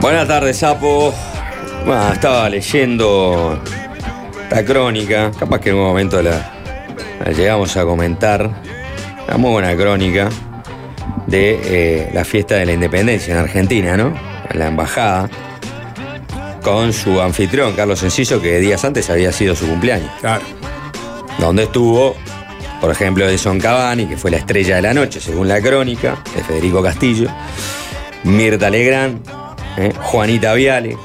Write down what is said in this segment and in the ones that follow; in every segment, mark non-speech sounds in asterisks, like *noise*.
Buenas tardes, Sapo. Bueno, estaba leyendo la crónica, capaz que en un momento la, la llegamos a comentar. Una muy buena crónica de eh, la fiesta de la independencia en Argentina, ¿no? En la embajada, con su anfitrión, Carlos Enciso, que días antes había sido su cumpleaños. Claro. Donde estuvo, por ejemplo, Edson Cavani, que fue la estrella de la noche, según la crónica, de Federico Castillo, Mirta Legrand, ¿eh? Juanita Viale.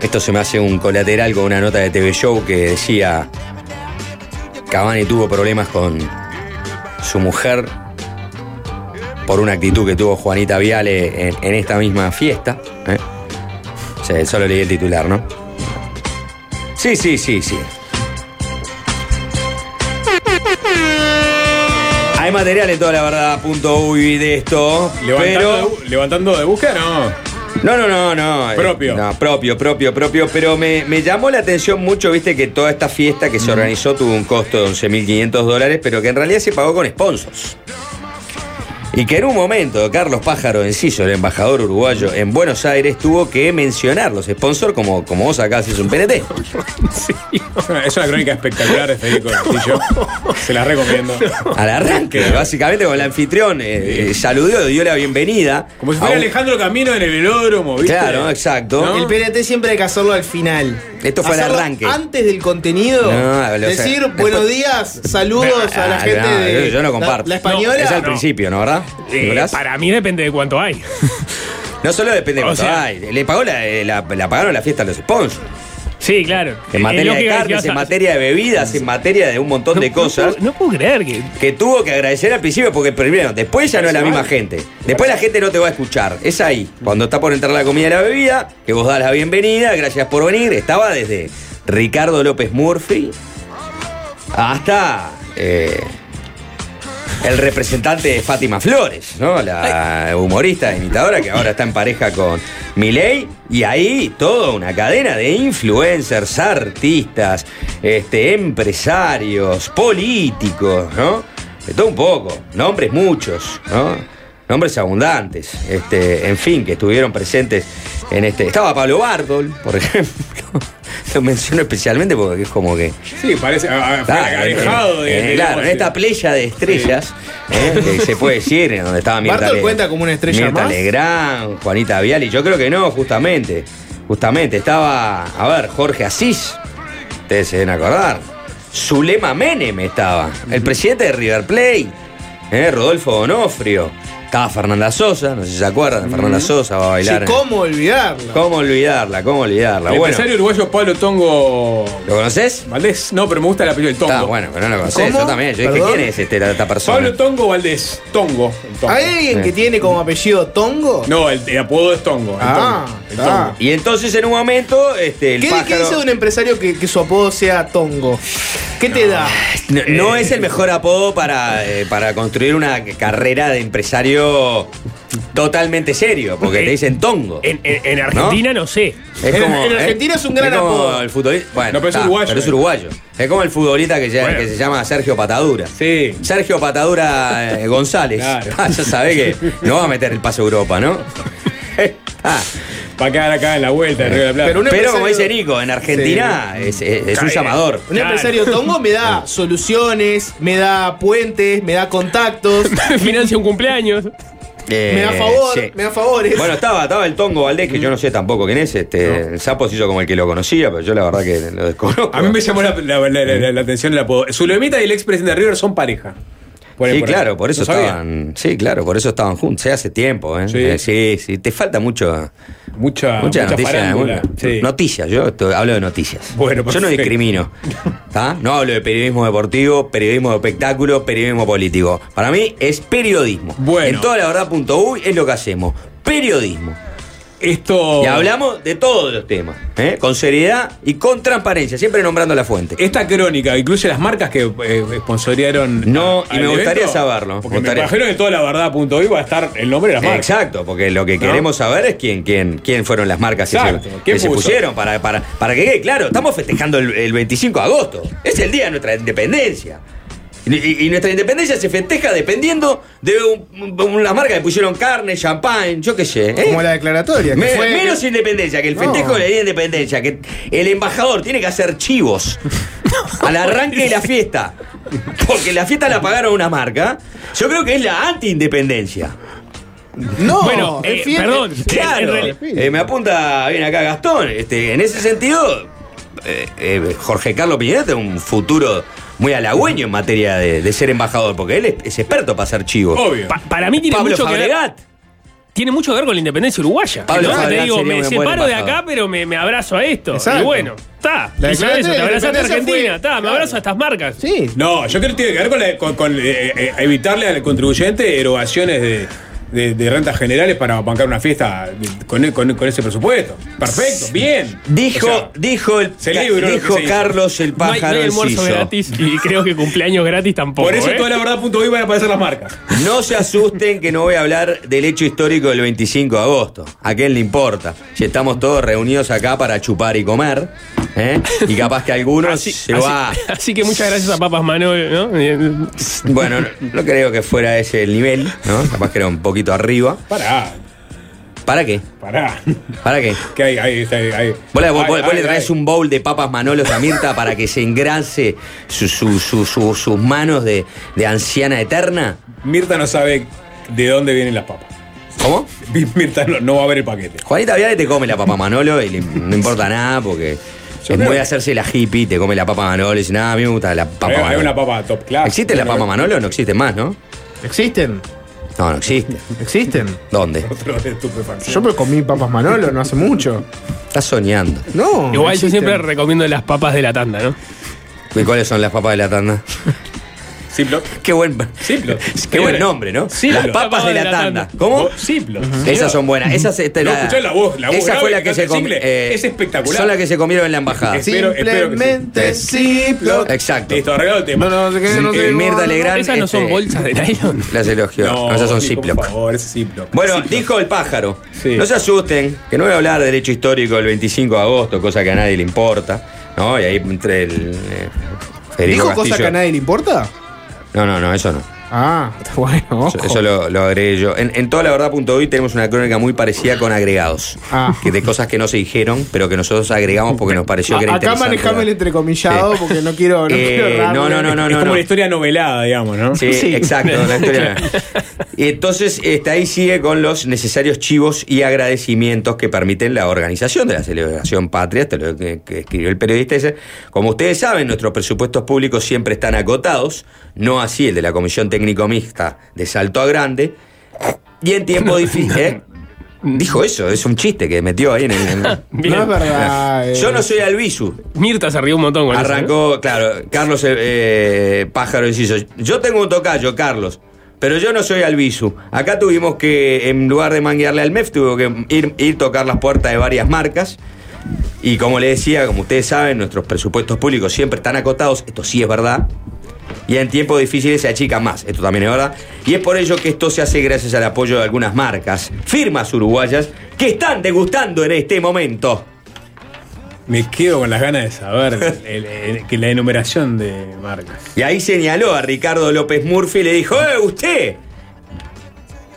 Esto se me hace un colateral con una nota de TV Show que decía Cavani tuvo problemas con su mujer por una actitud que tuvo Juanita Viale en, en esta misma fiesta. ¿eh? Sí, solo leí el titular, ¿no? Sí, sí, sí, sí. Hay material en toda la verdad punto uy de esto, Levantando, pero de, levantando de búsqueda, no. No, no, no, no. eh, Propio. No, propio, propio, propio. Pero me, me llamó la atención mucho, viste, que toda esta fiesta que se organizó tuvo un costo de 11.500 dólares, pero que en realidad se pagó con sponsors. Y que en un momento Carlos Pájaro Enciso, el embajador uruguayo en Buenos Aires, tuvo que mencionar los sponsors como, como vos acá haces un PNT. Es una, es una crónica espectacular de Federico Castillo. Se la recomiendo. Al arranque, básicamente con el anfitrión, eh, eh, saludó, dio la bienvenida. Como si fuera un- Alejandro Camino en el velódromo, ¿viste? Claro, exacto. ¿No? El PNT siempre hay que hacerlo al final. Esto fue el arranque. Antes del contenido. No, sé. decir buenos días, saludos a la Ah, gente no, de. yo no la- comparto. La, española. Es al No. principio, ¿no, verdad? Eh, para mí depende de cuánto hay. *laughs* No solo depende de cuánto sea- hay. Le pagó la, eh, la- la pagaron la fiesta a los sponsors. Sí, claro. En materia de carnes, a- en materia de bebidas, en materia de un montón de cosas. No puedo creer que. Que tuvo que agradecer al principio porque primero, después ya no es la misma gente. Después la gente no te va a escuchar. Es ahí, cuando está por entrar la comida y la bebida, que vos das la bienvenida, gracias por venir. Estaba desde Ricardo López Murphy hasta eh, el representante de Fátima Flores, ¿no? La humorista, imitadora que ahora está en pareja con Milei. Y ahí toda una cadena de influencers, artistas, este, empresarios, políticos, ¿no? De todo un poco, nombres muchos, ¿no? Nombres abundantes, este, en fin, que estuvieron presentes en este. Estaba Pablo Bardol, por *laughs* ejemplo. Lo menciono especialmente porque es como que. Sí, parece. ah, ah, alejado de. eh, de- claro, en esta playa de estrellas, eh, que se puede *laughs* decir, en donde estaba Mirta, ¿Bartol Le- cuenta como una estrella Mirta más? Legrand, Juanita Viali, yo creo que no, justamente. Justamente, estaba, a ver, Jorge Asís, ustedes se deben acordar. Zulema Menem estaba, el presidente de River Plate, eh, Rodolfo Donofrio. Estaba Fernanda Sosa, no sé si se acuerdan, Fernanda Sosa va a Sí, bailar. en- ¿Cómo olvidarla? ¿Cómo olvidarla? ¿Cómo olvidarla? El Bueno, empresario uruguayo Pablo Tongo ¿lo conoces? Valdés. No, pero me gusta el apellido del Tongo. Está bueno, pero no lo conocés, ¿Cómo? yo también. Yo dije. ¿quién es este, esta persona? Pablo Tongo Valdés. Tongo. el Tongo. ¿Hay alguien que Sí. tiene como apellido Tongo? No, el, el apodo es Tongo. Ah, ah. Tongo. Y entonces en un momento, este, el ¿Qué, pájaro. qué dice de un empresario que, que su apodo sea Tongo? ¿Qué te da? No, no es el mejor apodo para, eh, para construir una carrera de empresario totalmente serio, porque te dicen tongo. En, en- en Argentina no, sé. Es En- como, en Argentina es un gran como apodo. El futbolista, bueno, No, pero es está, uruguayo, pero es eh. uruguayo. Es como el futbolista que, se- Bueno. que se llama Sergio Patadura. Sí. Sergio Patadura eh, González. Claro. *laughs* Ah, ya sabe que no va a meter el paso a Europa, ¿no? Va a quedar acá en la vuelta de Río de la Plata. Pero un Pero como empresario- dice Nico, en Argentina es, es- es un Cae. llamador. Un Claro. empresario tongo me da soluciones, me da puentes, me da contactos, *laughs* Financia un cumpleaños. Eh, me da favor, sí. me da favores. Bueno, estaba, estaba el Tongo Valdés, que yo no sé tampoco quién es. Este, El sapo se hizo como el que lo conocía, pero yo la verdad que lo desconozco. A mí me llamó la, la- la- la- la atención el apodo. Zulemita y el expresidente de River son pareja. Por Sí, por ahí. claro, por eso estaban. Sí, claro, por eso estaban juntos. Sí, hace tiempo, ¿eh? Sí. Eh, sí, sí, Te falta mucho. Mucha, Mucha noticia. mucha- Sí. Noticias, yo estoy- hablo de noticias. Bueno, yo no discrimino. ¿tá? No hablo de periodismo deportivo, periodismo de espectáculo, periodismo político. Para mí es periodismo. Bueno. En toda la verdad.uy es lo que hacemos. Periodismo. Esto. Y hablamos de todos los temas, ¿eh? con seriedad y con transparencia, siempre nombrando la fuente. Esta crónica incluye las marcas que eh, sponsoriaron. No, a- y me gustaría evento? saberlo. Porque Me me, gustaría. imagino que toda la verdad.hoy va a estar el nombre de las marcas. Exacto, porque lo que queremos saber es quién, quién, quién fueron las marcas que, Exacto, se, ¿quién que se pusieron para, para, para que quede claro. Estamos festejando el, el 25 de agosto. Es el día de nuestra independencia. Y, nuestra independencia se festeja dependiendo de un- un- las marcas que pusieron carne, champán, yo qué sé. ¿eh? Como la declaratoria. que Me- fue- menos independencia, que el festejo No. de la independencia, que el embajador tiene que hacer chivos *laughs* al arranque de la fiesta. Porque la fiesta la pagaron una marca. Yo creo que es la anti-independencia. No, Bueno, es eh, fiel- perdón. Claro, eh, me apunta bien acá Gastón. Este, en ese sentido, eh, eh, Jorge Carlos Piñera tiene un futuro muy halagüeño en materia de, de ser embajador, porque él es, es experto para hacer chivos. Obvio. Pa- para mí tiene Pablo mucho que ver. Fabregat. Tiene mucho que ver con la independencia uruguaya. Pablo ¿no? Fabregat Te digo, me separo de acá, pero me, me abrazo a esto. Exacto. Y bueno, está. La eso, te abrazaste a Argentina, está, me abrazo a estas marcas. Sí. No, yo creo que tiene que ver con, la- con- con, eh, eh, evitarle al contribuyente erogaciones de, de- de rentas generales para bancar una fiesta con, con- con ese presupuesto. Perfecto, bien. Dijo, O sea, dijo, el, se libró lo dijo se. Carlos el No hay, no pájaro hay almuerzo gratis y creo que cumpleaños gratis tampoco. por eso ¿eh? toda la verdad.hoy van a aparecer las marcas. No se asusten que no voy a hablar del hecho histórico del 25 de agosto. ¿A quién le importa? Si estamos todos reunidos acá para chupar y comer, ¿eh? y capaz que algunos Así, se así- va. así que muchas gracias a Papas Manol, ¿no? Bueno, no, no creo que fuera ese el nivel, ¿no? Capaz que era un poquito arriba. Pará, ¿Para qué? pará. ¿Para qué? *laughs* ¿Qué hay? Ahí. ahí. Vos, le- vos- Ay, vos ay, le traes ay. un bowl de papas manolos a Mirta para que se engrance su- su- su- su- sus manos de, de anciana eterna. Mirta no sabe de dónde vienen las papas. ¿Cómo? Mirta no, no va a ver el paquete. Juanita Viale te come la papa Manolo y le- no importa nada porque es muy que- de hacerse la hippie, te come la papa Manolo y dice, nada, a mí me gusta la papa Hay, hay Manolo. una papa top class. ¿Existe la papa Manolo? No existe más, ¿no? ¿Existen? No, no existe. ¿Existen? ¿Dónde? Yo me comí papas Manolo no hace mucho. Estás soñando. No. Igual yo existen. siempre recomiendo las papas de la tanda, ¿no? ¿Y cuáles son las papas de la tanda? *laughs* Ziploc. Qué buen, Ziploc. *laughs* qué buen nombre, ¿no? Ziploc. Las papas de la tanda. ¿Cómo? Ziploc. Esas son buenas. Esas No, escuchá la voz, la voz Esa fue la que que se comió. Simple. Es espectacular. Son las que se comieron en la embajada. Es- Espero- espero que sí. Simplemente Ziploc. Exacto. Listo, arreglado el tema. No, no, no sé qué, no sé. Eh, Mirta Legrand. Esas no son este, bolsas de nylon. Las elogió. No, esas son Ziploc. Por favor, Ziploc. Bueno, Ziploc. dijo el pájaro. Sí. No se asusten, que no voy a hablar del hecho histórico del 25 de agosto, cosa que a nadie le importa. ¿No? Y ahí entre el. eh, Federico ¿Dijo cosa que a nadie le importa? No, no, no, eso no. Ah, *laughs* bueno, ojo. Eso, eso lo, lo agregué yo. En, en toda la verdad.hoy tenemos una crónica muy parecida con agregados. Ah. Que de cosas que no se dijeron, pero que nosotros agregamos porque nos pareció que era Acá interesante. manejame el entrecomillado Sí. porque no quiero. No, Eh, quiero no, no, no, no, es no, como no. una historia novelada, digamos, ¿no? Sí, Sí. exacto. la historia. *laughs* Y entonces este, ahí sigue con los necesarios chivos y agradecimientos que permiten la organización de la celebración patria, esto es lo que, que escribió el periodista ese. Como ustedes saben, nuestros presupuestos públicos siempre están acotados, no así el de la Comisión Técnico Mixta de Salto a Grande, y en tiempo *laughs* difícil... ¿eh? Dijo eso, es un chiste que metió ahí en el... en- *laughs* Bien. No es verdad. eh. Yo no soy Albizu, Mirta se rió un montón con eso, ¿eh? Arrancó, claro, Carlos eh, Pájaro Enciso. Yo tengo un tocayo, Carlos, pero yo no soy Albizu. Acá tuvimos que, en lugar de manguearle al MEF, tuvo que ir, ir tocar las puertas de varias marcas. Y como le decía, como ustedes saben, nuestros presupuestos públicos siempre están acotados, esto sí es verdad. Y en tiempos difíciles se achican más, esto también es verdad. Y es por ello que esto se hace gracias al apoyo de algunas marcas, firmas uruguayas, que están degustando en este momento. Me quedo con las ganas de saber el- la enumeración de marcas. Y ahí señaló a Ricardo López Murphy y le dijo, ¡eh, usted!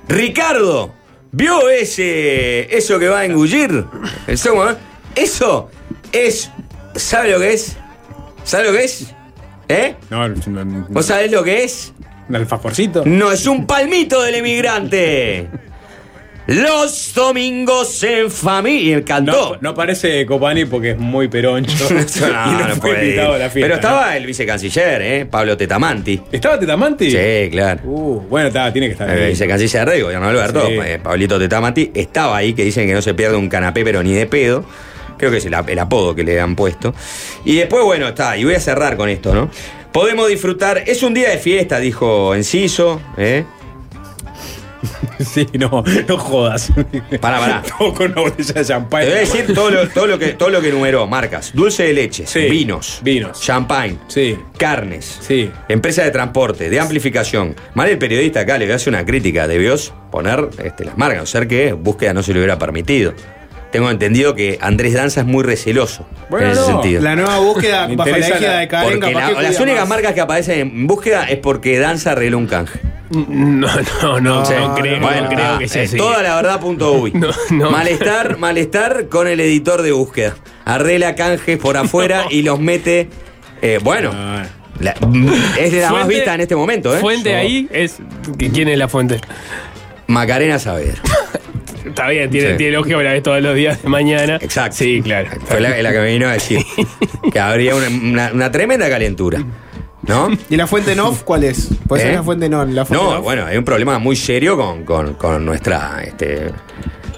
Ricardo, ¿Vio ese. eso que va a engullir? Eso, ¿eh? eso es. ¿Sabe lo que es? ¿Sabe lo que es? ¿Eh? No, no, no, ¿Vos sabés lo que es? un alfajorcito. No es un palmito del emigrante. Los domingos en familia. No, Cantó. no parece Copani porque es muy peroncho. *laughs* No, *laughs* y no, no fue invitado a la fiesta. Pero ¿no? estaba el vicecanciller, ¿eh? Pablo Tetamanti. ¿Estaba Tetamanti? Sí, claro. Uh, bueno, está, tiene que estar El ahí. vicecanciller de gobierno Alberto, Sí. eh, Pablito Tetamanti, estaba ahí, que dicen que no se pierde un canapé, pero ni de pedo. Creo que es el, ap- el apodo que le han puesto. Y después, bueno, está, y voy a cerrar con esto, ¿no? Podemos disfrutar, es un día de fiesta, dijo Enciso, ¿eh? *laughs* Sí, no, no jodas. Pará, pará. *laughs* Todo con una botella de champán. Te voy a decir todo lo, todo lo que, todo lo que enumeró, marcas. Dulce de leche, Sí, vinos, vinos. champagne, Sí. carnes, Sí. empresa de transporte, de amplificación. Mal el periodista acá le voy a hacer una crítica, debió poner este, las marcas, no ser que búsqueda no se le hubiera permitido. Tengo entendido que Andrés Danza es muy receloso Bueno, en ese no. sentido. La nueva búsqueda *laughs* bajo la égida de Karen, Porque capaz la- que las únicas más. marcas que aparecen en búsqueda es porque Danza arregló un canje. No, no, no, Sí. no creo, Bueno, no creo ah, que sea eh, así. Toda la verdad punto *laughs* uy. No, no. Malestar, malestar con el editor de búsqueda. Arregla canjes por afuera *laughs* y los mete. eh, bueno, Ah. la- es de la más Fuente- vista en este momento, ¿eh? Fuente Yo- ahí es. ¿Quién es la fuente? Macarena Saavedra. Está bien, tiene, Sí. tiene lógica, la ves todos los días de mañana. Exacto. Sí, claro. Fue la, la que me vino a decir *laughs* que habría una, una- una tremenda calentura. ¿No? ¿Y la fuente NOF *laughs* cuál es? Puede ser ¿Eh? la fuente. La fuente No, bueno, hay un problema muy serio con, con- con nuestra este,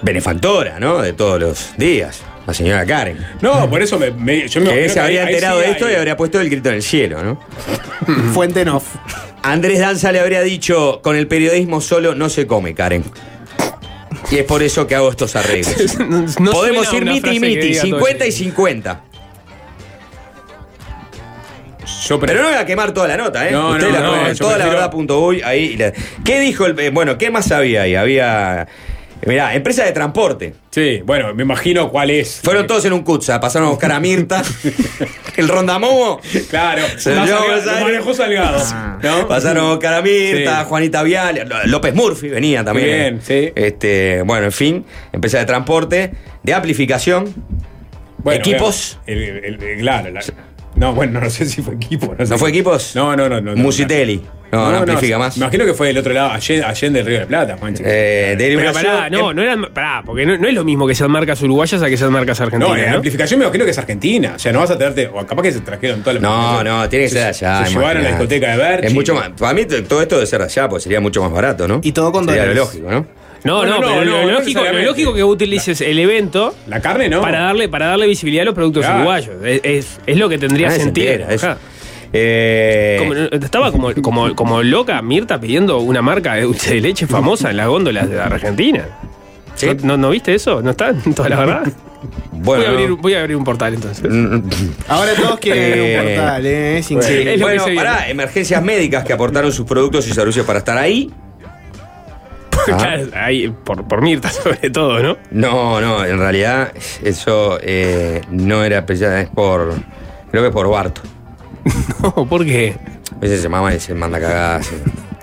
benefactora, ¿no? De todos los días, la señora Karen. No, por eso me, me- yo me Que se habría ahí- ahí enterado sí de esto y habría puesto el grito en el cielo, ¿no? Fuente NOF. Andrés Danza le habría dicho, con el periodismo solo no se come, Karen. Y es por eso que hago estos arreglos. *laughs* No- no Podemos ir miti y miti, diga todo 50 y eso. 50. Yo pre- Pero no voy a quemar toda la nota, ¿eh? No, no, la no, toda la prefiero- verdad punto uy, ahí. la- ¿Qué dijo el. eh, bueno, ¿qué más había ahí? Había. Mirá, empresa de transporte. Sí, bueno, me imagino cuál es. Fueron todos en un Kutza, pasaron a buscar a Mirta. *laughs* el rondamomo. Claro, Se lo manejó Salgado. ¿no? Pasaron a buscar a Mirta, Sí. Juanita Vial, López Murphy venía también. Bien, sí. Este, bueno, en fin, empresa de transporte, de amplificación. Bueno, equipos. el- el- el- claro, la- no, bueno, no sé si fue equipo. sé. ¿No fue equipos? No, no, no. no Musitelli. No, no, amplifica más. Me imagino que fue del otro lado, Allende, Allende del Río de la Plata, Juanchi. Eh, de Pero pará, no, no eran. Pará, porque no, no es lo mismo que sean marcas uruguayas a que sean marcas no, argentinas. en ¿no? amplificación me imagino que es Argentina. O sea, no vas a traerte. O capaz que se trajeron todas las No, no, tiene que ser allá. Se llevaron a la discoteca de Berchi. Es mucho más. Para mí todo esto debe ser allá, pues sería mucho más barato, ¿no? Y todo con Sería lo lógico, ¿no? No, Bueno, no, no, pero no, lo, no lógico, lo lógico que utilices el evento La carne no. para darle para darle visibilidad a los productos Claro. uruguayos. Es, es- es lo que tendría se sentido. Eh, Como- estaba como, como, como loca Mirta pidiendo una marca de dulce de leche famosa en las góndolas de Argentina. Sí. ¿No, no, no viste eso? ¿No está en toda la verdad? bueno, voy, a abrir, voy a abrir un portal entonces. Ahora todos quieren Eh, un portal, ¿eh? Es increíble. lo que bueno, pará, emergencias médicas que aportaron sus productos y servicios para estar ahí. Claro, ahí, *laughs* por, por Mirta *laughs* sobre todo, ¿no? No, no, en realidad eso eh, no era especial, es por. Creo que es por Barto. *laughs* No, ¿por qué? A veces se mama y se manda cagadas.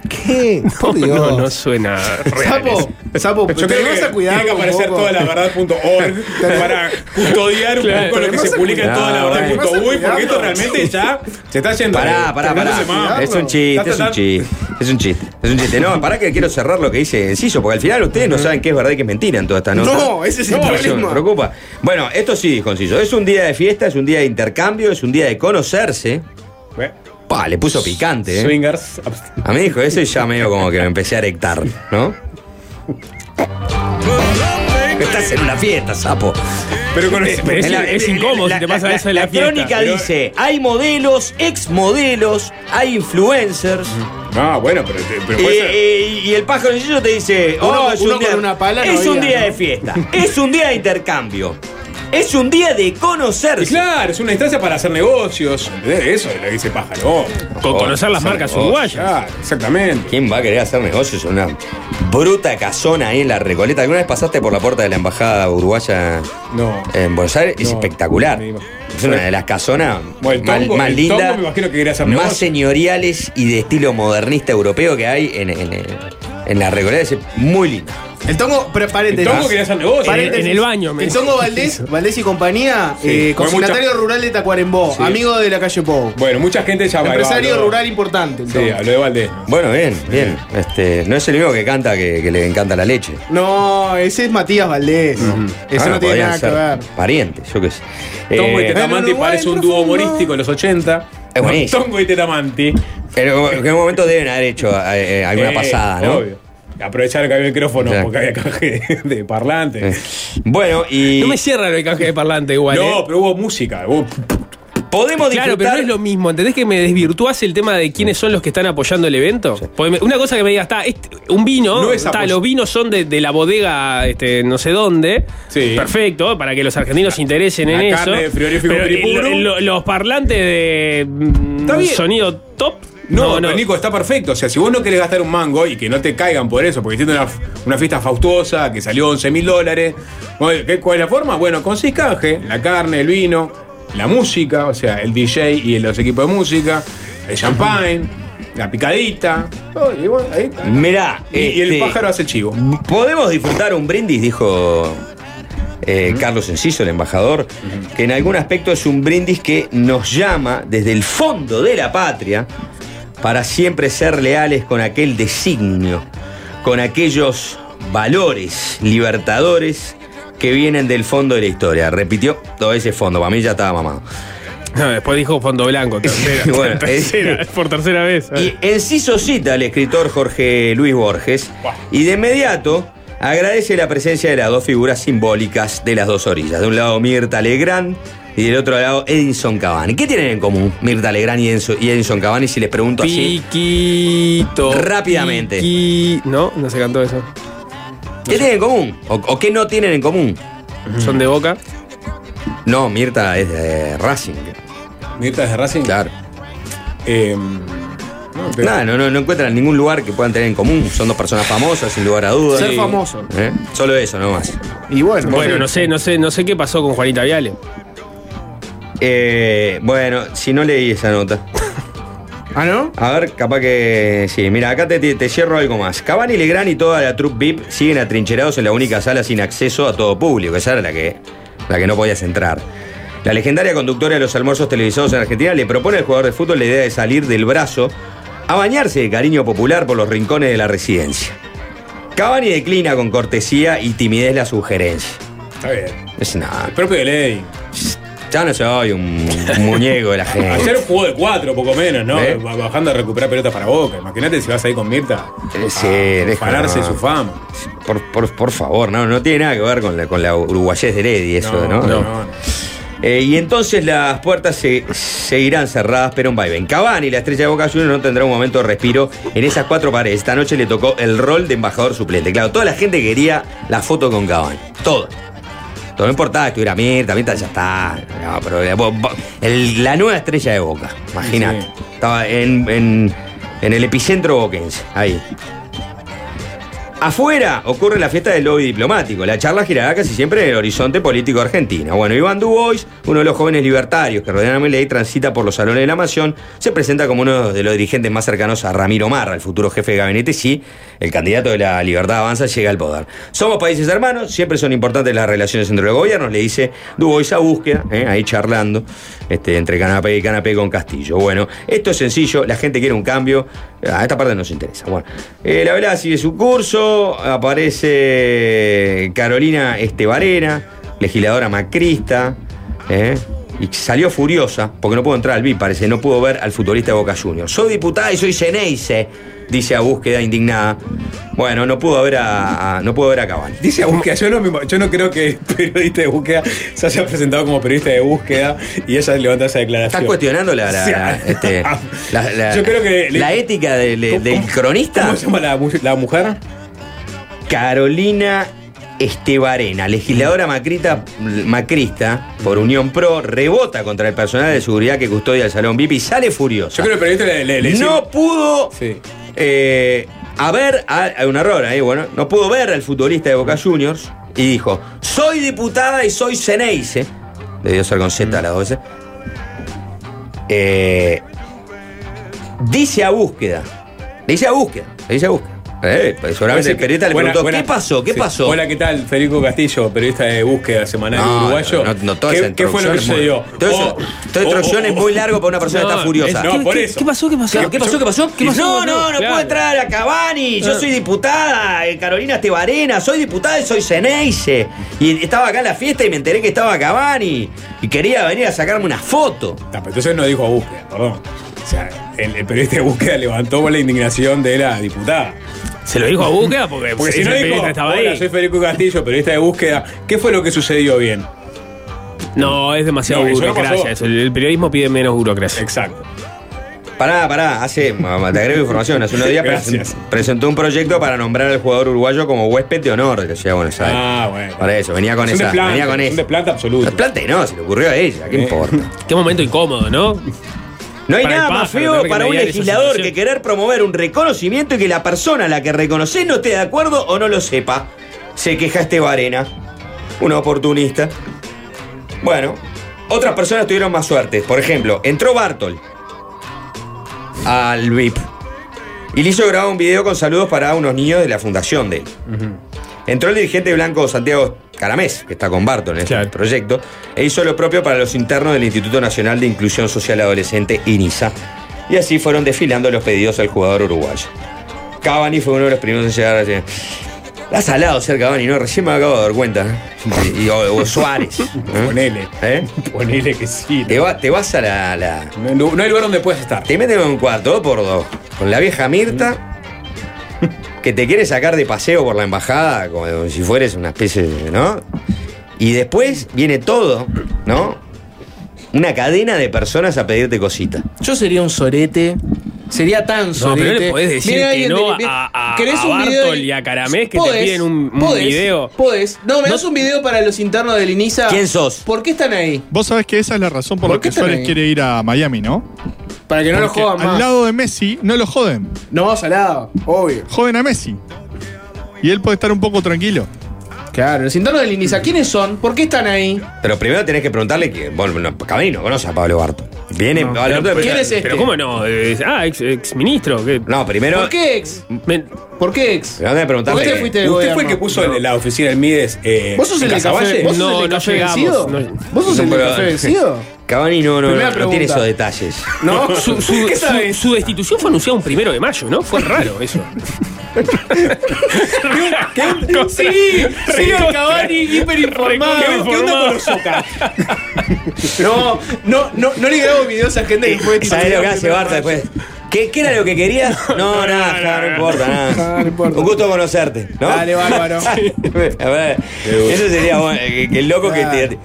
¿Qué? *laughs* No, no, no suena real. Sapo, Sapo, Yo te creo vas que a cuidar tiene que un aparecer poco. toda la verdad.org *laughs* para custodiar un Claro, poco lo que se vas publica en toda la verdad.uy, porque esto realmente ya se está yendo. Pará, pará, pará. Es un chiste, es un chiste. Es un chiste. Es un chiste. No, pará que quiero cerrar lo que dice Enciso, porque al final ustedes no saben qué es verdad y qué es mentira en toda esta nota. No, ese es el Eso me problema. preocupa. Bueno, esto sí dijo Enciso. Es un día de fiesta, es un día de intercambio, es un día de conocerse. Pa, le puso picante, ¿eh? Swingers. A mí dijo eso y ya medio como que me empecé a erectar, ¿no? Estás en una fiesta, sapo. Pero con Eh, pero es, la- es incómodo la- si te pasa la- eso en la, la fiesta. crónica Pero- dice, hay modelos, exmodelos, hay influencers. Ah, bueno, pero, puede ser. y- y el pájaro te dice, Uno- oh, es uno un día, con una pala no es un había, día de fiesta, es un día de intercambio, es un día de Y conocerse. claro, es una instancia para hacer negocios. Eso es lo que dice Pájaro. Con conocer las marcas negocios. uruguayas. Claro, exactamente. ¿Quién va a querer hacer negocios en una bruta casona ahí en la Recoleta? ¿Alguna vez pasaste por la puerta de la embajada uruguaya No. en Buenos Aires? Es No, espectacular. imag- Es una de las casonas Bueno, más, lindas, más señoriales y de estilo modernista europeo que hay en, en- en la Recoleta. Es muy lindo, El Tongo, pero El. Tongo quería hacer negocio. Paréntesis. En el baño, me El Tongo Valdés, Valdés y compañía, Sí, eh, consignatario mucha- rural de Tacuarembó, Sí. amigo de la calle Pou. Bueno, mucha gente ya Empresario rural importante. el Sí, habló de Valdés. Bueno, bien, bien. Este, no es el único que canta que, que le encanta la leche. No, ese es Matías Valdés. Eso Ah, no tiene nada que ver. Parientes, yo qué sé. Tongo y Eh, Tetamanti parece un dúo humorístico en los 80. Es buenísimo. Tongo y Tetamanti. pero en qué momento deben haber hecho eh, eh, alguna Eh, pasada, ¿no? Obvio. Aprovechar que había micrófono porque había canje de, parlante. Bueno, y No me cierra el canje de parlante igual. No, ¿eh? pero hubo música. hubo- podemos Claro, pero disfrutar. no es lo mismo. ¿Entendés que me desvirtúas el tema de quiénes son los que están apoyando el evento? Porque una cosa que me diga, está, este- un vino, No es está, los vinos son de, de la bodega este, no sé dónde. Sí. Perfecto, para que los argentinos se interesen La en carne eso. de frigorífico Pero, eh, lo- los parlantes de mm, Está bien. sonido top. No, pero Nico, está perfecto. O sea, si vos no querés gastar un mango y que no te caigan por eso, porque hiciste una, una fiesta faustuosa que salió 11 mil dólares, bueno, ¿qué- ¿cuál es la forma? Bueno, consís canje, la carne, el vino, la música, o sea, el DJ y los equipos de música, el champagne, la picadita. todo, y bueno, ahí está. Mirá, Y, y el este, pájaro hace chivo. Podemos disfrutar un brindis, dijo eh, Carlos Enciso, el embajador, que en algún aspecto es un brindis que nos llama desde el fondo de la patria para siempre ser leales con aquel designio, con aquellos valores libertadores que vienen del fondo de la historia. Repitió todo ese fondo, para mí ya estaba mamado. No, después dijo Fondo Blanco, *laughs* tercera. Bueno, *laughs* tercera, es- por tercera vez. Y Enciso cita al escritor Jorge Luis Borges y de inmediato agradece la presencia de las dos figuras simbólicas de las dos orillas. De un lado Mirta Legrand y del otro lado Edinson Cavani. ¿Qué tienen en común Mirta Legrand y Edinson, y Edinson Cavani si les pregunto así? Piquito. Rápidamente. piqui- No, no se cantó eso. ¿Qué tienen en común? ¿O, o qué no tienen en común? Son de boca. No, Mirta es de Racing. Mirta es de Racing. Claro. Eh, no, pero- Nada, no, no, no encuentran ningún lugar que puedan tener en común. Son dos personas famosas, sin lugar a dudas. Ser famoso. ¿Eh? Solo eso, no más. Y bueno, Bueno, no sé, no sé, no sé qué pasó con Juanita Viale. Eh, bueno, si no leí esa nota. ¿Ah, no? A ver, capaz que. Sí, mira, acá te, te, cierro algo más. Cavani, Legrand y toda la troupe VIP siguen atrincherados en la única sala sin acceso a todo público. Esa era la que, la que no podías entrar. La legendaria conductora de los almuerzos televisados en Argentina le propone al jugador de fútbol la idea de salir del brazo a bañarse de cariño popular por los rincones de la residencia. Cavani declina con cortesía y timidez la sugerencia. Está bien. Es nada. El propio de ley. Ya no soy un, un muñeco de la gente. Ayer jugó de cuatro, poco menos, ¿no? ¿Eh? Bajando a recuperar pelotas para Boca. Imagínate si vas ahí con Mirta. Sí, a deja, pararse no. su fama. Por, por- por favor, no, no tiene nada que ver con la, con la uruguayés de Lady, eso, ¿no? no, no. Eh, y entonces las puertas se, seguirán cerradas, pero un vaivén. Cavani, la estrella de Boca Juniors, no tendrá un momento de respiro en esas cuatro paredes. Esta noche le tocó el rol de embajador suplente. Claro, toda la gente quería la foto con Cavani. Todo. Todo no importaba que estuviera Mirta, Mirta ya está. No, pero eh, el- la nueva estrella de Boca, imagínate. Sí. Estaba en, en- en el epicentro boquense, ahí. Afuera ocurre la fiesta del lobby diplomático. La charla girará casi siempre en el horizonte político argentino. Bueno, Iván Dubois, uno de los jóvenes libertarios que rodean a Milei, transita por los salones de la Nación, se presenta como uno de los dirigentes más cercanos a Ramiro Marra, el futuro jefe de gabinete, si el candidato de la Libertad Avanza llega al poder. Somos países hermanos, siempre son importantes las relaciones entre los gobiernos, le dice Dubois a búsqueda, ¿eh? ahí charlando, este, entre canapé y canapé con Castillo. Bueno, esto es sencillo, la gente quiere un cambio, a esta parte nos interesa. Bueno, eh, la velada sigue su curso, aparece Carolina Estebarena, legisladora macrista, ¿eh? y salió furiosa porque no pudo entrar al VIP, parece, no pudo ver al futbolista de Boca Juniors. Soy diputada y soy Ceneice, dice a búsqueda indignada. Bueno, no pudo ver a, a- no pudo ver a Cavani. Dice a búsqueda, yo no, me- yo no creo que el *laughs* periodista de búsqueda se haya presentado como periodista de búsqueda y ella levanta esa declaración. ¿Estás cuestionando la, la- este, *laughs* la- Yo creo que le- la ética del, del- ¿Cómo- del cómo- cronista? ¿Cómo se llama la mujer? Carolina Estebarena, legisladora macrita, macrista por Unión Pro, rebota contra el personal de seguridad que custodia el Salón VIP y sale furiosa. Yo creo que el periodista le, le, le no pudo Sí. eh, haber, ah, hay un error ahí, bueno, no pudo ver al futbolista de Boca Juniors y dijo, soy diputada y soy Ceneice, debió ser con Z las dos veces, Eh, dice a búsqueda, le dice a búsqueda, le dice a búsqueda, Eh, pues seguramente el periodista le Buena- preguntó, buena- ¿qué pasó? ¿Qué sí. pasó? Hola, ¿qué tal? Federico Castillo, periodista de búsqueda semanal No, uruguayo. no, no, toda esa ¿Qué, qué fue lo que sucedió? Todo eso- Oh, introducción oh, es muy largo para una persona que está furiosa. es- no, ¿Qué, por qué- eso. ¿Qué pasó? ¿Qué pasó? Claro, ¿Qué pasó? ¿Qué pasó? ¿Qué pasó? No, no, no Claro. puedo entrar a Cavani. Yo soy diputada, eh, Carolina Estebarena, soy diputada y soy Ceneice. Y estaba acá en la fiesta y me enteré que estaba Cavani. Y quería venir a sacarme una foto. No, pero entonces no dijo a búsqueda, perdón. O sea, el, el periodista de búsqueda levantó la indignación de la diputada. Se lo dijo a búsqueda porque, Porque si no dijo, estaba hola, ahí. soy Federico Castillo, periodista de búsqueda, ¿qué fue lo que sucedió bien? No, es demasiado No, burocracia. eso. El, periodismo pide menos burocracia. Exacto. Pará, pará, hace, te agrego información, hace unos días *laughs* Gracias. presentó un proyecto para nombrar al jugador uruguayo como huésped de honor de la ciudad de Buenos Aires. Ah, bueno. Para eso, venía con Es esa, venía con es eso. un desplante absoluto. Desplante no, se le ocurrió a ella, ¿qué Eh. importa? Qué momento incómodo, ¿no? No hay Para nada más feo para un legislador que querer promover un reconocimiento y que la persona a la que reconoce no esté de acuerdo o no lo sepa. Se queja este Varena, un oportunista. Bueno, otras personas tuvieron más suerte. Por ejemplo, entró Bartol al VIP y le hizo grabar un video con saludos para unos niños de la fundación de él. Entró el dirigente blanco Santiago Caramés, que está con Bartol en este Claro. proyecto, e hizo lo propio para los internos del Instituto Nacional de Inclusión Social Adolescente, INISA. Y así fueron desfilando los pedidos al jugador uruguayo. Cavani fue uno de los primeros en llegar a La salado ser Cavani, ¿no? Recién me acabo de dar cuenta. ¿eh? Y, o, o Suárez. *laughs* ¿eh? Ponele. ¿Eh? Ponele que sí. Te, va- te vas a la- la, No, no hay lugar donde puedas estar. te meten en un cuarto, dos por dos, con la vieja Mirta, que te quiere sacar de paseo por la embajada, como si fueres una especie de. ¿no? Y después viene todo, ¿no? Una cadena de personas a pedirte cositas. Yo sería un sorete. Sería tan No, pero no le podés decir Viene que alguien no de- a, a, ¿Querés a un video Bartol de- y a Caramés que Podés, te piden un, un podés, video. Podés. No, me No- das un video para los internos del INISA. ¿Quién sos? ¿Por qué están ahí? Vos sabés que esa es la razón por, ¿Por la qué que están Suárez ahí? quiere ir a Miami, ¿no? Para que no lo Porque jodan al más. lado de Messi no lo joden. No, salado, obvio. Joden a Messi. Y él puede estar un poco tranquilo. Claro, los internos del INISA, ¿quiénes son? ¿Por qué están ahí? Pero primero tenés que preguntarle que. Bueno, no conoce a Pablo Barto. Viene. ¿quién es este? Pero ¿cómo no? Eh, ah, ex, ex ministro. ¿qué? No, primero. ¿Por qué ex? ¿Por qué ex? Que preguntarle. ¿Por qué que- fuiste ¿Usted fue el que puso en la oficina del Mides? Eh, ¿Vos sos el Casaballe? café? ¿Vos sos el del no café llegamos, vencido? no- ¿Vos sos el pero- café vencido? Cavani no, no, no, no tiene esos detalles. No, *laughs* Su, su- ¿Qué su- sabes? su destitución fue anunciada un primero de mayo, ¿no? Fue raro eso. *laughs* Sí, sí, el Cavani hiperinformado. ¿Qué- qué onda con los *laughs* No, no, no, no le grabo videos a gente que fue ¿Sabés lo que hace Barta después? ¿Qué, qué era lo que querías? *laughs* No, nada, no importa, *laughs* nada. No, no importa. Un gusto conocerte, ¿no? Dale, bárbaro. *laughs* A ver, eso sería bueno, que, que el loco que te,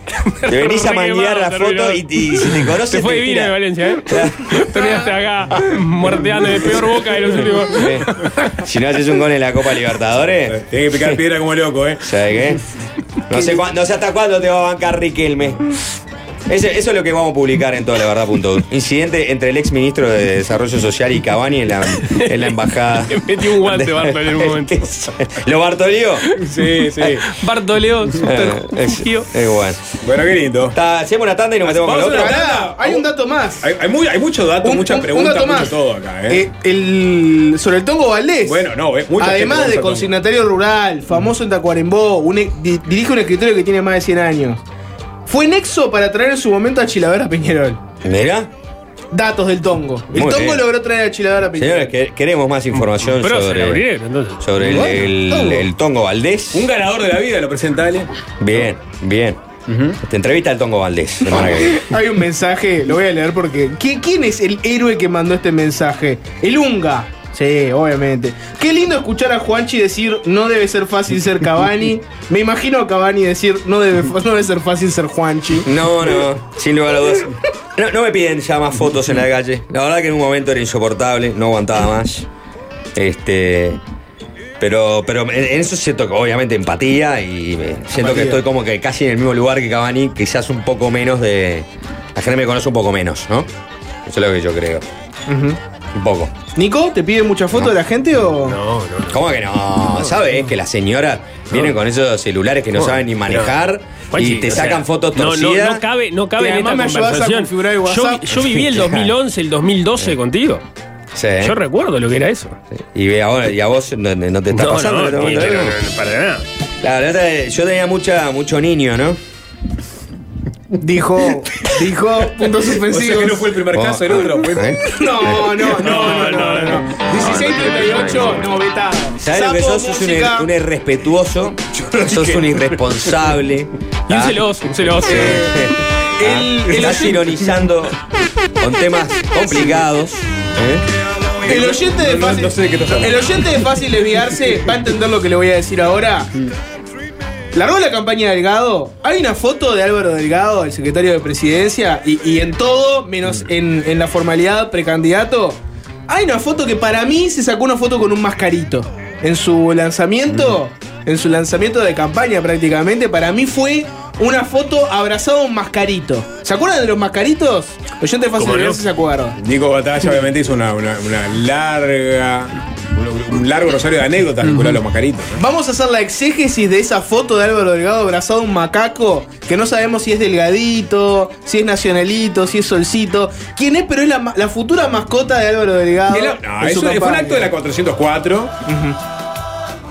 te venís a manguear la foto y, si te conoces Se fue te divino tira. de Valencia, ¿eh? Terminaste acá muerteando de peor boca de los últimos. Eh, Si no haces un gol en la Copa Libertadores, Tiene que picar piedra como loco, ¿eh? ¿sabes qué? No sé, no sé hasta cuándo te va a bancar Riquelme. Ese- eso es lo que vamos a publicar en toda la verdad.u. Incidente entre el ex ministro de Desarrollo Social y Cavani en la, en la embajada. *laughs* Metió un guante Bartol en un momento. *laughs* ¿Lo Bartolió? Sí, sí. *laughs* Bartoleo, Eh, super es, es bueno. Bueno, qué lindo. Está- hacemos una tanda y nos metemos con Vamos lo a otro. una- Pará, hay un dato más. Hay, hay, muy- hay mucho dato, Un- muchas un- un dato mucho más. todo acá, ¿eh? Eh, el, sobre el Tongo Valdés. Bueno, no, eh, mucha gente Además de consignatario rural, famoso en Tacuarembó, un e- di- dirige un escritorio que tiene más de 100 años. Fue nexo para traer en su momento a Chilavera Peñarol. Mira, Datos del Tongo. El Muy Tongo bien. logró traer a Chilavera Peñarol. señores, que- queremos más información Pero se sobre, abrieron, entonces. sobre el, Bueno, el- Tongo. el Tongo Valdés. Un ganador de la vida lo presenta Ale. Bien, bien. Te entrevista al Tongo Valdés. semana que viene. *laughs* Hay un mensaje, lo voy a leer porque. ¿qui- ¿Quién es el héroe que mandó este mensaje? El Unga. Sí, obviamente. Qué lindo escuchar a Juanchi decir no debe ser fácil ser Cavani. Me imagino a Cavani decir no debe, no debe ser fácil ser Juanchi. No, no, sin lugar a dudas. No, no me piden ya más fotos en la calle. La verdad que en un momento era insoportable, no aguantaba más. Este. Pero, pero en eso siento que obviamente empatía y me- siento que estoy como que casi en el mismo lugar que Cavani, quizás un poco menos de. La gente me conoce un poco menos, ¿no? Eso es lo que yo creo. Un poco. Nico, ¿te pide mucha foto de la gente o.? No, no, no. ¿Cómo que no? ¿Sabes que las señoras vienen con esos celulares que no, No, saben ni manejar y te o sea, sacan fotos torcidas? No, no cabe, no cabe en esta me ayudás a conversación. configurar el Yo, WhatsApp. yo viví el *laughs* 2011, el 2012 contigo. Sí. Yo recuerdo lo que era eso. Y, ve ahora, y a vos no, no te está No, pasando. no, este no, no, para nada. Claro, la otra- yo tenía mucha, mucho niño, ¿no? Dijo, dijo puntos O sea suspensivos. que no fue el primer Oh, caso, el otro. ¿Eh? No, no, no, no, no, no. 1638, no, vetado. ¿Sabes lo que sos? Sos un, irrespetuoso. Sos un irresponsable. Y un ¿ah? celoso, un celoso. *laughs* Ah, Estás ironizando con temas complicados. ¿eh? El oyente de No, fácil. no sé de qué estás hablando. El oyente de fácil desviarse va a entender lo que le voy a decir ahora. Largó la campaña de Delgado. Hay una foto de Álvaro Delgado, el secretario de presidencia, y, y en todo, menos en, en la formalidad precandidato. Hay una foto que para mí se sacó una foto con un mascarito. En su lanzamiento, en su lanzamiento de campaña prácticamente, para mí fue una foto abrazado a un mascarito. ¿Se acuerdan de los mascaritos? Oyente de fácil ¿Cómo no? desviarse se acuerdan. Nico Batalla obviamente hizo una, una- una larga. Un, un largo rosario de anécdotas vinculado a los mascaritos. ¿no? Vamos a hacer la exégesis de esa foto de Álvaro Delgado abrazado a un macaco que no sabemos si es delgadito, si es nacionalito, si es solcito. ¿Quién es? Pero es la, futura mascota de Álvaro Delgado. La- no, eso fue un acto de la 404.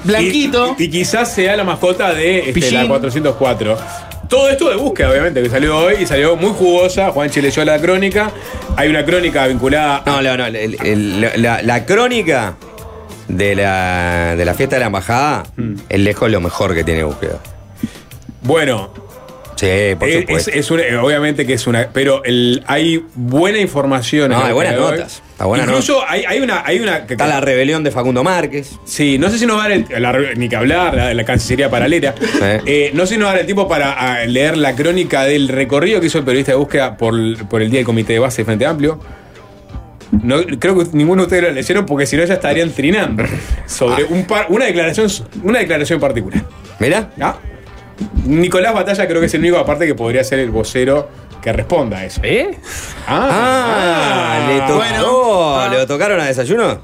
Blanquito. Y, y quizás sea la mascota de este, la 404. Todo esto de búsqueda, obviamente, que salió hoy y salió muy jugosa. Juanchi leyó la crónica. Hay una crónica vinculada. No, no, no. el- el- la, la crónica de la, de la fiesta de la embajada es lejos lo mejor que tiene búsqueda. Bueno, Sí, por es, supuesto. es- es una- obviamente que es una. Pero el- hay buena información. No, hay el buenas notas, Incluso hay, hay una. Hay una que- Está la rebelión de Facundo Márquez. Sí, no sé si nos va a dar el, la- ni que hablar, la, la Cancillería paralela. *laughs* Eh, no sé si nos va a dar el tiempo para leer la crónica del recorrido que hizo el periodista de búsqueda por, por el día del comité de base de Frente Amplio. No, creo que ninguno de ustedes lo leyeron porque si no ya estarían trinando sobre un par- una declaración una declaración particular. Mirá. ¿Ah? Nicolás Batalla creo que es el único aparte que podría ser el vocero que responda a eso. ¿Eh? Ah, le tocó. Bueno. ¿Le tocaron a desayuno?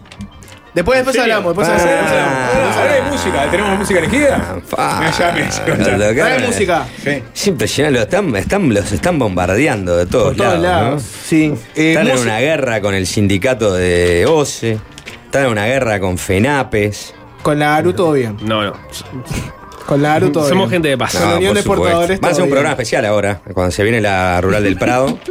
Después, después hablamos, después Ah. hablamos. después hablamos. Ahora hay música, tenemos música elegida. fa. *laughs* Me llame, me llame. Lo tocaron. Trae música. Sí. Es impresionante, están, están- los están bombardeando de todos, Por lados. lados. ¿no? Sí. Eh, Están en una guerra con el sindicato de OCE. Están en una guerra con FENAPES. Con la ARU todo bien. No, no. *laughs* Con la ARU todo Somos bien. gente de paz. La No, Unión por de supuesto. Portadores Va a ser un bien. programa especial ahora, cuando se viene la Rural del Prado. *laughs*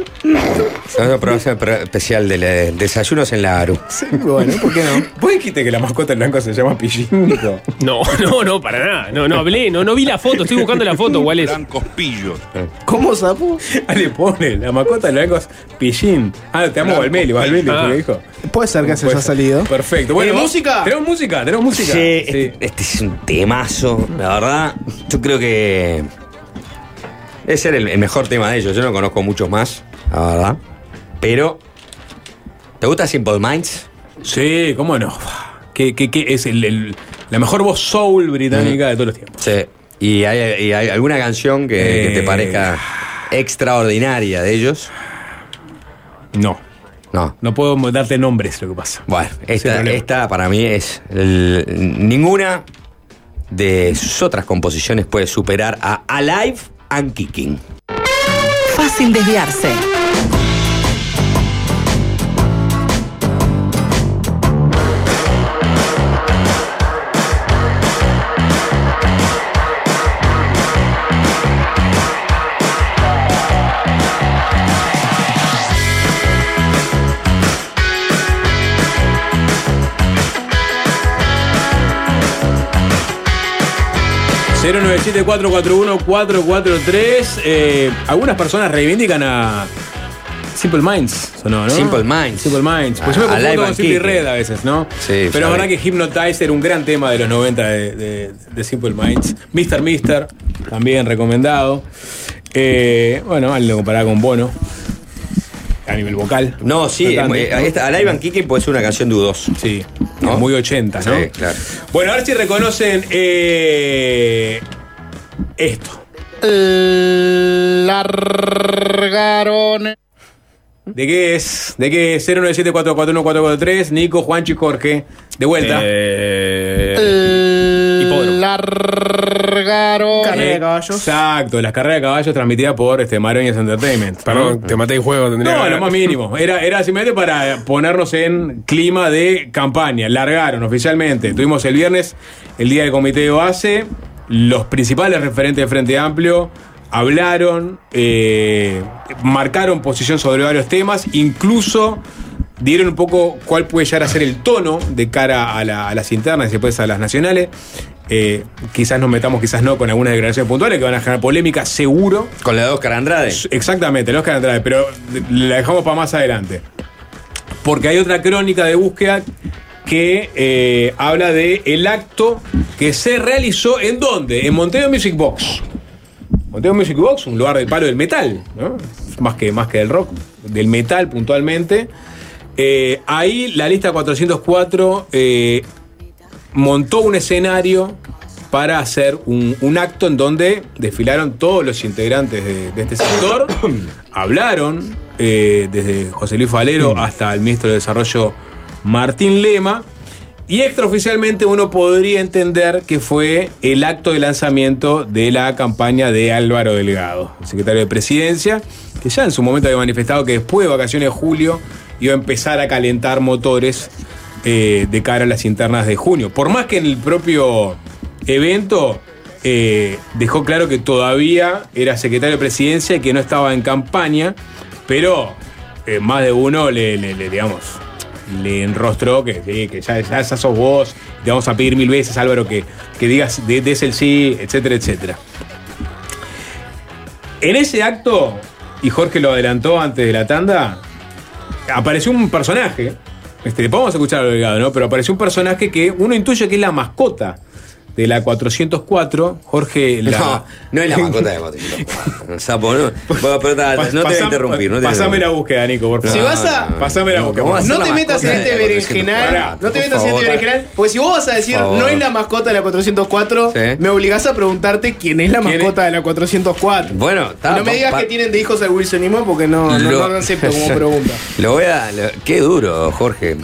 Se va a hacer un programa especial de la- desayunos en la ARU. Bueno, ¿por qué no? *laughs* ¿Vos dijiste que la mascota en blanco se llama Pillín, Nico? No, *laughs* no, no, para nada. No, no hablé, no, no vi la foto, estoy buscando la foto, ¿cuál es? Blancos pillos. ¿Cómo, Sapo? Ah, le pone, la mascota en blanco es Pillín. Ah, te amo Valmeli, Valmeli, Ah. dijo. Puede ser que se haya salido. Perfecto. Bueno, ¿Eh, vamos- música? Tenemos música, tenemos música. Sí, Sí. Este, este es un temazo, la verdad. Yo creo que ser el, el mejor tema de ellos. Yo no conozco muchos más, la verdad. Pero, ¿te gusta Simple Minds? Sí, cómo no. Que, que, que es el- el- la mejor voz soul británica de todos los tiempos. Sí. ¿Y hay, y hay alguna canción que, que te Eh. parezca extraordinaria de ellos? No, No. no puedo darte nombres, lo que pasa. Bueno, esta, esta para mí es. el- ninguna de sus otras composiciones puede superar a Alive and Kicking. Fácil desviarse. ...097-441-443... Eh, algunas personas reivindican a... Simple Minds, sonó, ¿no? Simple Minds. Simple Minds. Pues yo me confundo con Simple. Red a veces, ¿no? Sí, Pero sabe. verdad que Hypnotize era un gran tema de los 90 de, de- de Simple Minds. Mr. Mister, también recomendado. Eh, bueno, alguien lo comparaba con Bono. A nivel vocal. No, sí, ¿no? esta, Alive Kicking puede ser una canción dudosa. Sí, ¿No? muy 80, ¿no? Sí, claro. Bueno, a ver si reconocen eh, esto. Largaron. ¿De qué es? ¿De qué es? 097-441-443, Nico, Juancho y Jorge. De vuelta. Eh, Largaron. Carrera de caballos. Exacto, las carreras de caballos transmitidas por este, Maroñas Entertainment. Perdón, te maté en juego. Tendría No, que- lo más mínimo. Era, era simplemente para ponernos en clima de campaña. Largaron oficialmente. Tuvimos el viernes el día del comité de base. Los principales referentes de Frente Amplio hablaron, eh, marcaron posición sobre varios temas, incluso dieron un poco cuál puede llegar a ser el tono de cara a, la- a las internas y después a las nacionales. Eh, quizás nos metamos, quizás no, con algunas declaraciones puntuales que van a generar polémica, seguro. Con la de Oscar Andrade. Exactamente, el Oscar Andrade, pero la dejamos para más adelante. Porque hay otra crónica de búsqueda que eh, habla de el acto que se realizó en dónde? En Monteo Music Box. Monteo Music Box, un lugar del palo del metal, ¿no? Más que, más que del rock, del metal puntualmente. Eh, ahí la lista 404 eh, montó un escenario para hacer un, un acto en donde desfilaron todos los integrantes de, de este sector, *coughs* hablaron eh, desde José Luis Falero hasta el ministro de Desarrollo Martín Lema, y extraoficialmente uno podría entender que fue el acto de lanzamiento de la campaña de Álvaro Delgado, el secretario de Presidencia, que ya en su momento había manifestado que después de vacaciones de julio iba a empezar a calentar motores eh, de cara a las internas de junio. Por más que en el propio evento eh, dejó claro que todavía era secretario de Presidencia y que no estaba en campaña, pero eh, más de uno le, le- digamos, le enrostró que, que ya, ya, sos vos, te vamos a pedir mil veces, Álvaro, que, que digas, de- des el sí, etcétera, etcétera. En ese acto, y Jorge lo adelantó antes de la tanda, apareció un personaje. Este, a escuchar al Delgado, ¿no? Pero apareció un personaje que uno intuye que es la mascota de la 404. Jorge la. No, no es la mascota de Motín. Sapo, no. Bueno, pero ta- Pas- no te voy a interrumpir. No te Pasame la búsqueda, Nico, por favor. Si vas a- Pasame la búsqueda. ¿Cómo vas a No te metas en este berenjenal. 404? No te metas en este berenjenal. Porque si vos vas a decir no es la mascota de la 404, Sí. me obligás a preguntarte quién es la ¿Quién es? mascota de la 404. Bueno, Y está. no me digas que tienen de hijos al wilsonismo porque no, no, Lo- no lo acepto como pregunta. *laughs* Lo voy a. lo- qué duro, Jorge.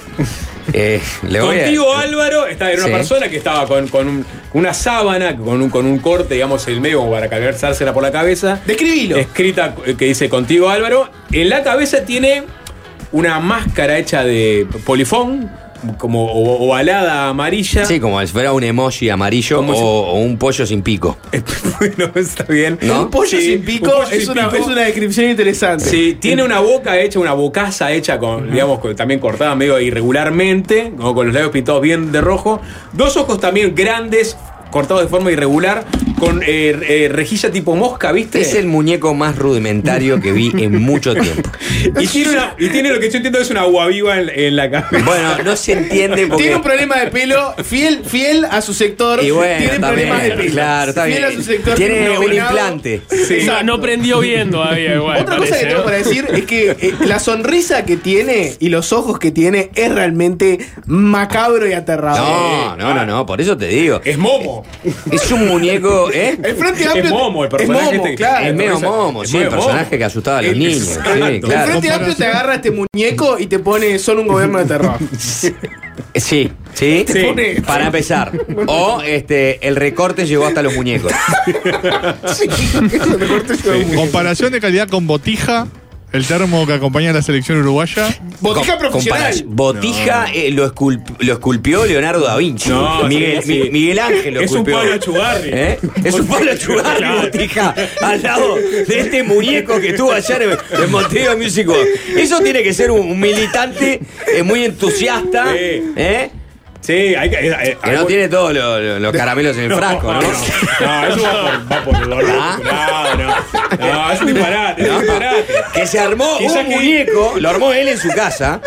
Eh, le voy a- Contigo, Álvaro, estaba era una Sí. persona que estaba con, con un- una sábana, con un, con un corte, digamos, el medio como para calzársela por la cabeza. Describilo. Escrita que dice Contigo, Álvaro. En la cabeza tiene una máscara hecha de polifón, como ovalada amarilla. Sí, como si fuera un emoji amarillo o, si- o un pollo sin pico. *laughs* bueno, está bien. ¿No? Un pollo Sí, sin un pico, pollo es, sin una, pico. es una descripción interesante. Sí, tiene una boca hecha, una bocaza hecha con, digamos, con- también cortada medio irregularmente, como con los labios pintados bien de rojo. Dos ojos también grandes, cortados de forma irregular, con eh, eh, rejilla tipo mosca, ¿viste? Es el muñeco más rudimentario que vi en mucho tiempo. *laughs* y, tiene una- y tiene lo que yo entiendo es una agua viva en, en la cabeza. Bueno, no se entiende porque. Tiene un problema de pelo, fiel, fiel a su sector. Y bueno, tiene problemas bien, de pelo. claro, está fiel bien. a su sector. Tiene un implante. Sí. Exacto. No prendió bien todavía, igual. Otra cosa que tengo para decir es que eh, la sonrisa que tiene y los ojos que tiene es realmente macabro y aterrador. No, no, no, no, por eso te digo. Es Momo. Es un muñeco, ¿eh? El Frente Es Amplio. Momo, el personaje Es Momo, este. claro. Es medio momo, es sí, el personaje momo. que asustaba a los El- niños. Sí. El. Frente Amplio te agarra a este muñeco y te pone son un gobierno de terror. *laughs* Sí, sí. Te pone- Para empezar. O este, el recorte llegó hasta los muñecos. Sí, eso te corto yo muy bien. Comparación de calidad con Botija, el termo que acompaña a la selección uruguaya. Botija Com- profesional. Botija eh, lo, esculp- lo esculpió Leonardo da Vinci. No, Miguel, sí, sí. Mi- Miguel Ángel lo Es un esculpió. Pablo Chugarri. ¿Eh? Es un Pablo Chugarri. Botija, al lado de este muñeco que estuvo ayer en, en Montevideo Music. Eso tiene que ser un, un militante eh, muy entusiasta. Sí. ¿eh? Sí, hay que. eh, eh, Que no hay- tiene todos los, los- *laughs* los caramelos en el frasco, ¿no? No, no, eso va por, va por el dolor. ¿Ah? No, no. No, es un disparate, es un disparate. Que se armó Quizá un que- muñeco, lo armó él en su casa,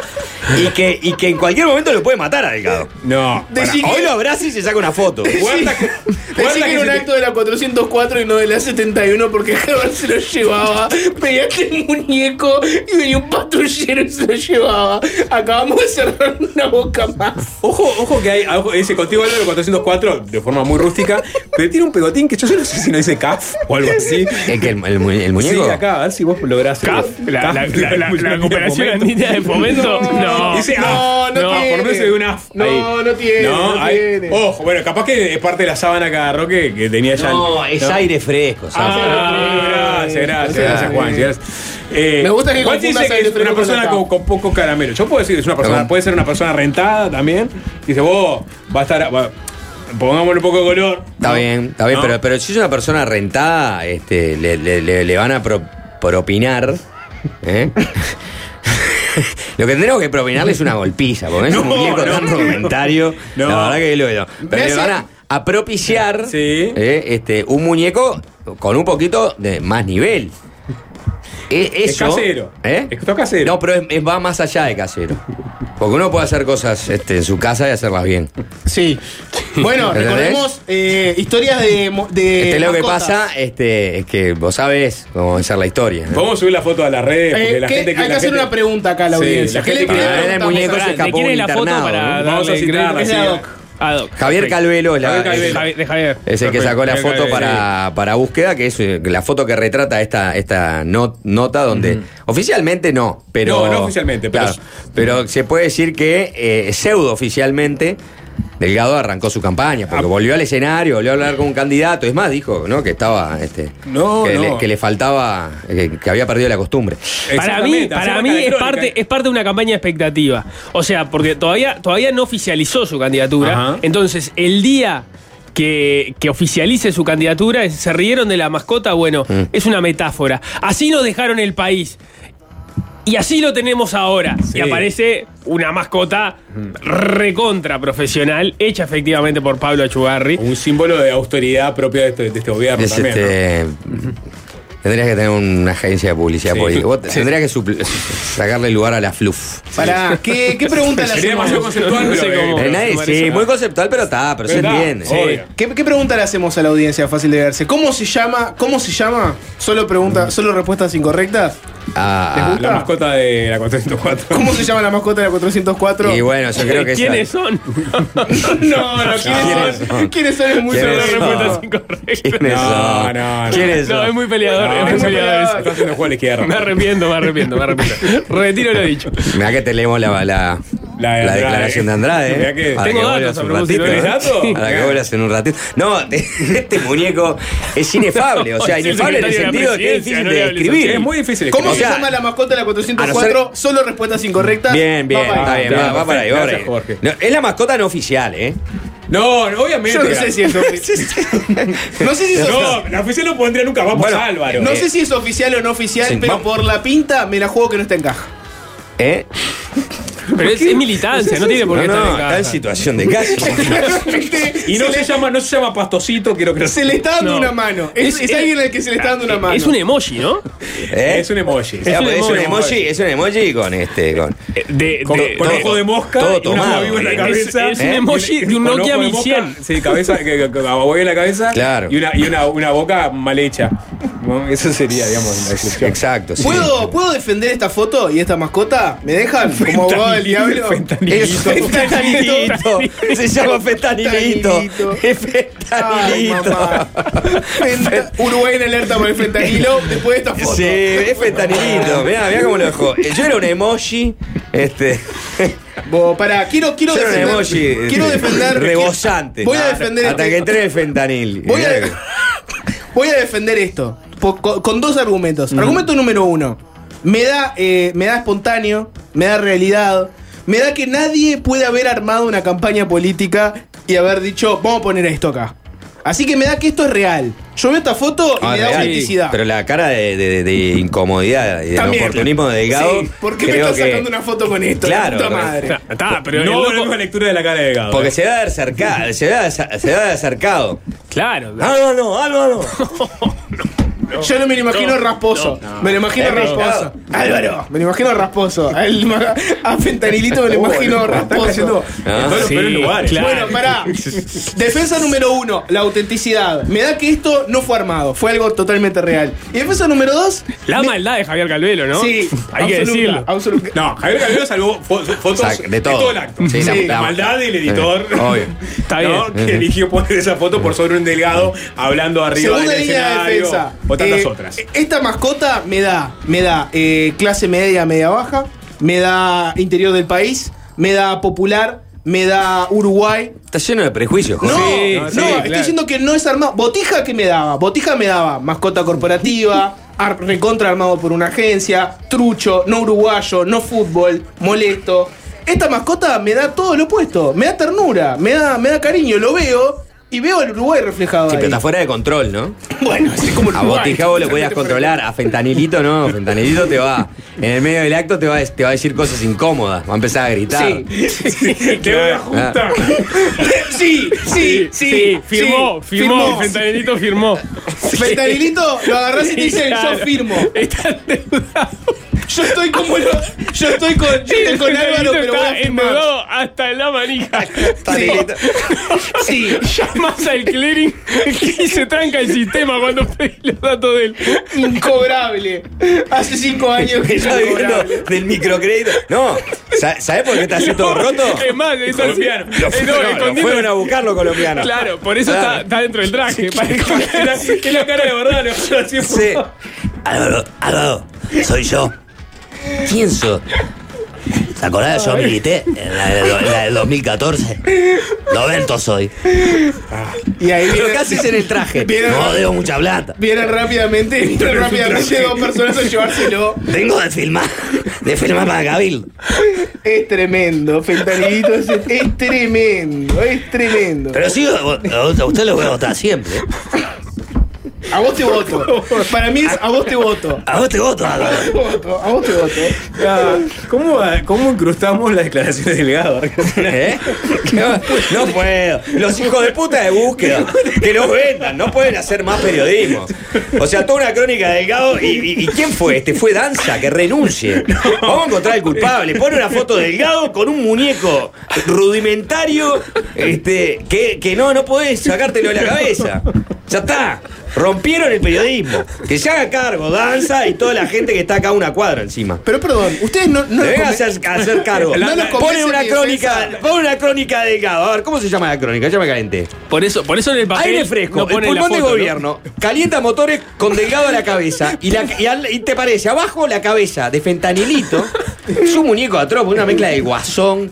y que, y que en cualquier momento lo puede matar a Delgado. No. Decí Hoy que- lo abraza y se saca una foto. Guarda que- Decí que que era un se te- acto de la 404 y no de la 71 porque Gerber se lo llevaba. Veía este muñeco y venía un patrullero y se lo llevaba. Acabamos de cerrar una boca más. Ojo, ojo que hay, ojo, ese contigo Álvaro 404 de forma muy rústica, pero tiene un pegotín que yo no sé si no dice CAF o algo así. *laughs* ¿El, que el, el mu- el muñeco? Sí, acá, a ver si vos lográs. CAF, la, la, la, la, la cooperación andina de fomento. No, Dice No, AF. no por tiene. lo menos se ve un AF. No, ahí. no tiene, no hay- tiene. Ojo, bueno, capaz que es parte de la sábana que agarró que, que tenía ya. el- No, es aire fresco. ¿sabes? Ah, gracias, gracias, gracias, Juan. gracias. Eh, Me gusta que Juan dice que es una persona con, con poco caramelo. Yo puedo decir que es una persona, puede ser una persona rentada también. Dice, vos, va a estar. va- pongámosle un poco de color. Está ¿no? bien, está bien, ¿No? pero, pero si es una persona rentada, este, le, le- le- le van a pro- propinar. ¿eh? *laughs* Lo que tendremos que propinarle es una golpiza, porque es *laughs* un No, muñeco no. tan rudimentario. No. La verdad que lo Pero Me le van a, a propiciar Sí. ¿eh? este, un muñeco con un poquito de más nivel. E- Es Eso, casero. ¿eh? Es todo casero. No, pero es- es- va más allá de casero. Porque uno puede hacer cosas este, en su casa y hacerlas bien. Sí. Bueno, *laughs* recordemos eh, historias de. de Este, lo que pasa este, es que vos sabés cómo va a ser la historia. ¿no? Podemos subir la foto a las redes. porque Eh, la gente hay que la hacer gente- una pregunta acá a la Sí, audiencia. la ¿Qué le gente le Ah, el preguntamos muñeco se ¿De escapó quién es la foto internado, para ¿no? Vamos a darle citarla, ad hoc. Hoc. Javier. Calvelo es, la- Javier es- Calvelo. Javier- de Javier. es el que sacó la foto para, para búsqueda, que es eh, la foto que retrata esta, esta no- nota donde oficialmente no, pero. No, no oficialmente, pero- claro, pero se puede decir que eh, pseudo oficialmente. Delgado arrancó su campaña, porque Ah. volvió al escenario, volvió a hablar con un candidato. Es más, dijo ¿no? que estaba. Este, No, que, no. Le, que le faltaba. Que, que había perdido la costumbre. Para mí, para mí es parte, es parte de una campaña de expectativa. O sea, porque todavía, todavía no oficializó su candidatura. Ajá. Entonces, el día que, que oficialice su candidatura, se rieron de la mascota, bueno, Mm. es una metáfora. Así nos dejaron el país. Y así lo tenemos ahora. Sí. Y aparece una mascota recontra profesional, hecha efectivamente por Pablo Achugarri. Un símbolo de autoridad propia de este, de este gobierno Es también. ¿no? Tendrías que tener una agencia de publicidad Sí. política. Vos Sí. Tendrías que supl- sacarle lugar a la fluff. Pará, ¿qué, qué pregunta le Sería hacemos? demasiado conceptual, No sé pero. cómo. Eh, nadie- sí, muy conceptual, pero está, pero se entiende. ¿Qué, qué pregunta le hacemos a la audiencia fácil de verse? ¿Cómo se llama? ¿Cómo se llama? Solo pregunta, solo respuestas incorrectas. Ah, La mascota de la 404. ¿Cómo se llama la mascota de la 404? y bueno, yo creo que ¿Quiénes esa- son? *laughs* no, no, ¿quiénes, ¿Quiénes son? son? ¿Quiénes son? Es muy ¿Quiénes solo son? respuestas. Respuestas incorrectas. ¿Quiénes No, son? no, no. ¿Quiénes No, son? es muy peleador, Haciendo juego a la izquierda. Me arrepiento, me arrepiento, me arrepiento. *laughs* Retiro lo dicho. Mirá que te leemos la, la, La la de Andrade. declaración de Andrade. Mirá ¿eh? que- Para Tengo que datos a un ratito. ¿tenés ¿eh? datos? Para que vuelvas en un ratito. No, *laughs* este muñeco es inefable. O sea, inefable en el sentido la de que es difícil no de le hables escribir. Es muy difícil. ¿Cómo se llama la mascota de la 404? Solo respuestas incorrectas. Bien, bien, Va para está ahí. bien, va, va para ahí, va para ahí. gracias, Jorge. No, es la mascota no oficial, ¿eh? No, no, obviamente. Yo no sé si es *laughs* oficial. no sé si es oficial. No, la oficial no pondría nunca. Vamos, Bueno, Álvaro. No Eh, sé si es oficial o no oficial, Sí, pero vamos. por la pinta me la juego que no está en caja. ¿Eh? Pero es, es militancia, no tiene por No, qué estar no, en está en situación de calle. Y no se llama, no se llama pastocito, quiero creer. Se le está dando No. una mano. Es, Es- es es- alguien al que se le está dando una mano. Es un emoji, ¿no? ¿Eh? Es un emoji. Un pues, es un emoji. emoji, es un emoji con este, con. Eh, De, Con, de- con de- ojo de mosca todo y una tomado, vivo en la cabeza. es un ¿Eh? emoji de un Nokia ojo de mosca, 1100. Sí, cabeza, que, en la cabeza. Claro. Y una, y una, una boca mal hecha. ¿No? Eso sería, digamos, la descripción. Exacto, sí. ¿Puedo, ¿Puedo defender esta foto y esta mascota? ¿Me dejan? Como abogado del diablo. Fentanilito. Es Fentanilito. Se llama fentanilito. Fentanilito. Es fentanilito. Fenta- Uruguay en alerta por el fentanilo después de esta foto. Sí, es fentanilito. Mirá, mirá cómo lo dejó. Yo era un emoji. Este. Bo, pará, quiero, quiero Yo defender. emoji. quiero defender. Rebosante. Voy a defender Hasta este- que entré en el fentanil. Voy a, que- *laughs* voy a defender esto con, con dos argumentos. Argumento número uno. Me da, eh, me da espontáneo, me da realidad, me da que nadie puede haber armado una campaña política y haber dicho, vamos a poner esto acá. Así que me da que esto es real. Yo veo esta foto y Ah, me da real. autenticidad. Pero la cara de, de- de incomodidad y de También. oportunismo de Delgado. Sí, ¿Por qué me estás que- sacando una foto con esto? Claro, la puta madre. Está, está, pero no el loco- volvemos a lectura de la cara de Delgado. Porque ¿eh? se da de acercado. Se da se da de acercado. Claro. Álvaro, *laughs* Yo no me lo imagino rasposo. me lo imagino rasposo. Álvaro, me lo imagino rasposo. A, él- *laughs* a fentanilito me lo *laughs* imagino rasposo. en Ah, todos sí, lugares. claro. Bueno, pará. *laughs* Defensa número uno, la autenticidad. Me da que esto no fue armado, fue algo totalmente real. Y defensa número dos, La me- maldad de Javier Calvelo, ¿no? Sí, Hay que decirlo. absoluta. No, Javier Calvero salvó fo- fotos de de todo. todo, el acto. Sí, la- la, la- maldad del editor. Eh, obvio. Está ¿no? bien. Que eligió poner esa foto por sobre un delgado hablando arriba Segunda del línea de defensa. O tantas Eh, otras. Esta mascota me da, me da eh, clase media, media baja, me da interior del país, me da popular, me da Uruguay. Está lleno de prejuicios, No, Jorge. no, sí, estoy claro. diciendo que no es armado. Botija que me daba, Botija me daba mascota corporativa, *laughs* ar- recontra armado por una agencia, trucho, no uruguayo, no fútbol, molesto. Esta mascota me da todo lo opuesto, me da ternura, me da, me da cariño, lo veo y veo el Uruguay reflejado Sí, ahí. pero está fuera de control, ¿no? *laughs* Bueno, así como el A Uruguay. Botija vos lo podías controlar, a Fentanilito no. Fentanilito te va, en el medio del acto te va, a- te va a decir cosas incómodas, va a empezar a gritar. Sí. *laughs* Te voy a juntar. Sí, sí, sí. firmó, sí, firmó, Fentanilito firmó. Fentanilito, lo agarrás y te dicen, Claro. yo firmo. Está endeudado. Yo estoy como lo, yo estoy con, yo estoy con Álvaro, pero voy a está firmar. endeudado hasta en la manija. Sí. Sí. *laughs* Llamas al clearing y se tranca el sistema cuando pedís los datos de él. Incobrable. Hace cinco años que es Está viviendo incobrable. del microcrédito. No, ¿sa- ¿sabés por qué está así todo roto? Es más, es así. Colombiano. Eh, no, No, lo fueron a buscar los colombianos. Claro, por eso está, está dentro del traje. Para esconder. Que la cara de verdad. Sí. Álvaro, Álvaro, soy yo. ¿Quién sos? ¿Te acordás de yo milité en la, de- en la del 2014? Roberto soy. Y ahí ¿Pero viene, qué haces en el traje? Viene- No, debo mucha plata. vienen rápidamente, vienen rápidamente dos personas a llevárselo. Vengo de filmar, de filmar para Cabildo. Es tremendo, Fentanilito es, es tremendo, es tremendo. Pero sí, a a usted lo voy a votar siempre. A vos te voto. *laughs* Para mí es a vos te voto. A vos te voto, A vos Álvaro. te voto, a vos te voto. Ah, ¿Cómo, ¿Cómo incrustamos las declaraciones del Delgado? *laughs* ¿Eh? No puedo. Los hijos de puta de búsqueda. Que los vendan. No pueden hacer más periodismo. O sea, toda una crónica de Delgado. ¿Y, y, y quién fue? Este fue Danza, que renuncie. *laughs* Vamos a encontrar al culpable. Pone una foto de Delgado con un muñeco rudimentario. Este, que, que no, no podés sacártelo de la cabeza. Ya está. Rompieron el periodismo. Que se haga cargo, Danza y toda la gente que está acá a una cuadra encima. Pero perdón, ustedes no, no Deben hacer, hacer *laughs* cargo. No nos Pone una crónica, pone una crónica de Delgado. A ver, ¿cómo se llama la crónica? Ya me calenté. Por eso, por eso en el papel. Aire fresco, no el la pulmón de foto, ¿no? gobierno. Calienta motores con Delgado a la cabeza. Y, la- y al- y te parece, abajo la cabeza de fentanilito. Es un muñeco atroz, una mezcla de guasón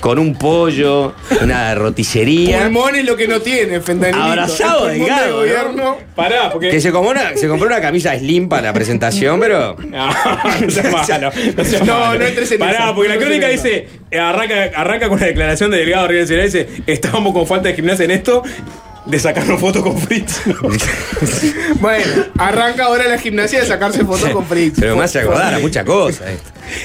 con un pollo, una roticería. Pulmón es lo que no tiene, Fentanilito. Abrazado de ¿no? gobierno. Pará, porque. Que se compró, una, se compró una camisa slim para la presentación, pero. *laughs* No, no seas malo. No, seas No, malo. no entres en Pará, porque la no crónica dice. Arranca, arranca con la declaración de Delgado Nacional. Dice: Estábamos con falta de gimnasia en esto. De sacarnos fotos con Fritz. *laughs* Bueno, arranca ahora la gimnasia de sacarse fotos con Fritz. Pero me hace acordar a muchas cosas.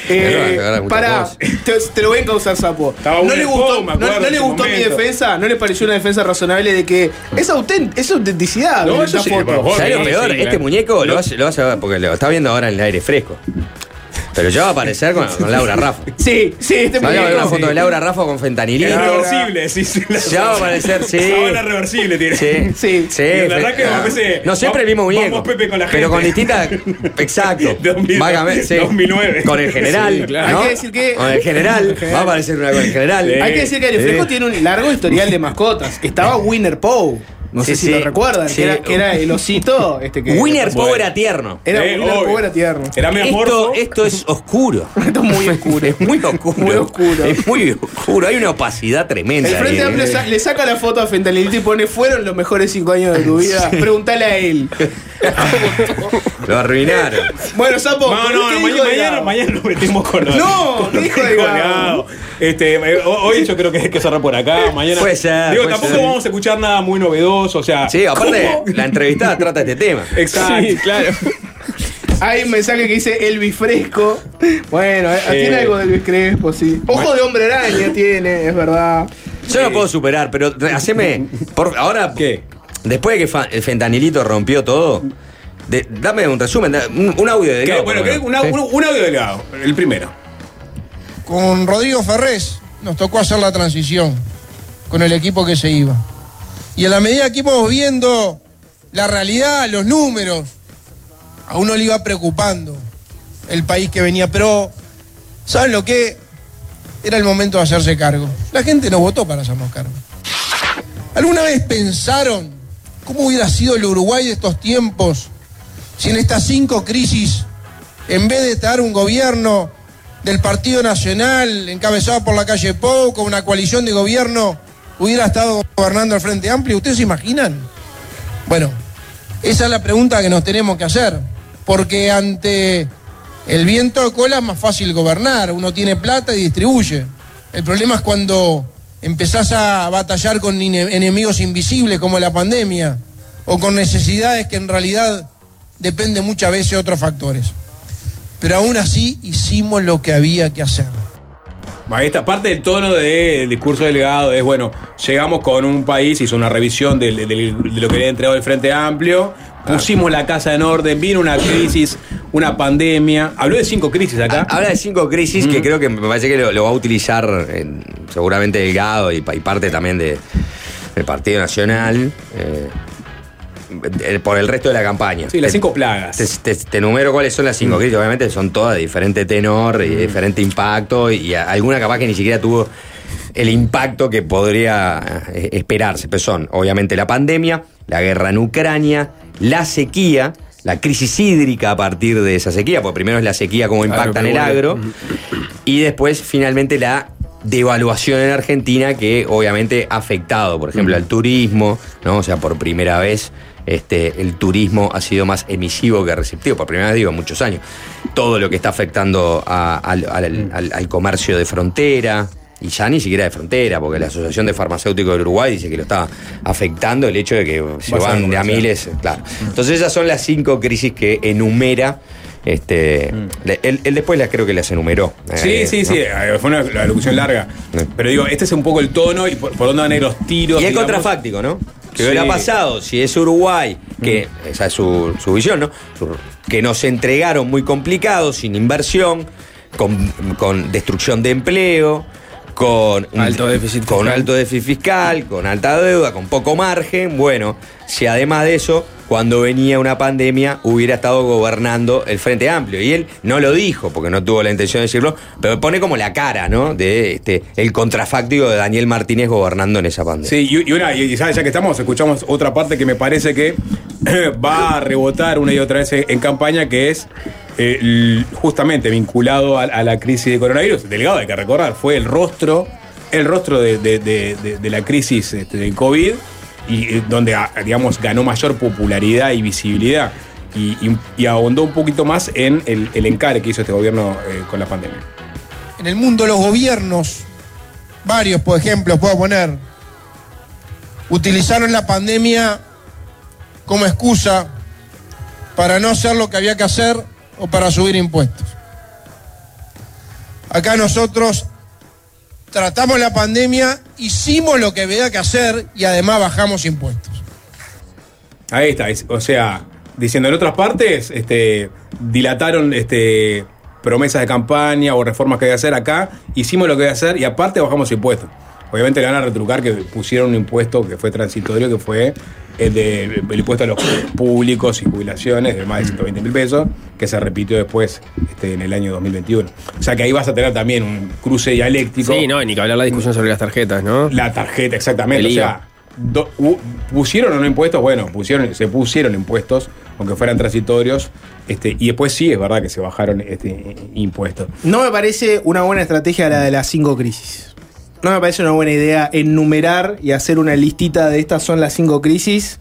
Eh, acordar a muchas para, te, te lo voy a encauzar, sapo. ¿No le gustó, no, le gustó mi defensa? ¿No le pareció una defensa razonable de que es, autent es autenticidad? No, eso sí, foto? favor. ¿Sabes lo peor? sí, este claro. muñeco lo Lo- vas, lo vas a ver porque lo está viendo ahora en el aire fresco. Pero ya va a aparecer con, con Laura Raffo. *laughs* Sí, sí, este Va a haber una foto de Laura Raffo con Es fentanilito. reversible, sí, sí. la- Ya va a aparecer, sí. Sábana reversible tiene. Sí, *laughs* Sí. sí. El arranque fe- me parece- No siempre el mismo vamos, muñeco. Pepe, con la Pero gente. con distintas. *laughs* Exacto. 2000, Va a cambiar, sí. 2009. Con el general. Sí, claro. ¿no? Hay que decir que- Con el general. Va a aparecer una con el general. Hay que decir que Fresco Sí. tiene un largo historial de mascotas. Estaba Winner Poe. No sé Sí, si sí. lo recuerdan, Sí. que, era, que era el osito. *laughs* Este que Winner Bueno. Power era tierno. Era Eh, Winner obvio. Poe, era tierno. Era medio Esto, esto es oscuro. *laughs* Esto es muy oscuro. Es muy oscuro. Muy oscuro. Es muy oscuro. Hay una opacidad tremenda. El Frente ahí, Amplio ¿eh? le saca la foto a Fentanilito y pone fueron los mejores cinco años de tu vida. *laughs* Pregúntale a él. Lo arruinaron. Bueno, Sapo, No, ¿qué no, dijo mañana, mañana, mañana nos metimos con los. No, con ¿qué los dijo Delgado? colgados. Este, eh, ho- hoy yo creo que hay que cerrar por acá. Mañana. Puede ser, Digo, puede tampoco ser. vamos a escuchar nada muy novedoso. O sea. Sí, aparte, ¿cómo? la entrevistada trata este tema. *laughs* Exacto. Sí, claro. Hay un mensaje que dice Elvis Fresco. Bueno, eh, Eh. tiene algo de Elvis Crespo, sí. Ojo de hombre araña tiene, es verdad. Yo no puedo superar, pero haceme. Por, ahora, ¿Qué? Después de que el fentanilito rompió todo, de- dame un resumen, da- un, un audio de. Gao, Bueno, un, un audio delgado, el primero. Con Rodrigo Ferrés nos tocó hacer la transición con el equipo que se iba. Y en la medida que íbamos viendo la realidad, los números, a uno le iba preocupando el país que venía. Pero, ¿saben lo que? Era el momento de hacerse cargo. La gente nos votó para hacernos cargo. ¿Alguna vez pensaron cómo hubiera sido el Uruguay de estos tiempos si en estas cinco crisis, en vez de estar un gobierno del Partido Nacional encabezado por la calle Pou, con una coalición de gobierno, hubiera estado gobernando el Frente Amplio? ¿Ustedes se imaginan? Bueno, esa es la pregunta que nos tenemos que hacer, porque ante el viento de cola es más fácil gobernar, uno tiene plata y distribuye. El problema es cuando empezás a batallar con enemigos invisibles como la pandemia o con necesidades que en realidad dependen muchas veces de otros factores. Pero aún así hicimos lo que había que hacer. Está, parte del tono del discurso delgado es, bueno, llegamos con un país, hizo una revisión de lo que había entregado el Frente Amplio, pusimos la casa en orden, vino una crisis, una pandemia, habló de cinco crisis acá. Habla de cinco crisis que creo que me parece que lo, lo va a utilizar en- seguramente Delgado y, pa- y parte también de, del Partido Nacional eh, por el resto de la campaña. Sí, las cinco plagas. Te, te- te enumero cuáles son las cinco crisis. Obviamente son todas de diferente tenor y de diferente impacto y alguna capaz que ni siquiera tuvo el impacto que podría eh, esperarse. Pero son obviamente la pandemia, la guerra en Ucrania, la sequía, la crisis hídrica a partir de esa sequía, porque primero es la sequía como Claro, impacta en el agro bueno. y después finalmente la devaluación en Argentina que obviamente ha afectado, por ejemplo, al turismo, ¿no? O sea, por primera vez este, el turismo ha sido más emisivo que receptivo, por primera vez digo en muchos años. Todo lo que está afectando a- al, al- al- al comercio de frontera, y ya ni siquiera de frontera, porque la Asociación de Farmacéuticos del Uruguay dice que lo está afectando el hecho de que se Va a ser van de a miles, claro. Entonces esas son las cinco crisis que enumera. Este, le- él, él después las creo que las enumeró. Sí, Eh, sí, ¿no? sí, eh, fue una, la locución larga. Pero digo, este es un poco el tono y por, por dónde van a ir los tiros. Y es contrafáctico, ¿no? Que Sí. hubiera pasado si es Uruguay, que esa es su, su visión, ¿no? Su- que nos entregaron muy complicados, sin inversión, con, con destrucción de empleo, con Alto déficit con fiscal. alto déficit fiscal, con alta deuda, con poco margen. Bueno, si además de eso, cuando venía una pandemia, hubiera estado gobernando el Frente Amplio. Y él no lo dijo, porque no tuvo la intención de decirlo, pero pone como la cara, ¿no? De este, el contrafáctico de Daniel Martínez gobernando en esa pandemia. Sí, y, una, y ya, ya que estamos, escuchamos otra parte que me parece que va a rebotar una y otra vez en, campaña, que es eh, justamente vinculado a, a la crisis de coronavirus. Delegado, hay que recordar, fue el rostro, el rostro de- de la crisis este, del COVID y eh, donde, ah, digamos, ganó mayor popularidad y visibilidad. Y, y- un poquito más en el, el encare que hizo este gobierno eh, con la pandemia. En el mundo los gobiernos, varios por ejemplo, puedo poner, utilizaron la pandemia como excusa para no hacer lo que había que hacer o para subir impuestos. Acá nosotros tratamos la pandemia, hicimos lo que había que hacer y además bajamos impuestos. Ahí está, es- o sea, diciendo en otras partes, este, dilataron este, promesas de campaña o reformas que hay que hacer acá, hicimos lo que hay que hacer y aparte bajamos impuestos. Obviamente le van a retrucar que pusieron un impuesto que fue transitorio, que fue el, de, el impuesto a los públicos y jubilaciones de más de 120 mil pesos, que se repitió después este, en el año 2021. O sea que ahí vas a tener también un cruce dialéctico. Sí, no, ni que hablar la discusión sobre las tarjetas, ¿no? La tarjeta, exactamente. El o sea, do- pusieron o no impuestos, bueno, pusieron, se pusieron impuestos, aunque fueran transitorios, este, y después sí es verdad que se bajaron este, impuestos. No me parece una buena estrategia la de las cinco crisis. No me parece una buena idea enumerar y hacer una listita de estas son las cinco crisis,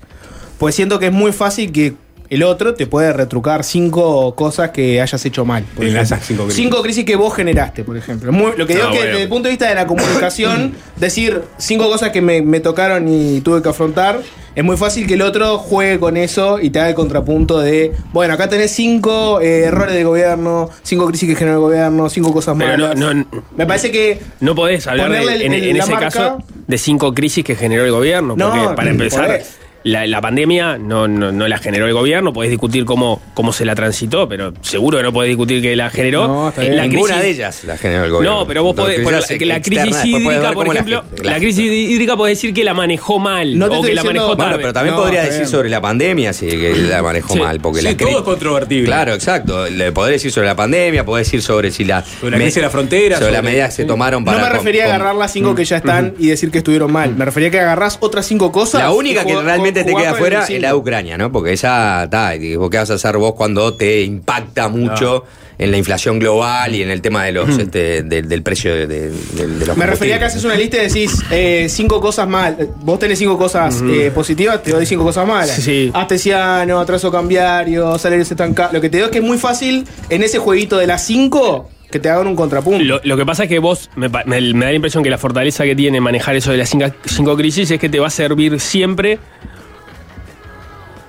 pues siento que es muy fácil que el otro te puede retrucar cinco cosas que hayas hecho mal. por En ejemplo. esas cinco crisis. Cinco crisis que vos generaste, por ejemplo. Muy- lo que digo Ah, es que bueno. desde el punto de vista de la comunicación, *coughs* decir cinco cosas que me, me tocaron y tuve que afrontar, es muy fácil que el otro juegue con eso y te haga el contrapunto de, bueno, acá tenés cinco eh, errores de gobierno, cinco crisis que generó el gobierno, cinco cosas Pero no, malas. no, Me parece que no podés hablar de- Ponerle el- en, ese marca- caso de cinco crisis que generó el gobierno. No, Porque para empezar, podés. La, la pandemia no, no, no la generó el gobierno, podés discutir cómo, cómo se la transitó, pero seguro que no podés discutir que la generó. No, está Eh, la Ninguna de ellas la generó el gobierno. No, pero vos podés, por la, la crisis podés hídrica, por la ejemplo, la, claro. crisis hídrica podés decir que la manejó mal No te o estoy que la diciendo- manejó Bueno, tarde. pero también No, podría decir sobre la pandemia, sí, que la manejó Sí. mal. Porque Sí, la todo es controvertible. Claro, exacto. Le podría decir sobre la pandemia, podría decir sobre si la. Sobre la crisis de la frontera, Sobre, las medidas que se tomaron No para. me refería con- a agarrar las cinco que ya están y decir que estuvieron mal. Me refería a que agarrás otras cinco cosas. La única que jugá- te queda el fuera es cinco. la de Ucrania, ¿no? Porque esa, está, ¿qué vas a hacer vos cuando te impacta mucho en la inflación global y en el tema de los, este, del, del precio de, de- de- de los Me refería a que haces una lista y decís eh, cinco cosas mal. Vos tenés cinco cosas eh, positivas, te doy cinco cosas malas. Sí. Astesiano, atraso cambiario, salarios estancados. Lo que te digo es que es muy fácil en ese jueguito de las cinco que te hagan un contrapunto. Lo, lo que pasa es que vos, me, pa- me- me da la impresión que la fortaleza que tiene manejar eso de las cinco, cinco crisis es que te va a servir siempre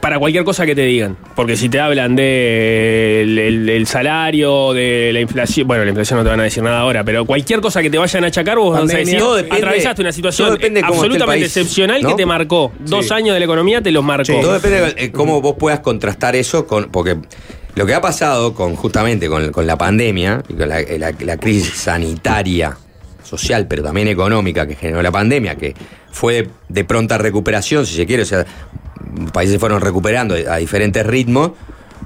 para cualquier cosa que te digan. Porque si te hablan del el- el salario, de la inflación, bueno, la inflación no te van a decir nada ahora, pero cualquier cosa que te vayan a achacar, vos vas a Pandemia. decir, Todo depende- atravesaste una situación de absolutamente país, excepcional ¿no? que te marcó. Dos años de la economía te los marcó. Todo depende de eh, cómo vos puedas contrastar eso con. Porque lo que ha pasado con justamente con, con la pandemia y con la, eh, la- la crisis sanitaria, social, pero también económica que generó la pandemia, que fue de, de pronta recuperación, si se quiere, o sea, países fueron recuperando a diferentes ritmos,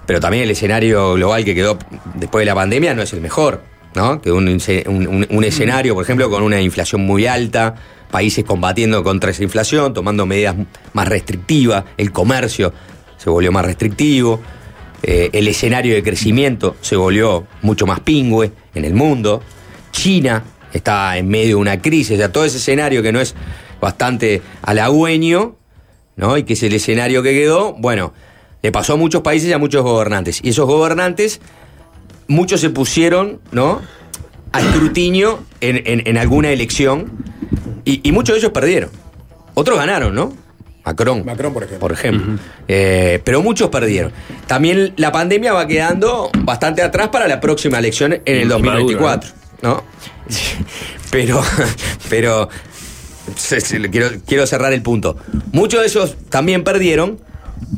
pero también el escenario global que quedó después de la pandemia no es el mejor, ¿no? Que un, escenario, por ejemplo, con una inflación muy alta, países combatiendo contra esa inflación, tomando medidas más restrictivas, el comercio se volvió más restrictivo, eh, el escenario de crecimiento se volvió mucho más pingüe en el mundo, China está en medio de una crisis, o sea, todo ese escenario que no es bastante halagüeño, ¿no? Y que es el escenario que quedó, bueno, le pasó a muchos países y a muchos gobernantes. Y esos gobernantes, muchos se pusieron, ¿no? A escrutinio en, en- en alguna elección y, y muchos de ellos perdieron. Otros ganaron, ¿no? Macron. Macron, por ejemplo. Por ejemplo. Eh, pero muchos perdieron. También la pandemia va quedando bastante atrás para la próxima elección en el Y 2024, ¿no? *laughs* Pero, pero quiero, quiero cerrar el punto. Muchos de ellos también perdieron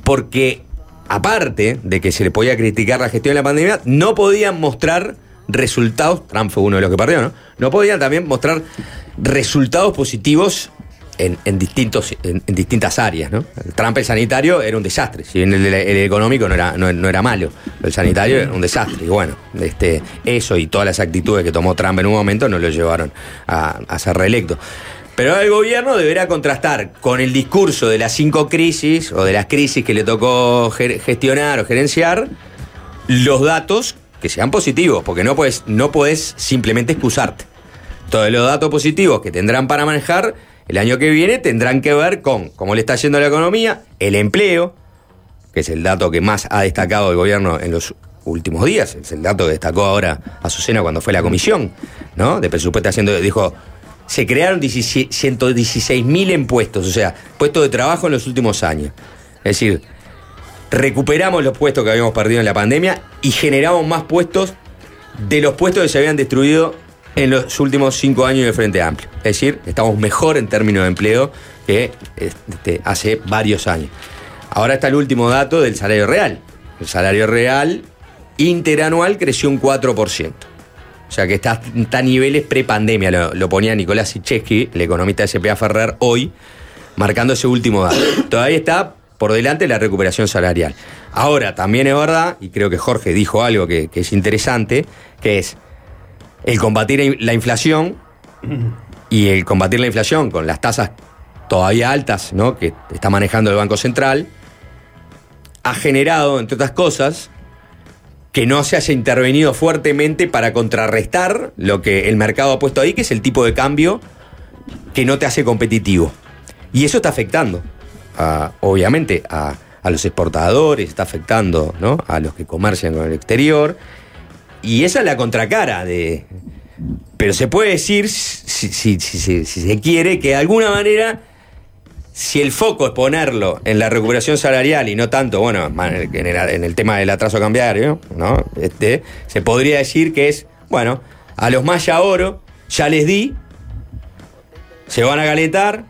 porque, aparte de que se le podía criticar la gestión de la pandemia, no podían mostrar resultados. Trump fue uno de los que perdió, ¿no? No podían también mostrar resultados positivos en, en distintos, en, distintas áreas, ¿no? Trump el sanitario era un desastre, si bien el, económico no era, no, no era malo, el sanitario era un desastre. Y bueno, este, eso y todas las actitudes que tomó Trump en un momento no lo llevaron a ser reelecto. Pero el gobierno deberá contrastar con el discurso de las cinco crisis o de las crisis que le tocó gestionar o gerenciar los datos que sean positivos, porque no puedes, no puedes simplemente excusarte. Todos los datos positivos que tendrán para manejar el año que viene tendrán que ver con cómo le está yendo la economía, el empleo, que es el dato que más ha destacado el gobierno en los últimos días, es el dato que destacó ahora Azucena cuando fue la comisión, ¿no? De presupuesto haciendo, dijo, se crearon 116 mil impuestos, o sea, puestos de trabajo en los últimos años. Es decir, recuperamos los puestos que habíamos perdido en la pandemia y generamos más puestos de los puestos que se habían destruido en los últimos cinco años del Frente Amplio. Es decir, estamos mejor en términos de empleo que este, hace varios años. Ahora está el último dato del salario real. El salario real interanual creció un 4%. O sea que está, a niveles prepandemia, lo, lo ponía Nicolás Sichesky, el economista de SPA Ferrer, hoy, marcando ese último dato. Todavía está por delante la recuperación salarial. Ahora, también es verdad, y creo que Jorge dijo algo que, que es interesante, que es el combatir la inflación y el combatir la inflación con las tasas todavía altas ¿no? que está manejando el Banco Central, ha generado, entre otras cosas, que no se haya intervenido fuertemente para contrarrestar lo que el mercado ha puesto ahí, que es el tipo de cambio que no te hace competitivo. Y eso está afectando, obviamente, a, a los exportadores, está afectando a los que comercian con el exterior. Y esa es la contracara de... Pero se puede decir, si se quiere, que de alguna manera si el foco es ponerlo en la recuperación salarial y no tanto, bueno, en el, en el tema del atraso cambiario, ¿no? Este, se podría decir que es, bueno, a los Maya Oro ya les di, se van a calentar,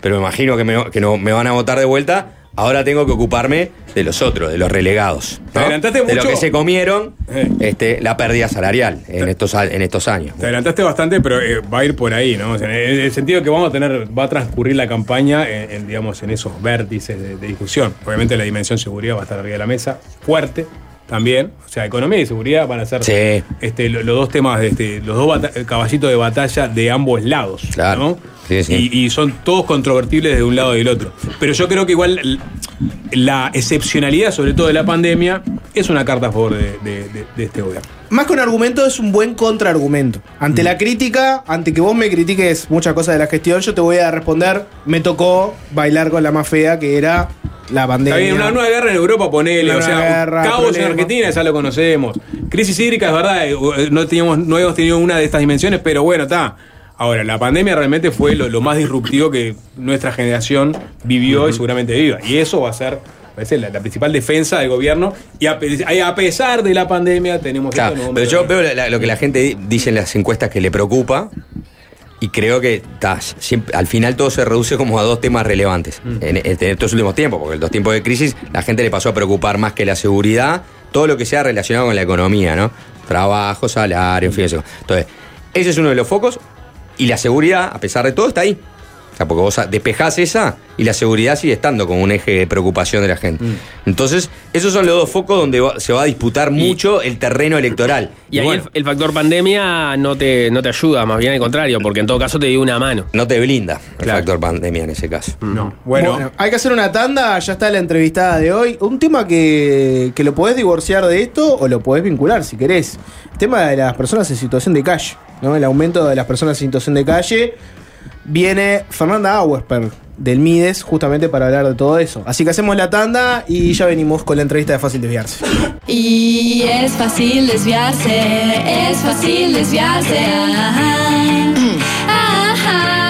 pero me imagino que, que no, me van a votar de vuelta. Ahora tengo que ocuparme de los otros, de los relegados. Te adelantaste De lo mucho. que se comieron Eh. este, la pérdida salarial en estos, en estos años. Te adelantaste bastante, pero eh, va a ir por ahí, ¿no? O sea, en el sentido que vamos a tener, va a transcurrir la campaña en, en, digamos, en esos vértices de, de discusión. Obviamente la dimensión seguridad va a estar arriba de la mesa, fuerte también. O sea, economía y seguridad van a ser Sí. este, lo- los dos temas, este, los dos caballitos de batalla de ambos lados. Claro. ¿no? Sí, sí. Y, y son todos controvertibles de un lado y del otro. Pero yo creo que igual la excepcionalidad, sobre todo de la pandemia, es una carta a favor de, de- de- de este gobierno. Más que un argumento, es un buen contraargumento. Ante la crítica, ante que vos me critiques muchas cosas de la gestión, yo te voy a responder, me tocó bailar con la más fea, que era la pandemia. Está bien, una nueva guerra en Europa, ponele. Una o sea, nueva guerra, caos en. Argentina, ya lo conocemos. Crisis hídrica, es verdad, eh, no, teníamos, no hemos tenido una de estas dimensiones, pero bueno, está. Ahora, la pandemia realmente fue lo, lo más disruptivo que nuestra generación vivió y seguramente viva. Y eso va a ser, parece, la, la principal defensa del gobierno. Y a, pe- a pesar de la pandemia, tenemos Claro, esto, pero yo veo la- la- lo que la gente di- dice en las encuestas que le preocupa y creo que ta, siempre- al final todo se reduce como a dos temas relevantes Mm. en, en estos últimos tiempos, porque en los tiempos de crisis la gente le pasó a preocupar más que la seguridad, todo lo que sea relacionado con la economía, ¿no? Trabajo, salario, en fin, eso. Entonces, ese es uno de los focos y la seguridad, a pesar de todo, está ahí. O sea, porque vos despejás esa y la seguridad sigue estando como un eje de preocupación de la gente. Mm. Entonces, esos son los dos focos donde va- se va a disputar mucho el terreno electoral. Y ahí bueno, el, el factor pandemia no te, no te ayuda, más bien al contrario, porque en todo caso te dio una mano. no te blinda el Claro. factor pandemia en ese caso. No. Bueno, hay que hacer una tanda, ya está la entrevistada de hoy. Un tema que, que lo podés divorciar de esto o lo podés vincular si querés. El tema de las personas en situación de calle, El aumento de las personas en situación de calle. Viene Fernanda Auersperg del Mides justamente para hablar de todo eso. Así que hacemos la tanda y ya venimos con la entrevista de Fácil Desviarse. Y es fácil desviarse, es fácil desviarse. Ajá, ajá.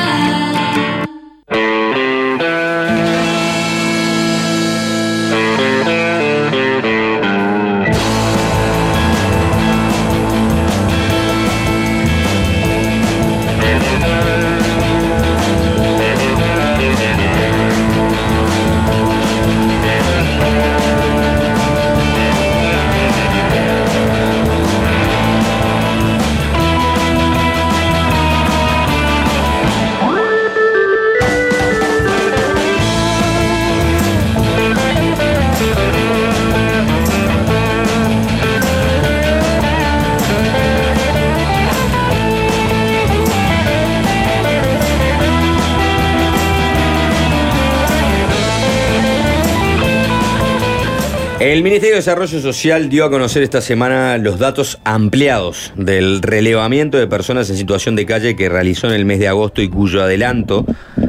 El Ministerio de Desarrollo Social dio a conocer esta semana los datos ampliados del relevamiento de personas en situación de calle que realizó en el mes de agosto y cuyo adelanto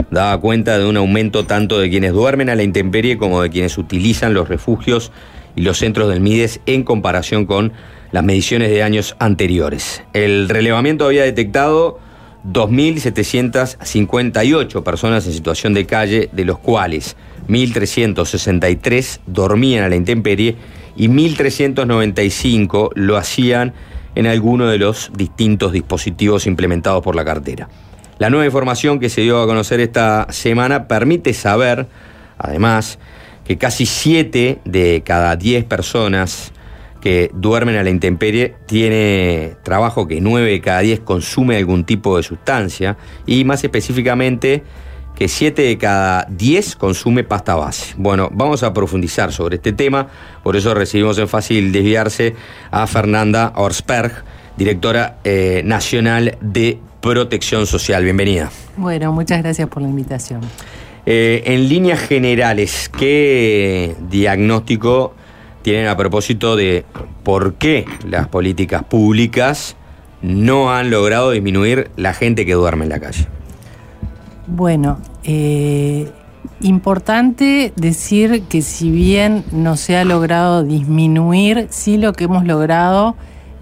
daba cuenta de un aumento tanto de quienes duermen a la intemperie como de quienes utilizan los refugios y los centros del MIDES en comparación con las mediciones de años anteriores. El relevamiento había detectado 2.758 personas en situación de calle, de los cuales 1.363 dormían a la intemperie y 1.395 lo hacían en alguno de los distintos dispositivos implementados por la cartera. La nueva información que se dio a conocer esta semana permite saber, además, que casi 7 de cada 10 personas que duermen a la intemperie tiene trabajo que 9 de cada 10 consume algún tipo de sustancia y más específicamente que 7 de cada 10 consume pasta base. Bueno, vamos a profundizar sobre este tema, por eso recibimos en Fácil Desviarse a Fernanda Orsberg, directora eh, nacional de Protección Social. Bienvenida. Bueno, muchas gracias por la invitación. Eh, en líneas generales, ¿qué diagnóstico tienen a propósito de por qué las políticas públicas no han logrado disminuir la gente que duerme en la calle? Bueno, eh, importante decir que si bien no se ha logrado disminuir, sí lo que hemos logrado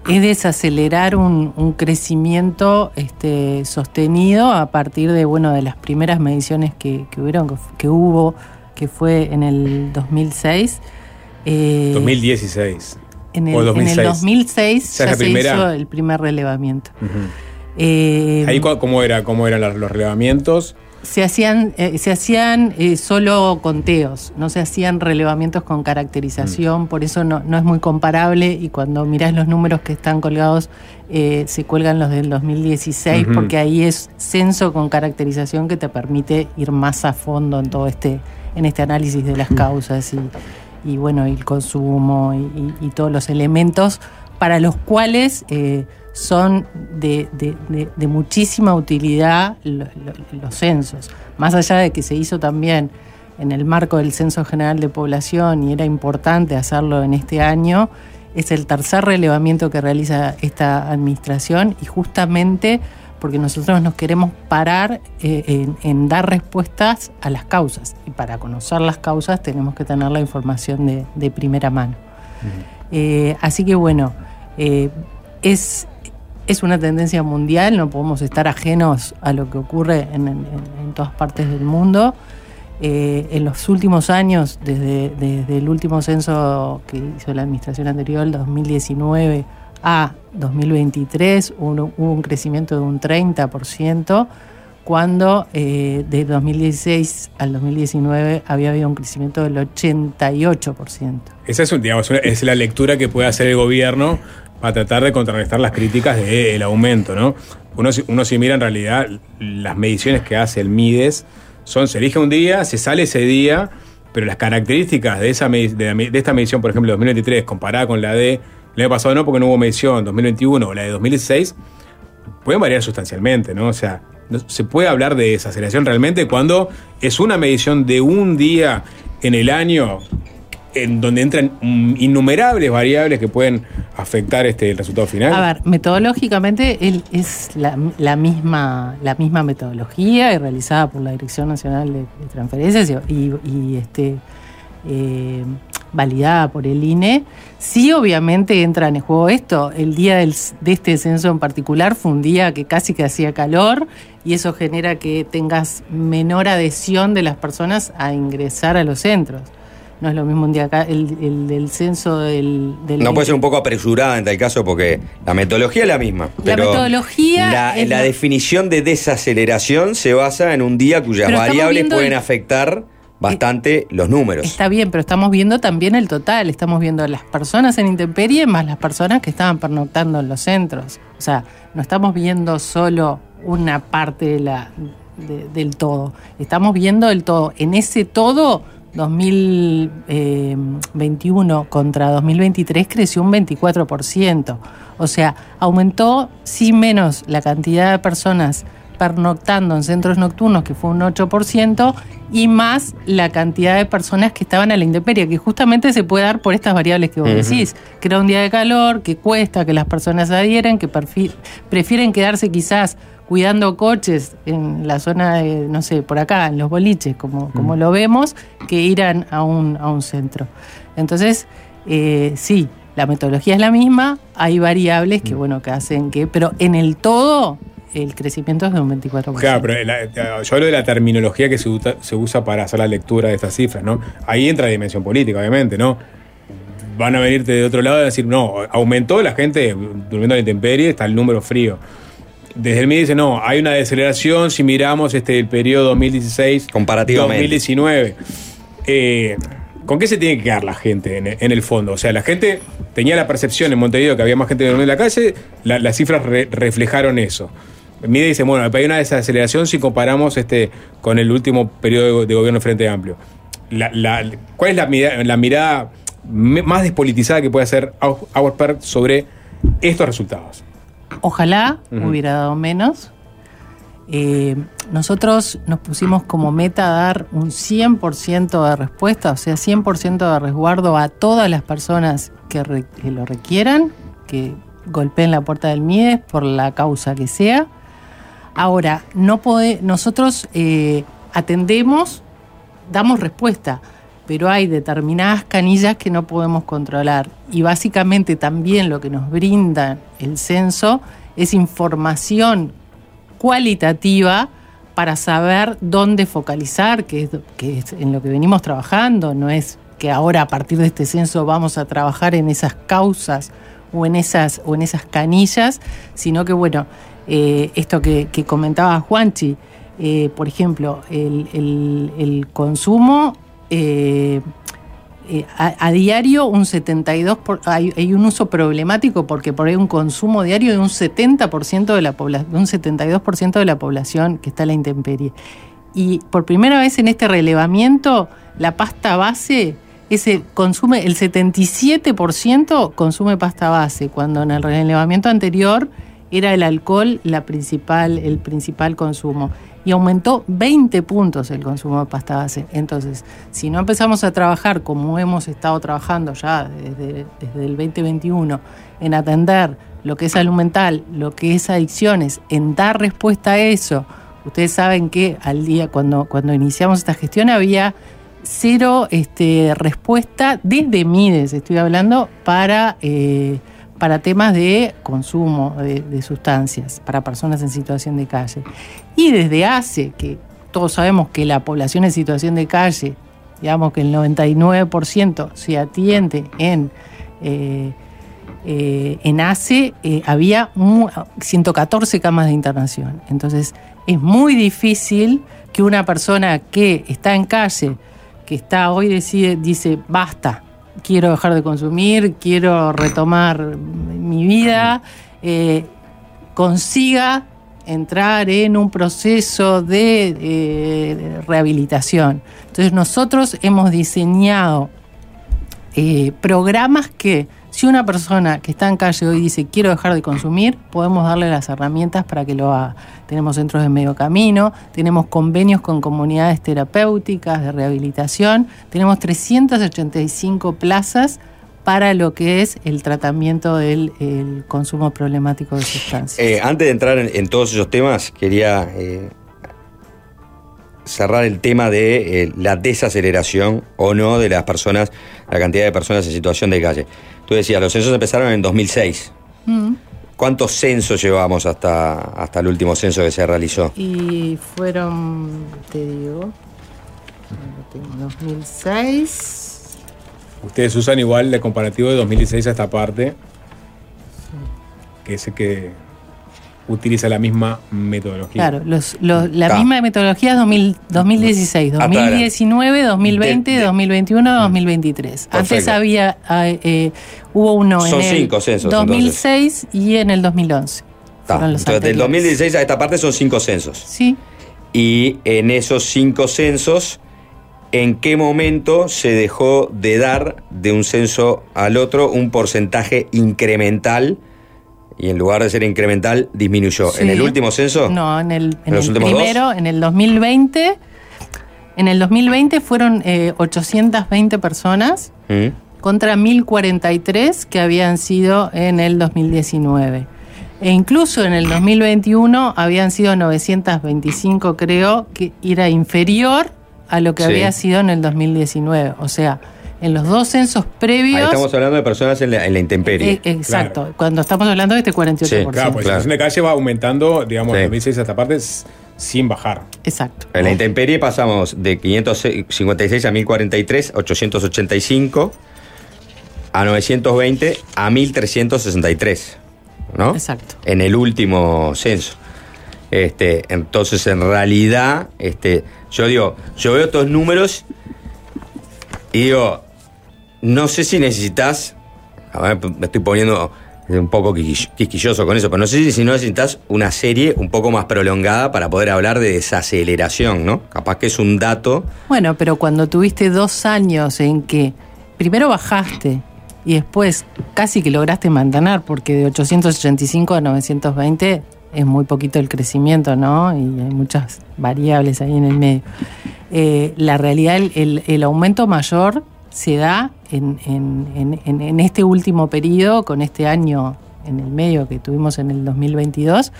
es desacelerar un, un crecimiento este, sostenido a partir de bueno de las primeras mediciones que, que hubieron que, que hubo que fue en el 2006 eh, 2016. en el, O en el 2006. 2006 Esa es ya se primera. hizo el primer relevamiento. Eh, Ahí, ¿cómo, era, ¿Cómo eran los relevamientos? se hacían, eh, se hacían eh, solo conteos, no se hacían relevamientos con Mm. caracterización, por eso no, no es muy comparable y cuando mirás los números que están colgados, se cuelgan los del 2016, Ujú. porque ahí es censo con caracterización que te permite ir más a fondo en todo este, en este análisis de las causas y, y bueno, y el consumo y, y- y todos los elementos para los cuales eh, son de, de- de- de muchísima utilidad lo- lo- los censos. Más allá de que se hizo también en el marco del Censo General de Población y era importante hacerlo en este año, es el tercer relevamiento que realiza esta administración y justamente porque nosotros nos queremos parar eh, en, en dar respuestas a las causas. Y para conocer las causas tenemos que tener la información de, de primera mano. Eh, así que bueno, eh, es, es una tendencia mundial, no podemos estar ajenos a lo que ocurre en, todas partes del mundo. Eh, en los últimos años, desde, el último censo que hizo la administración anterior, el 2019 a 2023, hubo, un crecimiento de un 30%, cuando eh, de 2016 al 2019 había habido un crecimiento del 88%. Esa es la lectura que puede hacer el gobierno para tratar de contrarrestar las críticas del aumento, ¿no? Uno, uno si mira en realidad las mediciones que hace el MIDES, son, se elige un día, se sale ese día, pero las características de, esa, de, de esta medición, por ejemplo, 2023, comparada con la de el año pasado, no porque no hubo medición, 2021 o la de 2016, pueden variar sustancialmente, ¿no? O sea, se puede hablar de desaceleración realmente cuando es una medición de un día en el año en donde entran mm, innumerables variables que pueden afectar este, el resultado final. A ver, metodológicamente él es la, la misma, la misma metodología realizada por la Dirección Nacional de, Transferencias y, este, eh, validada por el INE. Sí, obviamente entra en juego esto. El día del- de este censo en particular fue un día que casi que hacía calor y eso genera que tengas menor adhesión de las personas a ingresar a los centros. No es lo mismo un día acá, el, el del censo del, del No puede ser un poco apresurada en tal caso porque la metodología es la misma. La pero metodología La, es la la- definición de desaceleración se basa en un día cuyas Pero variables pueden el- afectar bastante los números. Está bien, pero estamos viendo también el total. Estamos viendo las personas en intemperie más las personas que estaban pernoctando en los centros. O sea, no estamos viendo solo una parte de la, de- del todo. Estamos viendo el todo. En ese todo, 2021 contra 2023 creció un 24%. O sea, aumentó sí menos la cantidad de personas pernoctando en centros nocturnos, que fue un 8%, y más la cantidad de personas que estaban a la intemperie, que justamente se puede dar por estas variables que vos decís, que era un día de calor, que cuesta que las personas adhieren, que prefieren quedarse quizás cuidando coches en la zona de, no sé, por acá, en los boliches, como, como lo vemos, que ir a, a un, a un centro. Entonces, eh, sí, la metodología es la misma, hay variables que, bueno, que hacen que, pero en el todo, el crecimiento es de un 24%. Claro, pero la- yo hablo de la terminología que se usa, se usa para hacer la lectura de estas cifras, ¿no? Ahí entra la dimensión política, obviamente, ¿no? Van a venirte de otro lado y decir, no, aumentó la gente durmiendo a la intemperie, está el número frío. Desde el MIDI dice, no, hay una deceleración si miramos este, el periodo 2016 Comparativamente. 2019. Eh, ¿Con qué se tiene que quedar la gente en, en el fondo? O sea, la gente tenía la percepción en Montevideo que había más gente durmiendo en la calle, la- las cifras re- reflejaron eso. Mide dice, bueno, hay una desaceleración si comparamos este con el último periodo de, gobierno Frente Amplio. La- la- ¿Cuál es la, mira- la mirada más despolitizada que puede hacer Au- Auersperg sobre estos resultados? Ojalá hubiera dado menos. Eh, nosotros nos pusimos como meta dar un 100% de respuesta, o sea, 100% de resguardo a todas las personas que, re- que lo requieran, que golpeen la puerta del MIDES por la causa que sea. Ahora, no pode- nosotros eh, atendemos, damos respuesta, pero hay determinadas canillas que no podemos controlar. Y básicamente también lo que nos brinda el censo es información cualitativa para saber dónde focalizar, que es, en lo que venimos trabajando, no es que ahora a partir de este censo vamos a trabajar en esas causas o en esas, o en esas canillas, sino que bueno, eh, esto que, comentaba Juanchi, eh, por ejemplo, el consumo eh, eh, a, diario un 72 por- hay, un uso problemático porque por ahí un consumo diario de un 70% de la población, un 72% de la población que está a la intemperie. Y por primera vez en este relevamiento, la pasta base ese consume el 77% consume pasta base, cuando en el relevamiento anterior era el alcohol la principal, el principal consumo. Y aumentó 20 puntos el consumo de pasta base. Entonces, si no empezamos a trabajar como hemos estado trabajando ya desde, desde el 2021, en atender lo que es salud mental, lo que es adicciones, en dar respuesta a eso, ustedes saben que al día, cuando, cuando iniciamos esta gestión, había cero este, respuesta desde MIDES, estoy hablando, para, eh, para temas de consumo de, sustancias para personas en situación de calle. Y desde hace, que todos sabemos que la población en situación de calle, digamos que el 99% se atiende en... eh, eh, en ACE eh, había mu- 114 camas de internación. Entonces es muy difícil que una persona que está en calle, que está hoy decide, dice, basta, quiero dejar de consumir, quiero retomar mi vida, eh, consiga entrar en un proceso de eh, rehabilitación. Entonces nosotros hemos diseñado eh, programas que si una persona que está en calle hoy dice quiero dejar de consumir, podemos darle las herramientas para que lo haga. Tenemos centros de medio camino, tenemos convenios con comunidades terapéuticas de rehabilitación, tenemos 385 plazas para lo que es el tratamiento del el consumo problemático de sustancias. Eh, antes de entrar en, en todos esos temas, quería eh, cerrar el tema de eh, la desaceleración o no de las personas, la cantidad de personas en situación de calle. Tú decías, los censos empezaron en 2006. Mm. ¿Cuántos censos llevamos hasta, hasta el último censo que se realizó? Y fueron, te digo, lo tengo, 2006. Ustedes usan igual el comparativo de 2016 a esta parte, que es el que utiliza la misma metodología. Claro, los, los- la Ta. misma metodología es 2000 2016, Hasta 2019, 2020, De- de- 2021, 2023. Antes había, ah, eh, hubo uno Son en el cinco censos, 2006 y en el 2011. Ta, Fueron los Entonces, del anteriores. 2016 a esta parte son cinco censos. Sí. Y en esos cinco censos, ¿en qué momento se dejó de dar de un censo al otro un porcentaje incremental? Y en lugar de ser incremental, disminuyó. Sí. ¿En el último censo? No, en el, en ¿En los el primero, en el 2020. En el 2020 fueron eh, 820 personas ¿Mm? contra 1043 que habían sido en el 2019. E incluso en el 2021 habían sido 925, creo, que era inferior a lo que Sí. había sido en el 2019. O sea, en los dos censos Ahí previos. estamos hablando de personas en la, en la intemperie. Eh, exacto, cuando estamos hablando de este 48%. Claro, pues la situación de calle va aumentando, digamos, de 2006 a esta parte sin bajar. Exacto. En la intemperie pasamos de 556 a 1043, 885, a 920, a 1363. ¿No? Exacto. En el último censo. Este, entonces, en realidad, este, yo digo, yo veo estos números y digo, no sé si necesitas, a ver, me estoy poniendo un poco quisquill- quisquilloso con eso, pero no sé si no necesitas una serie un poco más prolongada para poder hablar de desaceleración, ¿no? Capaz que es un dato. Bueno, pero cuando tuviste dos años en que primero bajaste y después casi que lograste mantener, porque de 885 a 920 es muy poquito el crecimiento, ¿no? Y hay muchas variables ahí en el medio. Eh, la realidad, el- el aumento mayor se da en, en- en- en- este último periodo, con este año en el medio que tuvimos en el 2022.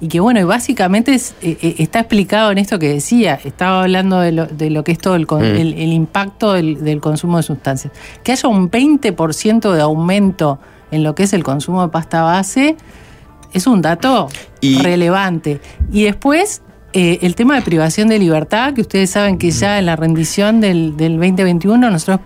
Y que bueno, y básicamente es- eh, eh, está explicado en esto que decía, estaba hablando de lo, de lo que es todo el, con- Mm. el, el impacto del, del consumo de sustancias. Que haya un 20% de aumento en lo que es el consumo de pasta base es un dato relevante. Y después, eh, el tema de privación de libertad, que ustedes saben que ya en la rendición del, del 2021 nosotros,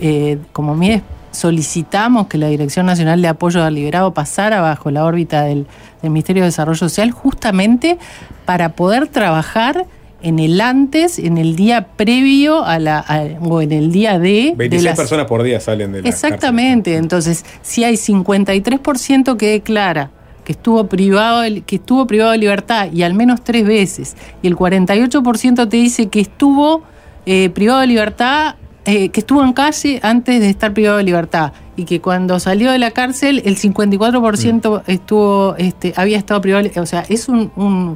eh, como MIDES, solicitamos que la Dirección Nacional de Apoyo al Liberado pasara bajo la órbita del, del Ministerio de Desarrollo Social justamente para poder trabajar en el antes, en el día previo a la, a- o en el día de... de 26 las- personas por día salen de la Exactamente, entonces si hay 53% que declara que estuvo privado de- que estuvo privado de libertad y al menos tres veces y el 48% te dice que estuvo eh, privado de libertad eh, que estuvo en calle antes de estar privado de libertad y que cuando salió de la cárcel el 54% estuvo este había estado privado de- o sea es un, un-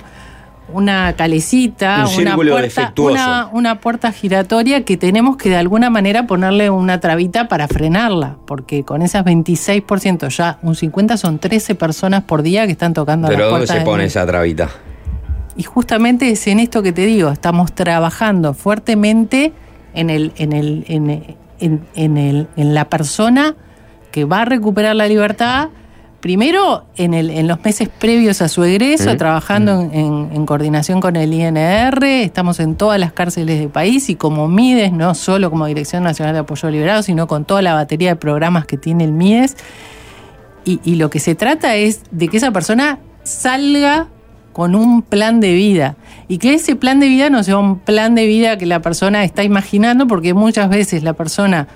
una calecita, Un una puerta, defectuoso. una, una puerta giratoria que tenemos que de alguna manera ponerle una trabita para frenarla, porque con esas 26%, ya un 50 son 13 personas por día que están tocando Pero las ¿dónde puertas. se del- pone esa trabita? Y justamente es en esto que te digo, estamos trabajando fuertemente en el, en el, en, en- en el, en la persona que va a recuperar la libertad. Primero, en, el, en los meses previos a su egreso, Mm. trabajando en, en- en coordinación con el INR, estamos en todas las cárceles del país y como MIDES, no solo como Dirección Nacional de Apoyo Liberado, sino con toda la batería de programas que tiene el MIDES. Y, y lo que se trata es de que esa persona salga con un plan de vida y que ese plan de vida no sea un plan de vida que la persona está imaginando porque muchas veces la persona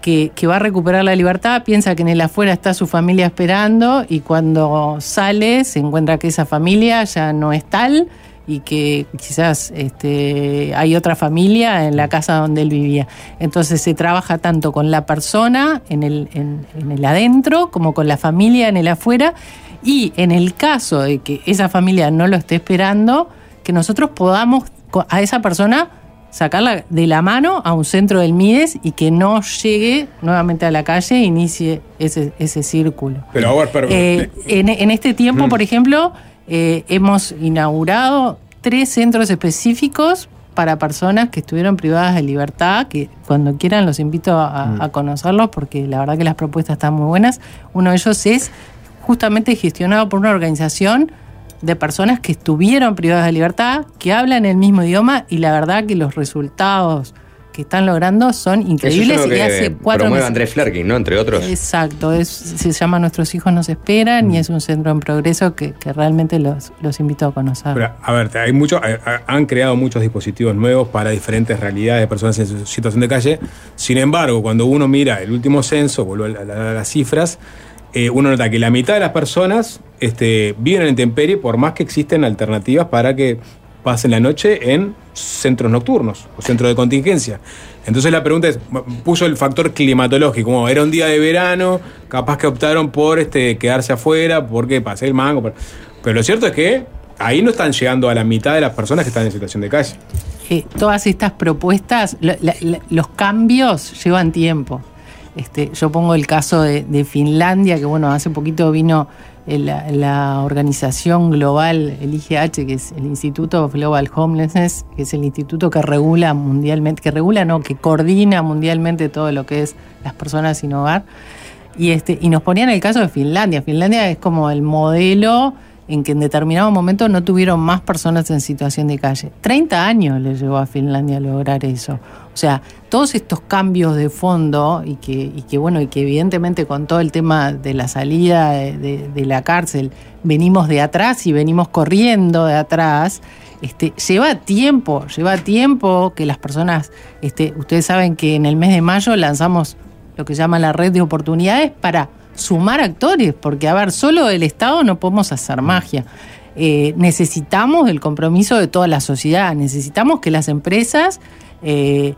que, va a recuperar la libertad piensa que en el afuera está su familia esperando y cuando sale se encuentra que esa familia ya no es tal y que quizás este, hay otra familia en la casa donde él vivía. Entonces se trabaja tanto con la persona en el, en, el adentro como con la familia en el afuera y en el caso de que esa familia no lo esté esperando, que nosotros podamos a esa persona sacarla de la mano a un centro del MIDES y que no llegue nuevamente a la calle e inicie ese, ese círculo. Pero ahora, pero- Eh, en, en este tiempo, Mm. por ejemplo, eh, hemos inaugurado tres centros específicos para personas que estuvieron privadas de libertad, que cuando quieran los invito a, Mm. a conocerlos porque la verdad que las propuestas están muy buenas. Uno de ellos es justamente gestionado por una organización de personas que estuvieron privadas de libertad, que hablan el mismo idioma y la verdad que los resultados que están logrando son Eso increíbles es lo y que hace cuatro promueve meses. Andrés Flerkin, ¿no? Entre otros. Exacto, es, se llama Nuestros hijos nos esperan y es un centro en progreso que, que realmente los, los invito a conocer. Pero, a ver, hay mucho, han creado muchos dispositivos nuevos para diferentes realidades de personas en situación de calle. Sin embargo, cuando uno mira el último censo, vuelvo a, la- a las cifras, eh, uno nota que la mitad de las personas este, viven en intemperie por más que existen alternativas para que pasen la noche en centros nocturnos o centros de contingencia. Entonces la pregunta es, puso el factor climatológico, era un día de verano, capaz que optaron por este, quedarse afuera porque pasé el mango. Pero, lo cierto es que ahí no están llegando a la mitad de las personas que están en situación de calle. Eh, todas estas propuestas, los cambios llevan tiempo. Este, yo pongo el caso de, Finlandia, que bueno, hace poquito vino eh, la, organización global, el IGH, que es el Instituto Global Homelessness, que es el instituto que regula mundialmente, que regula, no, que coordina mundialmente todo lo que es las personas sin hogar. Y, este, y nos ponían el caso de Finlandia. Finlandia es como el modelo en que en determinado momento no tuvieron más personas en situación de calle. 30 años le llevó a Finlandia lograr eso. O sea, todos estos cambios de fondo y que, bueno, y que evidentemente con todo el tema de la salida de, de- la cárcel venimos de atrás y venimos corriendo de atrás. Este, lleva tiempo, lleva tiempo que las personas, este, ustedes saben que en el mes de mayo lanzamos lo que llama la red de oportunidades para sumar actores, porque a ver, solo del Estado no podemos hacer magia. Eh, necesitamos el compromiso de toda la sociedad, necesitamos que las empresas eh,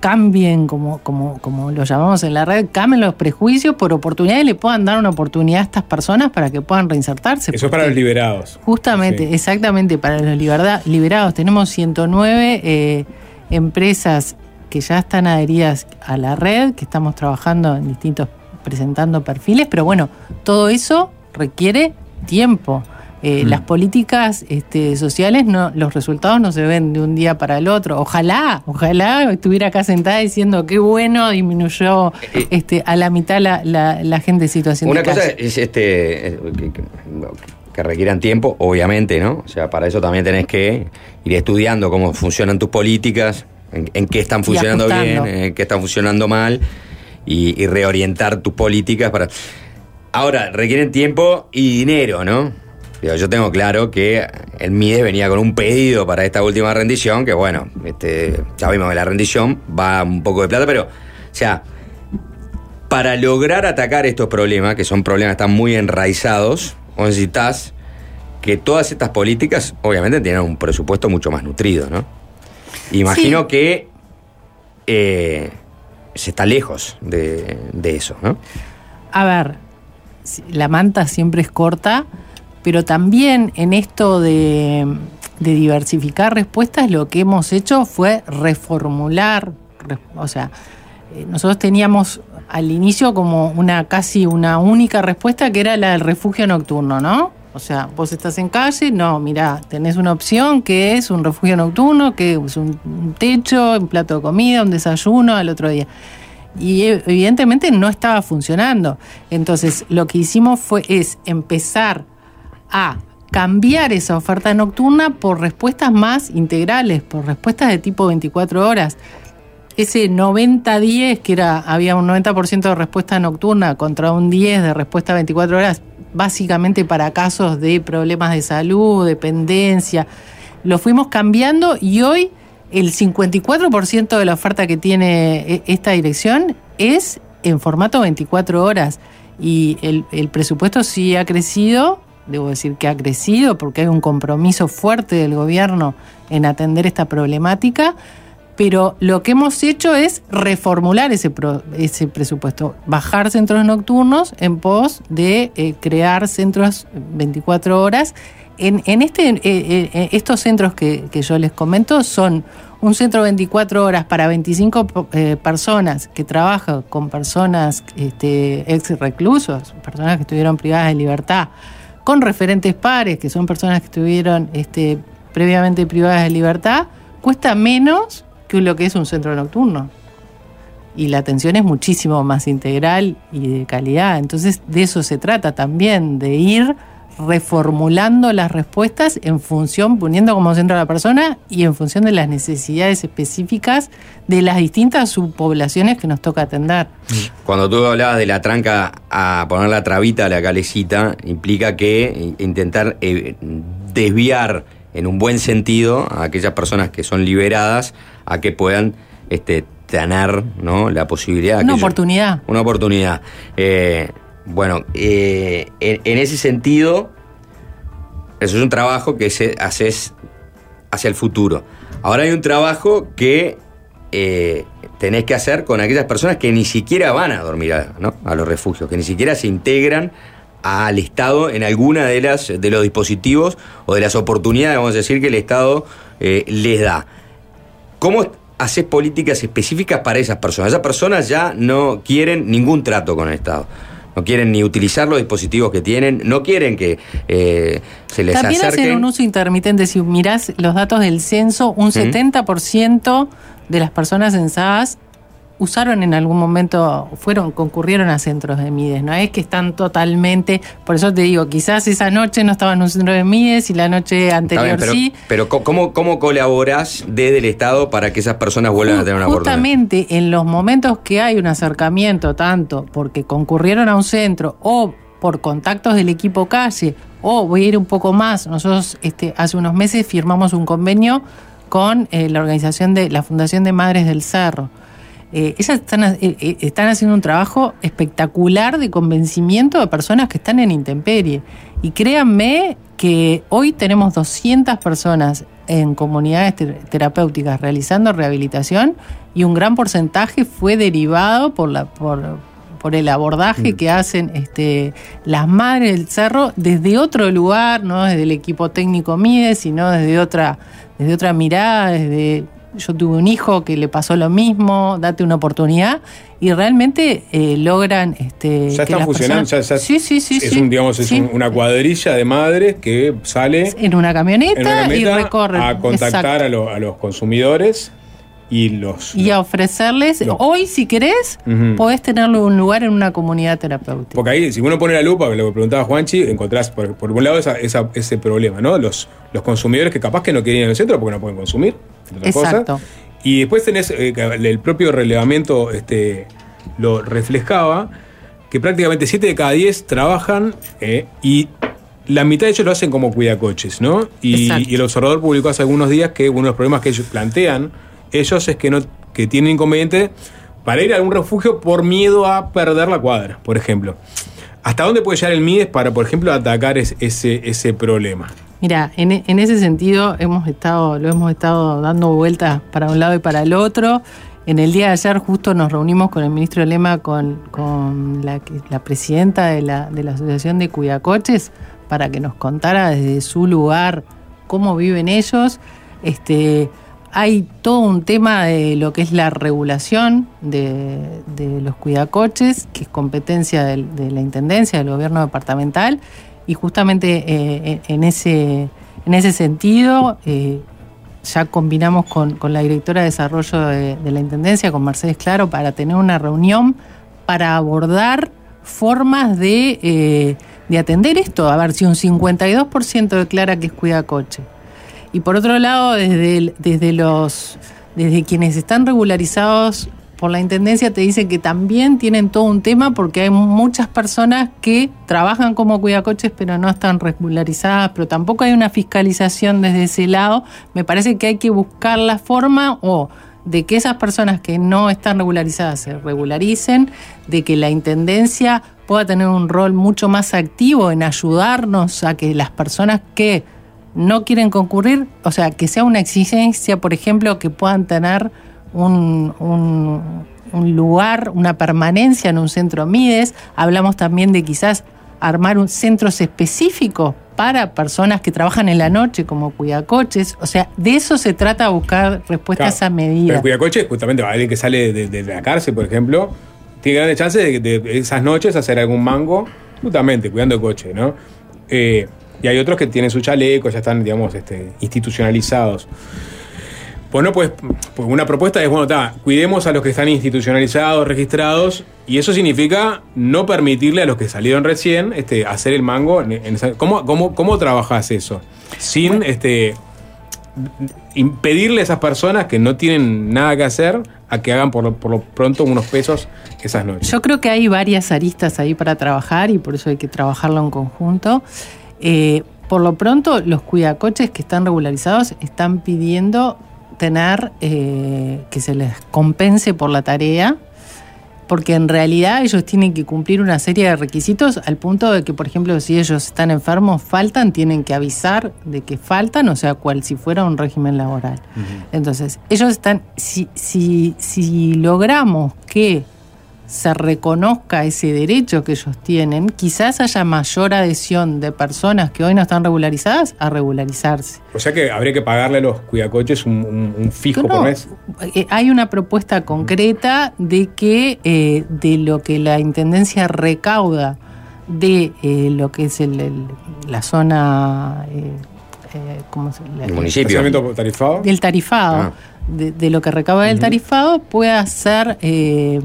cambien, como, como, como lo llamamos en la red, cambien los prejuicios por oportunidades y le puedan dar una oportunidad a estas personas para que puedan reinsertarse. Eso es para los liberados. Justamente, Sí. exactamente, para los liberda- liberados tenemos 109 eh, empresas que ya están adheridas a la red, que estamos trabajando en distintos, presentando perfiles, pero bueno, todo eso requiere tiempo. Eh, Las políticas este, sociales, no, los resultados no se ven de un día para el otro. Ojalá, ojalá estuviera acá sentada diciendo qué bueno disminuyó este, a la mitad la, la- la gente en situación Una de cosa calle. es este eh, que, que- que requieran tiempo, obviamente, ¿no? O sea, para eso también tenés que ir estudiando cómo funcionan tus políticas, en, en qué están funcionando bien, en qué están funcionando mal. Y, y reorientar tus políticas para. Ahora, requieren tiempo y dinero, ¿no? Yo tengo claro que el MIDES venía con un pedido para esta última rendición, que bueno, este, ya vimos que la rendición va un poco de plata, pero, o sea, para lograr atacar estos problemas, que son problemas que están muy enraizados, vos necesitas que todas estas políticas, obviamente, tienen un presupuesto mucho más nutrido, ¿no? Imagino Sí. que eh, se está lejos de, de eso, ¿no? A ver, la manta siempre es corta, pero también en esto de, de diversificar respuestas, lo que hemos hecho fue reformular, re- o sea, eh, nosotros teníamos al inicio como una casi una única respuesta que era la del refugio nocturno, ¿no? O sea, vos estás en calle, no, mirá, tenés una opción que es un refugio nocturno, que es un, techo, un plato de comida, un desayuno al otro día y eh, evidentemente no estaba funcionando. Entonces, lo que hicimos fue es empezar a cambiar esa oferta nocturna por respuestas más integrales, por respuestas de tipo 24 horas. Ese 90-10, que era, había un 90% de respuesta nocturna contra un 10 de respuesta 24 horas, básicamente para casos de problemas de salud, dependencia, lo fuimos cambiando y hoy el 54% de la oferta que tiene e- esta dirección es en formato 24 horas. Y el presupuesto sí ha crecido, debo decir que ha crecido porque hay un compromiso fuerte del gobierno en atender esta problemática, pero lo que hemos hecho es reformular ese, pro- ese presupuesto, bajar centros nocturnos en pos de eh, crear centros 24 horas. En, en este, eh, eh, estos centros que, que yo les comento son un centro 24 horas para 25 eh, personas que trabaja con personas este, ex reclusos, personas que estuvieron privadas de libertad, con referentes pares, que son personas que estuvieron este, previamente privadas de libertad, cuesta menos que lo que es un centro nocturno. Y la atención es muchísimo más integral y de calidad. Entonces, de eso se trata también, de ir reformulando las respuestas en función, poniendo como centro a la persona y en función de las necesidades específicas de las distintas subpoblaciones que nos toca atender. Cuando tú hablabas de la tranca a poner la trabita a la calecita, implica que intentar eh, desviar en un buen sentido a aquellas personas que son liberadas a que puedan este, tener ¿no? la posibilidad. Una oportunidad. una oportunidad. Eh, bueno, eh, en, en ese sentido, eso es un trabajo que se haces hacia el futuro. Ahora hay un trabajo que eh, tenés que hacer con aquellas personas que ni siquiera van a dormir a, ¿no? a los refugios, que ni siquiera se integran al Estado en alguna de las de los dispositivos o de las oportunidades, vamos a decir, que el Estado eh, les da. ¿Cómo haces políticas específicas para esas personas? Esas personas ya no quieren ningún trato con el Estado. No quieren ni utilizar los dispositivos que tienen, no quieren que eh, se les También hacen acerquen. un uso intermitente. Si mirás los datos del censo, un 70% de las personas censadas usaron en algún momento, fueron, concurrieron a centros de Mides. No es que están totalmente. Por eso te digo, quizás esa noche no estaban en un centro de Mides y la noche anterior bien, pero, sí. pero ¿cómo, ¿cómo colaborás desde el Estado para que esas personas vuelvan a tener una oportunidad? Justamente en los momentos que hay un acercamiento, tanto porque concurrieron a un centro o por contactos del equipo calle, o voy a ir un poco más, nosotros este, hace unos meses firmamos un convenio con eh, la organización de la Fundación de Madres del Cerro. Eh, ellas están, eh, eh, están haciendo un trabajo espectacular de convencimiento de personas que están en intemperie. Y créanme que hoy tenemos 200 personas en comunidades ter- terapéuticas realizando rehabilitación y un gran porcentaje fue derivado por, la, por, por el abordaje que hacen este, las madres del cerro desde otro lugar, no desde el equipo técnico MIDE, sino desde otra, desde otra mirada, desde yo tuve un hijo que le pasó lo mismo, date una oportunidad y realmente eh, logran este, Ya están funcionando, personas- ya, ya sí, sí, sí, es un, digamos, es un- una cuadrilla de madres que sale en una camioneta, en una y camioneta recorren. a contactar a, lo- a los consumidores y los y a ofrecerles, hoy si querés, Ujú. podés tenerlo un lugar en una comunidad terapéutica. Porque ahí, si uno pone la lupa, lo que preguntaba Juanchi, encontrás por, por un lado esa- esa- ese problema, ¿no? Los, los consumidores que capaz que no quieren ir al centro porque no pueden consumir, Exacto. Y después tenés eh, el propio relevamiento este, lo reflejaba, que prácticamente 7 de cada 10 trabajan eh, y la mitad de ellos lo hacen como cuidacoches, ¿no? Y el observador publicó hace algunos días que uno de los problemas que ellos plantean, ellos es que no que tienen inconveniente para ir a algún refugio por miedo a perder la cuadra, por ejemplo. ¿Hasta dónde puede llegar el MIDES para, por ejemplo, atacar es- ese, ese problema? Mira, en, e- en ese sentido hemos estado, lo hemos estado dando vueltas para un lado y para el otro. En el día de ayer justo nos reunimos con el ministro Lema, con, con la, la presidenta de la, de la Asociación de Cuidacoches, para que nos contara desde su lugar cómo viven ellos. Este, hay todo un tema de lo que es la regulación de, de los cuidacoches, que es competencia de, la Intendencia, del gobierno departamental, y justamente eh, en, ese, en ese sentido eh, ya combinamos con, con la directora de desarrollo de, la Intendencia, con Mercedes Claro, para tener una reunión para abordar formas de, eh, de atender esto. A ver, si un 52% declara que es cuidacoche, y por otro lado, desde, desde, los, desde quienes están regularizados por la Intendencia te dicen que también tienen todo un tema porque hay muchas personas que trabajan como cuidacoches pero no están regularizadas, pero tampoco hay una fiscalización desde ese lado. Me parece que hay que buscar la forma o de que esas personas que no están regularizadas se regularicen, de que la Intendencia pueda tener un rol mucho más activo en ayudarnos a que las personas que no quieren concurrir, o sea, que sea una exigencia, por ejemplo, que puedan tener un, un- un lugar, una permanencia en un centro MIDES. Hablamos también de quizás armar un centros específicos para personas que trabajan en la noche como cuidacoches. O sea, de eso se trata buscar respuestas Claro. a Pero medida. el cuidacoche, justamente, alguien que sale de, de la cárcel, por ejemplo, tiene grandes chances de, de esas noches hacer algún mango, justamente, cuidando el coche, ¿no? Eh, y hay otros que tienen su chaleco, ya están, digamos, este, institucionalizados. Bueno, pues, pues una propuesta es, bueno, está, cuidemos a los que están institucionalizados, registrados, y eso significa no permitirle a los que salieron recién este, hacer el mango. en- en esa- ¿Cómo, cómo, cómo trabajas eso? Sin este, impedirle a esas personas que no tienen nada que hacer a que hagan por lo, por lo pronto unos pesos esas noches. Yo creo que hay varias aristas ahí para trabajar y por eso hay que trabajarlo en conjunto. Eh, por lo pronto, los cuidacoches que están regularizados están pidiendo tener eh, que se les compense por la tarea, porque en realidad ellos tienen que cumplir una serie de requisitos al punto de que, por ejemplo, si ellos están enfermos, faltan, tienen que avisar de que faltan, o sea, cual si fuera un régimen laboral. Entonces, ellos están, si, si, si logramos que se reconozca ese derecho que ellos tienen, quizás haya mayor adhesión de personas que hoy no están regularizadas a regularizarse. O sea que habría que pagarle a los cuidacoches un, un- un fijo No, por mes. Eh, hay una propuesta concreta de que eh, de lo que la Intendencia recauda de eh, lo que es el- el- la zona... eh, ¿cómo se la- El municipio. Estacionamiento tarifado. del tarifado, Ah. de, de lo que recauda del tarifado, pueda ser eh,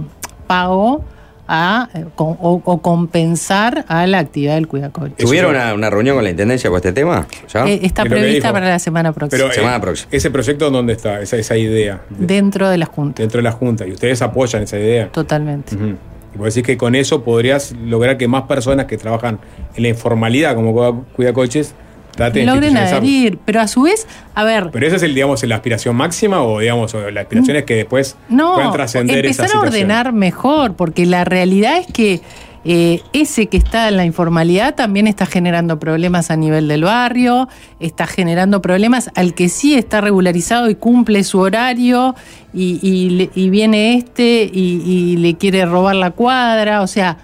pago a, eh, con- o, o compensar a la actividad del cuidacoche. ¿Tuvieron una, una reunión con la intendencia con este tema? ¿Ya? Eh, está Es prevista para la semana próxima, Pero eh, Semana próxima. ese proyecto, ¿dónde está? Esa, esa idea. de- dentro de la Junta, dentro de la Junta. Y ustedes apoyan esa idea. totalmente. Ujú. Y vos decís que con eso podrías lograr que más personas que trabajan en la informalidad como cuida- cuidacoches traten Logren adherir, pero a su vez, a ver, Pero esa es el, digamos, la aspiración máxima o digamos, la aspiración es que después No, puedan trascender esa empezar a ordenar mejor, porque la realidad es que eh, ese que está en la informalidad también está generando problemas a nivel del barrio, está generando problemas al que sí está regularizado y cumple su horario y, y y viene este y, y le quiere robar la cuadra, o sea...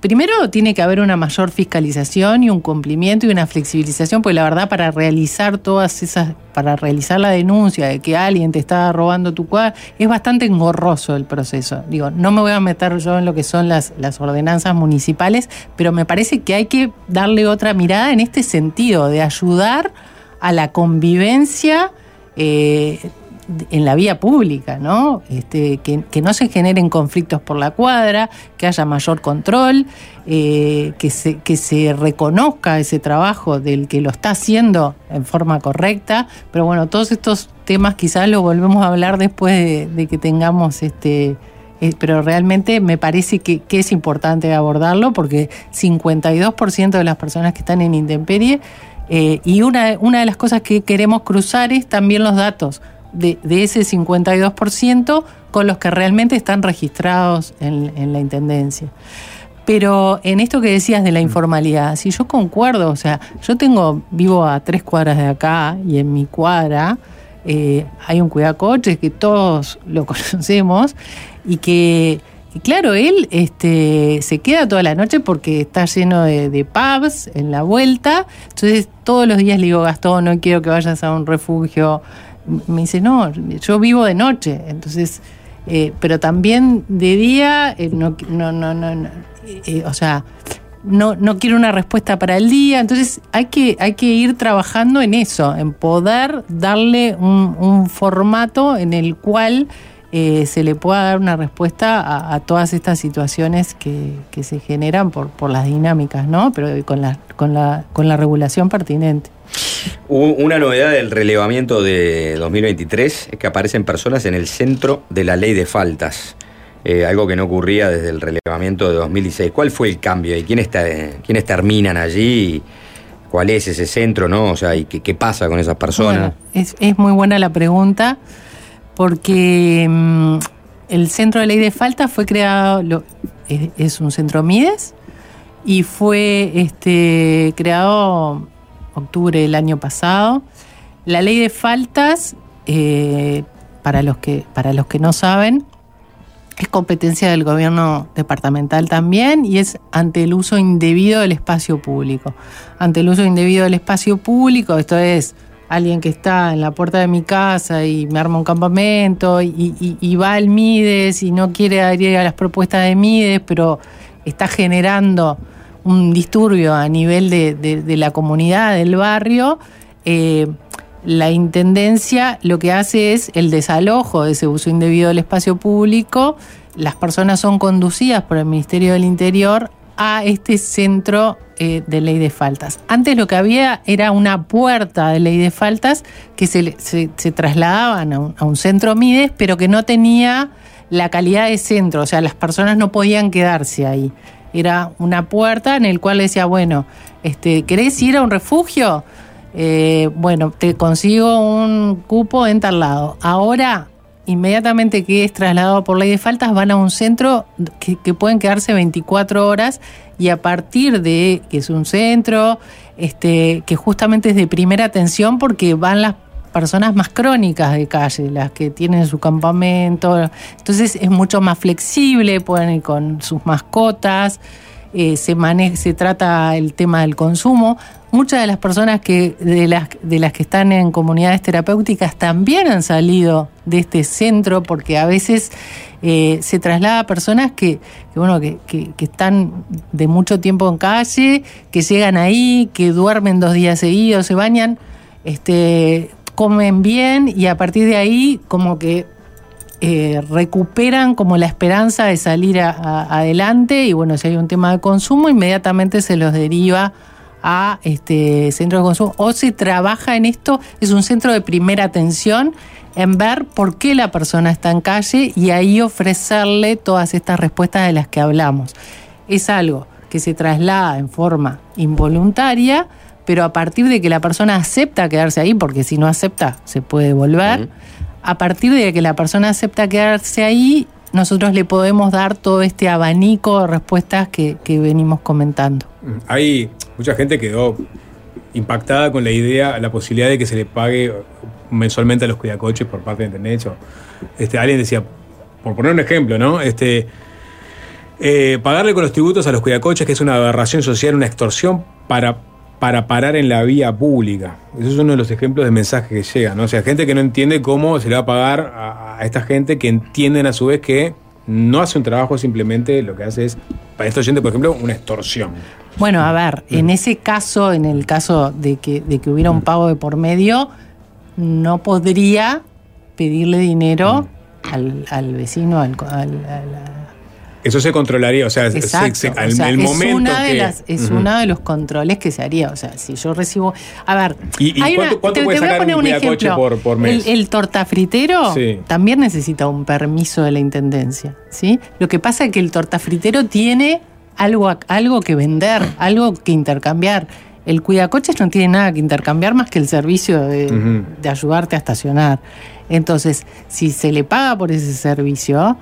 Primero tiene que haber una mayor fiscalización y un cumplimiento y una flexibilización, porque la verdad para realizar todas esas, para realizar la denuncia de que alguien te está robando tu cuadra, es bastante engorroso el proceso. Digo, no me voy a meter yo en lo que son las, las ordenanzas municipales, pero me parece que hay que darle otra mirada en este sentido, de ayudar a la convivencia eh, en la vía pública, ¿no? Este, que, que no se generen conflictos por la cuadra, que haya mayor control, eh, que, se, reconozca ese trabajo del que lo está haciendo en forma correcta. Pero bueno, todos estos temas quizás los volvemos a hablar después de, que tengamos este eh, pero realmente me parece que, es importante abordarlo porque 52% de las personas que están en intemperie eh, y una de las cosas que queremos cruzar es también los datos de, de ese 52% con los que realmente están registrados en, en la Intendencia. Pero en esto que decías de la informalidad, si yo concuerdo, o sea, yo tengo, vivo a tres cuadras de acá y en mi cuadra eh, hay un cuidacoches que todos lo *laughs* conocemos y que, y claro, él este, se queda toda la noche porque está lleno de, de pubs en la vuelta. Entonces todos los días le digo, Gastón, no quiero que vayas a un refugio. Me dice, no, yo vivo de noche. Entonces, eh, pero también de día, eh, no, no, no, no, no, eh, o sea, no, no quiero una respuesta para el día. Entonces hay que, hay que ir trabajando en eso, en poder darle un, un formato en el cual eh, se le pueda dar una respuesta a, a todas estas situaciones que, que se generan por, por las dinámicas, ¿no? Pero con la, con la, con la regulación pertinente. Una novedad del relevamiento de 2023 es que aparecen personas en el centro de la ley de faltas. Eh, algo que no ocurría desde el relevamiento de 2016. ¿Cuál fue el cambio y quiénes, quiénes terminan allí? ¿Cuál es ese centro, no? O sea, ¿y qué, pasa con esas personas? Es, muy buena la pregunta porque mm, el Centro de Ley de Falta fue creado, es, es un centro Mides y fue este, creado octubre del año pasado. La ley de faltas, eh, para, los que, para los que no saben, es competencia del gobierno departamental también y es ante el uso indebido del espacio público. Ante el uso indebido del espacio público, esto es alguien que está en la puerta de mi casa y me arma un campamento y, y- y va al Mides y no quiere adherir a las propuestas de Mides, pero está generando un disturbio a nivel de, de- la comunidad, del barrio, eh, la Intendencia lo que hace es el desalojo de ese uso indebido del espacio público. Las personas son conducidas por el Ministerio del Interior a este centro eh, de ley de faltas. Antes lo que había era una puerta de ley de faltas que se- se trasladaban a un, a un centro Mides, pero que no tenía la calidad de centro, o sea, las personas no podían quedarse ahí. Era una puerta en el cual decía, bueno, este, ¿querés ir a un refugio? Eh, bueno, te consigo un cupo en tal lado. Ahora, inmediatamente que es trasladado por ley de faltas, van a un centro que, que pueden quedarse 24 horas y a partir de que es un centro este, que justamente es de primera atención porque van las personas más crónicas de calle, las que tienen su campamento. Entonces es mucho más flexible, pueden ir con sus mascotas, eh, se, mane- se trata el tema del consumo. Muchas de las personas que de las, de las que están en comunidades terapéuticas también han salido de este centro porque a veces eh, se traslada a personas que, que, bueno, que- que están de mucho tiempo en calle, que llegan ahí, que duermen dos días seguidos, se bañan, este, comen bien y a partir de ahí como que eh, recuperan como la esperanza de salir adelante y bueno, si hay un tema de consumo, inmediatamente se los deriva a este centro de consumo o se trabaja en esto, es un centro de primera atención en ver por qué la persona está en calle y ahí ofrecerle todas estas respuestas de las que hablamos. Es algo que se traslada en forma involuntaria, pero a partir de que la persona acepta quedarse ahí, porque si no acepta se puede volver, a partir de que la persona acepta quedarse ahí, nosotros le podemos dar todo este abanico de respuestas que, que venimos comentando. Hay mucha gente que quedó impactada con la idea, la posibilidad de que se le pague mensualmente a los cuidacoches por parte de Internet. Este, alguien decía, por poner un ejemplo, ¿no? Este, eh, pagarle con los tributos a los cuidacoches, que es una aberración social, una extorsión para, para parar en la vía pública. Eso es uno de los ejemplos de mensajes que llegan, ¿no? O sea, gente que no entiende cómo se le va a pagar a, a esta gente que entienden a su vez que no hace un trabajo, simplemente lo que hace es, para esta oyente, por ejemplo, una extorsión. Bueno, a ver, en ese caso, en el caso de que, de que hubiera un pago de por medio, no podría pedirle dinero al, al vecino, al, al- al- Eso se controlaría, o sea, Exacto. se- al- sea, el es momento una de que- las, es uno de los controles que se haría. O sea, si yo recibo. A ver, ¿Y- y hay cuánto- una- cuánto te, puede te voy a poner un ejemplo. por- por mes? El, el tortafritero Sí. también necesita un permiso de la intendencia. ¿sí? Lo que pasa es que el tortafritero tiene algo, algo que vender, algo que intercambiar. El cuidacoches no tiene nada que intercambiar más que el servicio de ayudarte a estacionar. Entonces, si se le paga por ese servicio,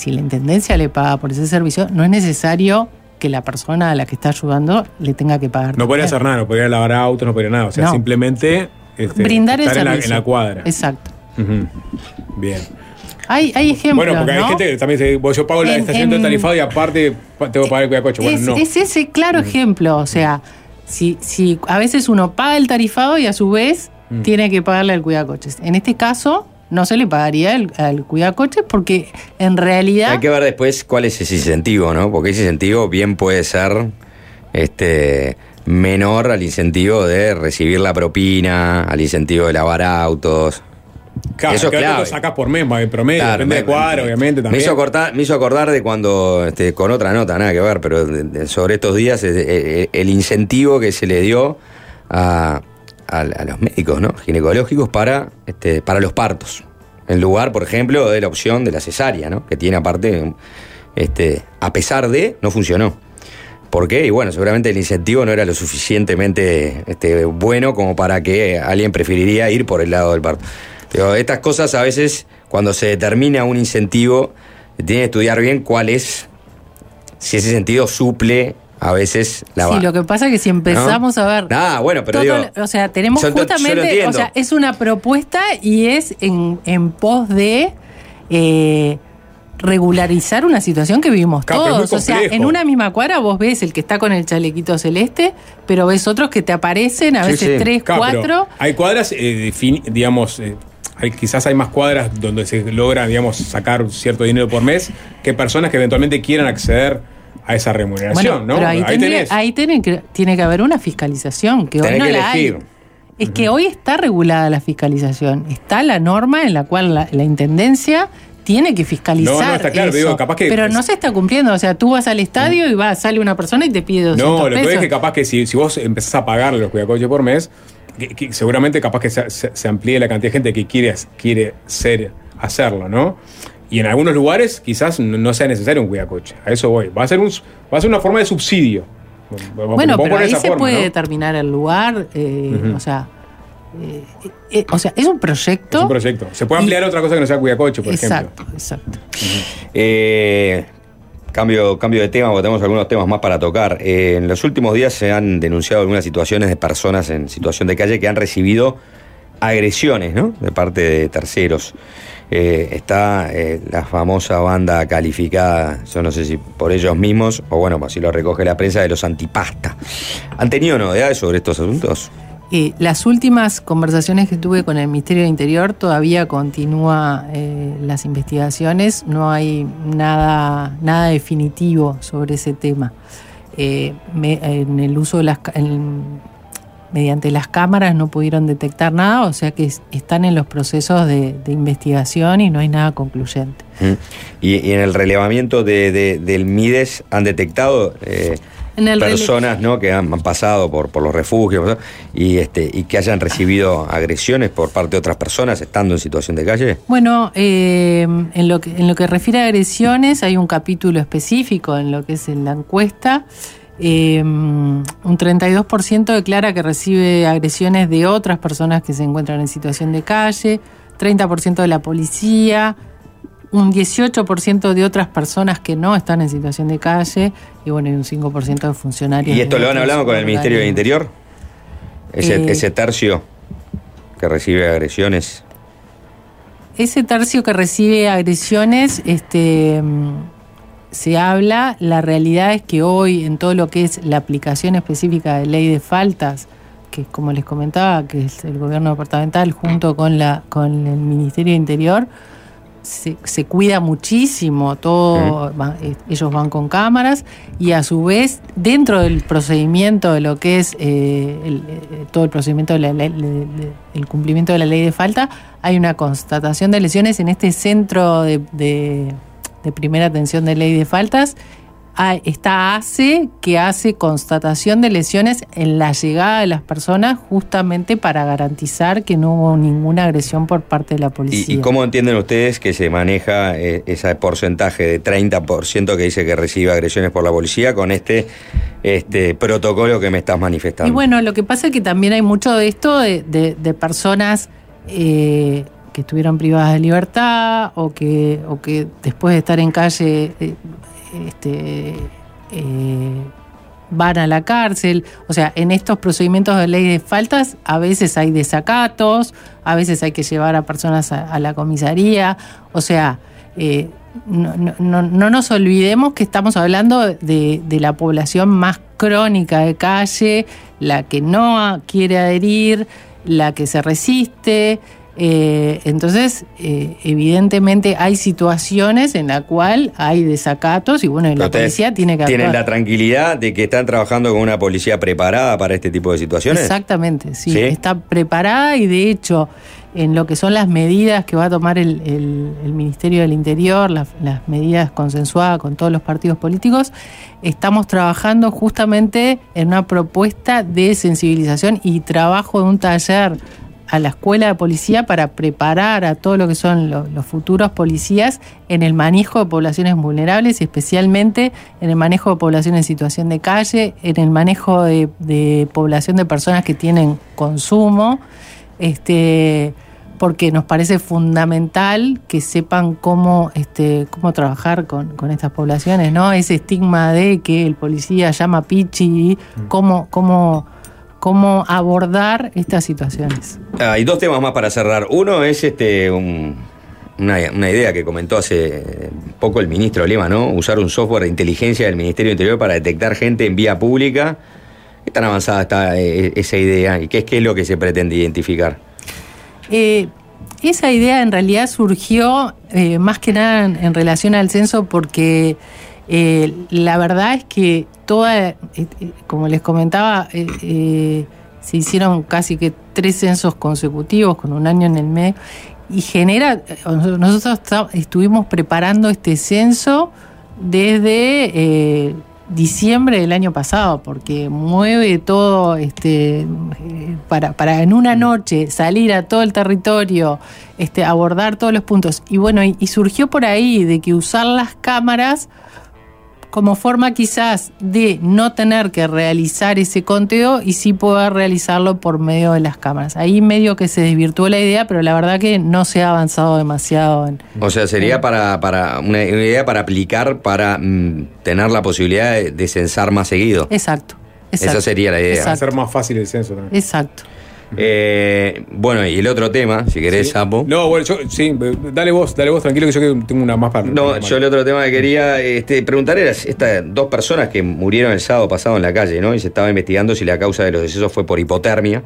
si la intendencia le paga por ese servicio, no es necesario que la persona a la que está ayudando le tenga que pagar. No podría hacer nada, no podría lavar autos, no podría nada. O sea, No. simplemente este, Brindar el estar en la, servicio. en la cuadra. Exacto. Bien. Hay, hay ejemplos. Bueno, porque hay ¿no? gente que también dice, "Vos, yo pago la En- estación de tarifado y aparte pa- tengo que pagar el cuidacoche. Bueno, es, no. es ese claro ejemplo. O sea, si, si a veces uno paga el tarifado y a su vez tiene que pagarle al cuidacoches. En este caso, no se le pagaría el- al cuidacoches porque en realidad. Hay que ver después cuál es ese incentivo, ¿no? Porque ese incentivo bien puede ser este menor al incentivo de recibir la propina, al incentivo de lavar autos. Claro, Eso clave. lo sacas por mes, más en promedio, Claro, depende de me- cuadra, me- obviamente Me también. hizo, cortar- me hizo acordar de cuando, este, con otra nota, nada que ver, pero de- de- sobre estos días, eh, eh, el incentivo que se le dio a, a- los médicos ¿no? ginecológicos para, este, para los partos. En lugar, por ejemplo, de la opción de la cesárea, ¿no? que tiene aparte, este, a pesar de, no funcionó. ¿Por qué? Y bueno, seguramente el incentivo no era lo suficientemente este, bueno como para que alguien preferiría ir por el lado del parto. Pero estas cosas a veces, cuando se determina un incentivo, tiene que estudiar bien cuál es, si ese sentido suple a veces la Sí, va- lo que pasa es que si empezamos a ver. Ah, bueno, pero todo digo, lo- o sea, tenemos yo yo justamente, o sea, es una propuesta y es en, en pos de eh, regularizar una situación que vivimos todos. O sea, en una misma cuadra vos ves el que está con el chalequito celeste, pero ves otros que te aparecen, a Sí, veces sí. tres, cuatro. Hay cuadras, eh, digamos, eh, hay, quizás hay más cuadras donde se logra, digamos, sacar cierto dinero por mes que personas que eventualmente quieran acceder a esa remuneración, ¿no? pero ahí, tendría- tenés. ahí tiene, que, tiene que haber una fiscalización, que hoy no que la elegir. hay. Es que hoy está regulada la fiscalización. Está la norma en la cual la, la intendencia tiene que fiscalizar. No, no, está claro, eso. digo, capaz que- pero no se está cumpliendo. O sea, tú vas al estadio y va, sale una persona y te pide 200 No, lo que pesos. es que capaz que si, si vos empezás a pagar los cuidacoches por mes, que- que seguramente capaz que se, se- se amplíe la cantidad de gente que quiere, quiere ser, hacerlo, ¿no? Y en algunos lugares quizás no, sea necesario un cuidacoche. A eso voy. Va a ser, un, va a ser una forma de subsidio. Bueno, vamos pero por ahí se forma, puede ¿no? determinar el lugar. eh. O sea. eh, eh, o sea, es un proyecto. Es un proyecto. Se puede ampliar otra cosa que no sea cuidacoche, por Exacto, ejemplo. exacto. Eh, cambio, cambio de tema, porque tenemos algunos temas más para tocar. Eh, en los últimos días se han denunciado algunas situaciones de personas en situación de calle que han recibido agresiones ¿no? de parte de terceros. Eh, está eh, la famosa banda calificada, yo no sé si por ellos mismos o bueno, pues si lo recoge la prensa de los antipasta. ¿Han tenido novedades sobre estos asuntos? Las últimas conversaciones que tuve con el Ministerio de Interior todavía continúa eh, las investigaciones, no hay nada, nada definitivo sobre ese tema. En el uso de las mediante las cámaras no pudieron detectar nada, o sea que es- están en los procesos de, de investigación y no hay nada concluyente. Y, y en el relevamiento de- de- del MIDES han detectado eh, personas ¿no? que han, han pasado por, por los refugios ¿no? y, este, y que hayan recibido agresiones por parte de otras personas estando en situación de calle. Bueno, eh, en, lo que, en lo que refiere a agresiones, hay un capítulo específico en lo que es en la encuesta. Eh, un 32% declara que recibe agresiones de otras personas que se encuentran en situación de calle, 30% de la policía, un 18% de otras personas que no están en situación de calle y bueno, y un 5% de funcionarios. ¿Y esto lo han hablado con el Ministerio del. Interior? Ese, Eh, ese tercio que recibe agresiones. Ese tercio que recibe agresiones, este, se habla, la realidad es que hoy en todo lo que es la aplicación específica de ley de faltas, que como les comentaba, que es el gobierno departamental junto con, la, con el Ministerio de Interior, se, se cuida muchísimo, todo, va- eh, ellos van con cámaras y a su vez dentro del procedimiento de lo que es eh, el, eh, todo el procedimiento de la ley, de- cumplimiento de la ley de falta, hay una constatación de lesiones en este centro de, de- de primera atención de ley de faltas, está ACE que hace constatación de lesiones en la llegada de las personas justamente para garantizar que no hubo ninguna agresión por parte de la policía. ¿Y, y cómo entienden ustedes que se maneja eh, ese porcentaje de 30% que dice que recibe agresiones por la policía con este, este protocolo que me estás manifestando? Y bueno, lo que pasa es que también hay mucho de esto de, de- de personas eh, que estuvieron privadas de libertad o que, o que después de estar en calle eh, este, eh, van a la cárcel. O sea, en estos procedimientos de ley de faltas a veces hay desacatos, a veces hay que llevar a personas a, la comisaría. O sea, eh, no, no- no- no nos olvidemos que estamos hablando de, de la población más crónica de calle, la que no quiere adherir, la que se resiste. Eh, entonces, eh, evidentemente hay situaciones en la cual hay desacatos y bueno, y la ¿Ustedes policía tiene que ¿Tienen la tranquilidad de que están trabajando con una policía preparada para este tipo de situaciones? Exactamente, sí, ¿Sí? Está preparada y de hecho, en lo que son las medidas que va a tomar el, el- el Ministerio del Interior, las, las medidas consensuadas con todos los partidos políticos, estamos trabajando justamente en una propuesta de sensibilización y trabajo de un taller a la escuela de policía para preparar a todo lo que son lo- los futuros policías en el manejo de poblaciones vulnerables y especialmente en el manejo de población en situación de calle, en el manejo de, de población de personas que tienen consumo, este, porque nos parece fundamental que sepan cómo, este, cómo trabajar con, con estas poblaciones, ¿no? Ese estigma de que el policía llama pichi, cómo, cómo, cómo abordar estas situaciones. Hay dos temas más para cerrar. Uno es este un- una, una idea que comentó hace poco el ministro Lema, ¿no? Usar un software de inteligencia del Ministerio del Interior para detectar gente en vía pública. ¿Qué tan avanzada está eh, esa idea y qué es, qué es lo que se pretende identificar? Eh, esa idea en realidad surgió eh, más que nada en, en relación al censo porque eh, la verdad es que toda, eh, eh, como les comentaba, se hicieron casi que tres censos consecutivos con un año en el medio y genera, nosotros estuvimos preparando este censo desde diciembre del año pasado, porque mueve todo, este, para, para en una noche salir a todo el territorio, este, abordar todos los puntos. Y bueno, y surgió por ahí de que usar las cámaras como forma quizás de no tener que realizar ese conteo y sí poder realizarlo por medio de las cámaras. Ahí medio que se desvirtuó la idea, pero la verdad que no se ha avanzado demasiado en, O sea, sería para, para una, idea para aplicar para mm, tener la posibilidad de, de censar más seguido. Exacto. Esa sería la idea. exacto. Hacer más fácil el censo también. Exacto. Eh, bueno, y el otro tema, si querés, Sapo. No, bueno, yo, sí, dale vos, dale vos, tranquilo que yo tengo una más para. No, yo el otro tema que quería este, preguntar era estas dos personas que murieron el sábado pasado en la calle, ¿no? Y se estaba investigando si la causa de los decesos fue por hipotermia,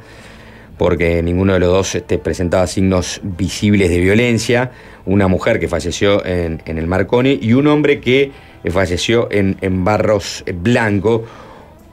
porque ninguno de los dos este, presentaba signos visibles de violencia. Una mujer que falleció en, en el Marconi y un hombre que eh, falleció en, en Barros Blanco.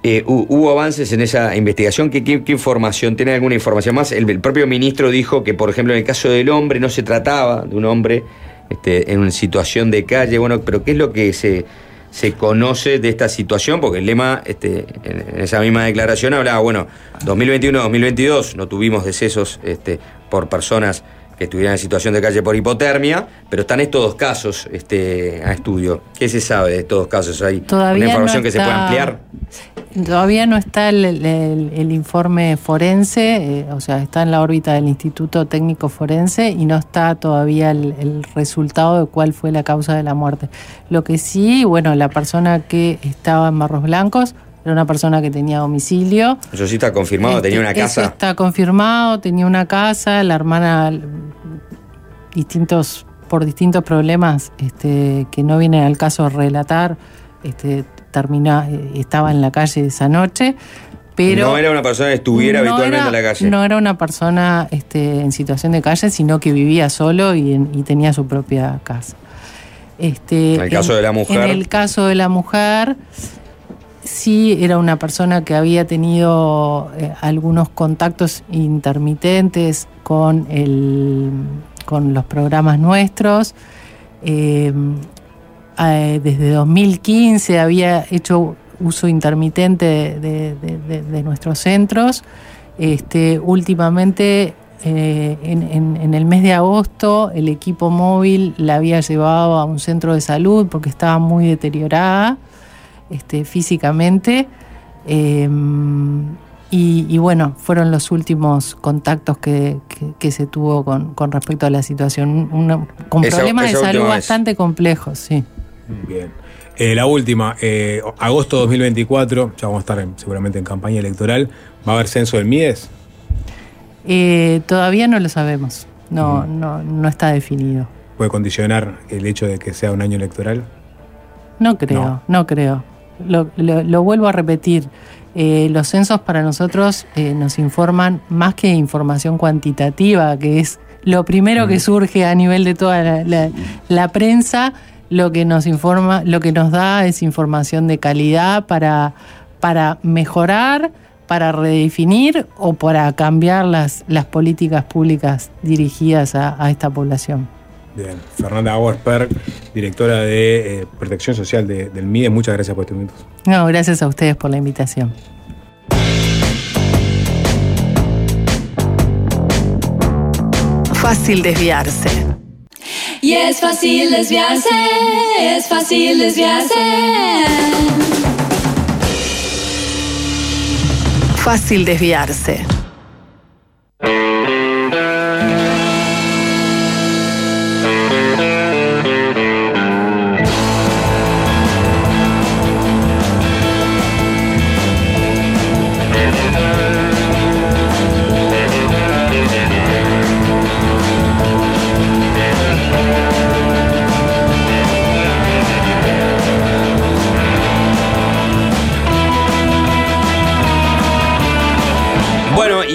Eh, hu- ¿Hubo avances en esa investigación? ¿Qué, información? ¿Tiene alguna información más? El, propio ministro dijo que, por ejemplo, en el caso del hombre no se trataba de un hombre este, en una situación de calle. Bueno, pero ¿qué es lo que se, se conoce de esta situación? Porque el lema, este, en esa misma declaración, hablaba, bueno, 2021-2022 no tuvimos decesos este, por personas que estuvieran en situación de calle por hipotermia, pero están estos dos casos este, a estudio. ¿Qué se sabe de estos dos casos? ¿Hay Todavía una información no que se pueda está- ampliar? Todavía no está el, el- el informe forense, eh, o sea, está en la órbita del Instituto Técnico Forense y no está todavía el, el resultado de cuál fue la causa de la muerte. Lo que sí, bueno, la persona que estaba en Barros Blancos era una persona que tenía domicilio. Eso sí está confirmado, Este, tenía una Eso casa. está confirmado, tenía una casa, la hermana distintos por distintos problemas este, que no vienen al caso relatar, este, termina, eh, estaba en la calle esa noche, pero no era una persona que estuviera no habitualmente era- en la calle. No era una persona este, en situación de calle, sino que vivía solo y, en- y tenía su propia casa. Este, En el caso de la mujer. En el caso de la mujer, sí era una persona que había tenido eh, algunos contactos intermitentes con, el, con los programas nuestros. eh, desde 2015 había hecho uso intermitente de, nuestros centros. Este, últimamente, eh, en el mes de agosto, el equipo móvil la había llevado a un centro de salud porque estaba muy deteriorada este, físicamente. Eh, y, y bueno, fueron los últimos contactos que, que- que se tuvo con, con respecto a la situación. Una- con Esa- problemas de salud vez. bastante complejos, sí. Bien. Eh, la última, eh, agosto 2024, ya vamos a estar en- seguramente en campaña electoral. ¿Va a haber censo del MIDES? Eh, todavía no lo sabemos, no, no, no está definido. ¿Puede condicionar el hecho de que sea un año electoral? No creo, no, creo. Lo, lo- lo vuelvo a repetir. eh, los censos para nosotros eh, nos informan más que información cuantitativa, que es lo primero que surge a nivel de toda la, la- la prensa. Lo que nos informa, lo que nos da es información de calidad para, para mejorar, para redefinir o para cambiar las, las políticas públicas dirigidas a- a esta población. Bien. Fernanda Auersperg, directora de eh, Protección Social de- del MIDES, muchas gracias por este minuto. No, gracias a ustedes por la invitación. Fácil desviarse. Y es fácil desviarse, es fácil desviarse. Fácil desviarse.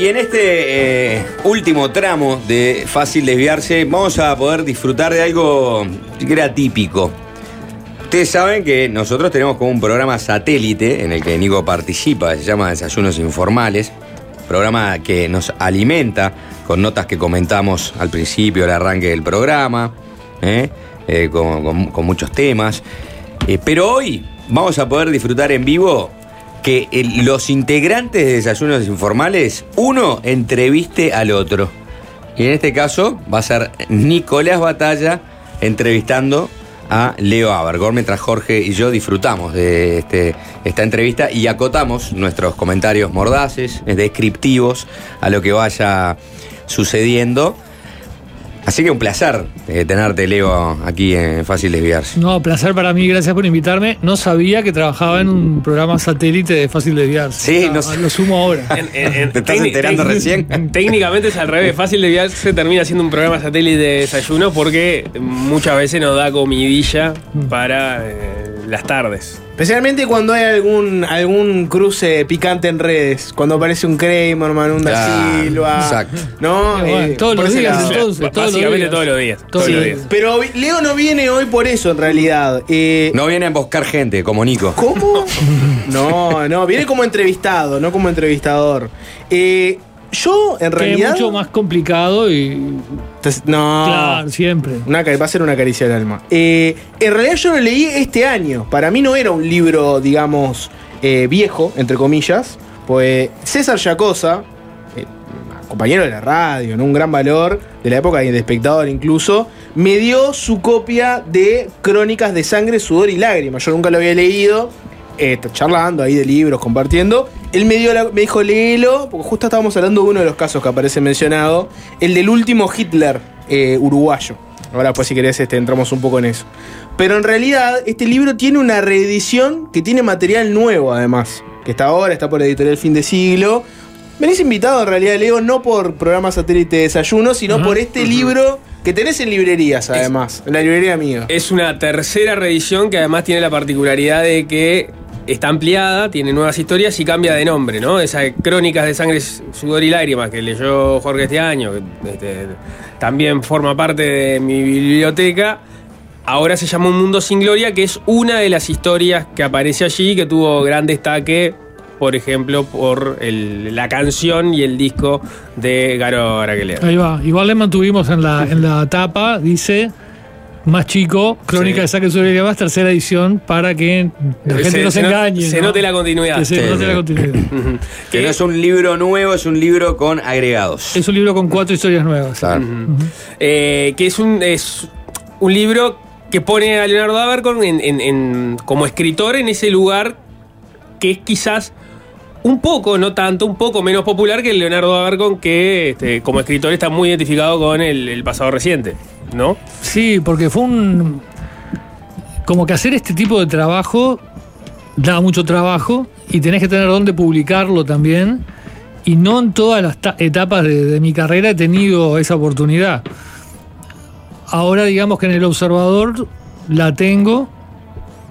Y en este eh, último tramo de Fácil Desviarse, vamos a poder disfrutar de algo que era típico. Ustedes saben que nosotros tenemos como un programa satélite en el que Nico participa, se llama Desayunos Informales, programa que nos alimenta con notas que comentamos al principio, al arranque del programa, ¿eh? Eh, con, muchos temas. Pero hoy vamos a poder disfrutar en vivo que los integrantes de Desayunos Informales, uno entreviste al otro. Y en este caso va a ser Nicolás Batalla entrevistando a Leo Abergor, mientras Jorge y yo disfrutamos de este- esta entrevista y acotamos nuestros comentarios mordaces, descriptivos a lo que vaya sucediendo. Así que un placer eh, tenerte, Leo, aquí en Fácil Desviarse. No, placer para mí, gracias por invitarme. No sabía que trabajaba en un programa satélite de fácil desviarse. Sí, no sé. Lo sumo ahora. *laughs* ¿Te estás enterando recién? *laughs* Técnicamente es al revés. Fácil desviarse termina siendo un programa satélite de desayuno porque muchas veces nos da comidilla para eh, las tardes. Especialmente cuando hay algún, algún cruce picante en redes. Cuando aparece un Kramerman, un Da Ah, Silva. exacto. ¿No? Eh, bueno, todos por los ese días, lado. entonces, todos los Básicamente días. todos los días. Todos Todos los los días. días. Pero Leo no viene hoy por eso, en realidad. Eh, No viene a emboscar gente, como Nico. ¿Cómo? *laughs* No, no, viene como entrevistado, no como entrevistador. Eh, yo, en Que es realidad. mucho más complicado y. No. Claro, siempre. Una, va a ser una caricia al alma. Eh, en realidad yo lo leí este año. Para mí no era un libro, digamos, eh, viejo, entre comillas. Pues César Yacosa, eh, compañero de la radio, ¿no? un gran valor de la época de espectador incluso, me dio su copia de Crónicas de Sangre, Sudor y Lágrimas. Yo nunca lo había leído. Eh, charlando ahí de libros, compartiendo. Él me, dio la- me dijo, léelo, porque justo estábamos hablando de uno de los casos que aparece mencionado, el del último Hitler eh, uruguayo. Ahora pues si querés este, entramos un poco en eso. Pero en realidad este libro tiene una reedición que tiene material nuevo además, que está ahora, está por editorial Fin de Siglo. Venís invitado en realidad, Leo, no por programa satélite de desayuno, sino por este libro que tenés en librerías además, en la librería amiga. Es una tercera reedición que además tiene la particularidad de que está ampliada, tiene nuevas historias y cambia de nombre, ¿no? Esa Crónicas de Sangre, Sudor y Lágrimas que leyó Jorge este año, que este, también forma parte de mi biblioteca. Ahora se llama Un Mundo Sin Gloria, que es una de las historias que aparece allí, que tuvo gran destaque, por ejemplo, por el- la canción y el disco de Garo Araquelea. Ahí va. Igual le mantuvimos en la, en la tapa, dice más chico, Crónica Sí. de Sangre sobre más, tercera edición, para que la gente Se- no se, engañe. se ¿no? note la continuidad. Que se Sí, note sí. la continuidad. *laughs* Que no es un libro nuevo, es un libro con agregados. Es un libro con cuatro historias nuevas. Claro. Eh, que es un, es un libro que pone a Leonardo Abercorn en- en- en- como escritor en ese lugar que es quizás un poco, no tanto, un poco menos popular que el Leonardo Abercorn que este, como escritor está muy identificado con el, el pasado reciente, ¿no? Sí, porque fue un. Como que hacer este tipo de trabajo da mucho trabajo y tenés que tener dónde publicarlo también. Y no en todas las ta- etapas de, de mi carrera he tenido esa oportunidad. Ahora, digamos que en El Observador la tengo.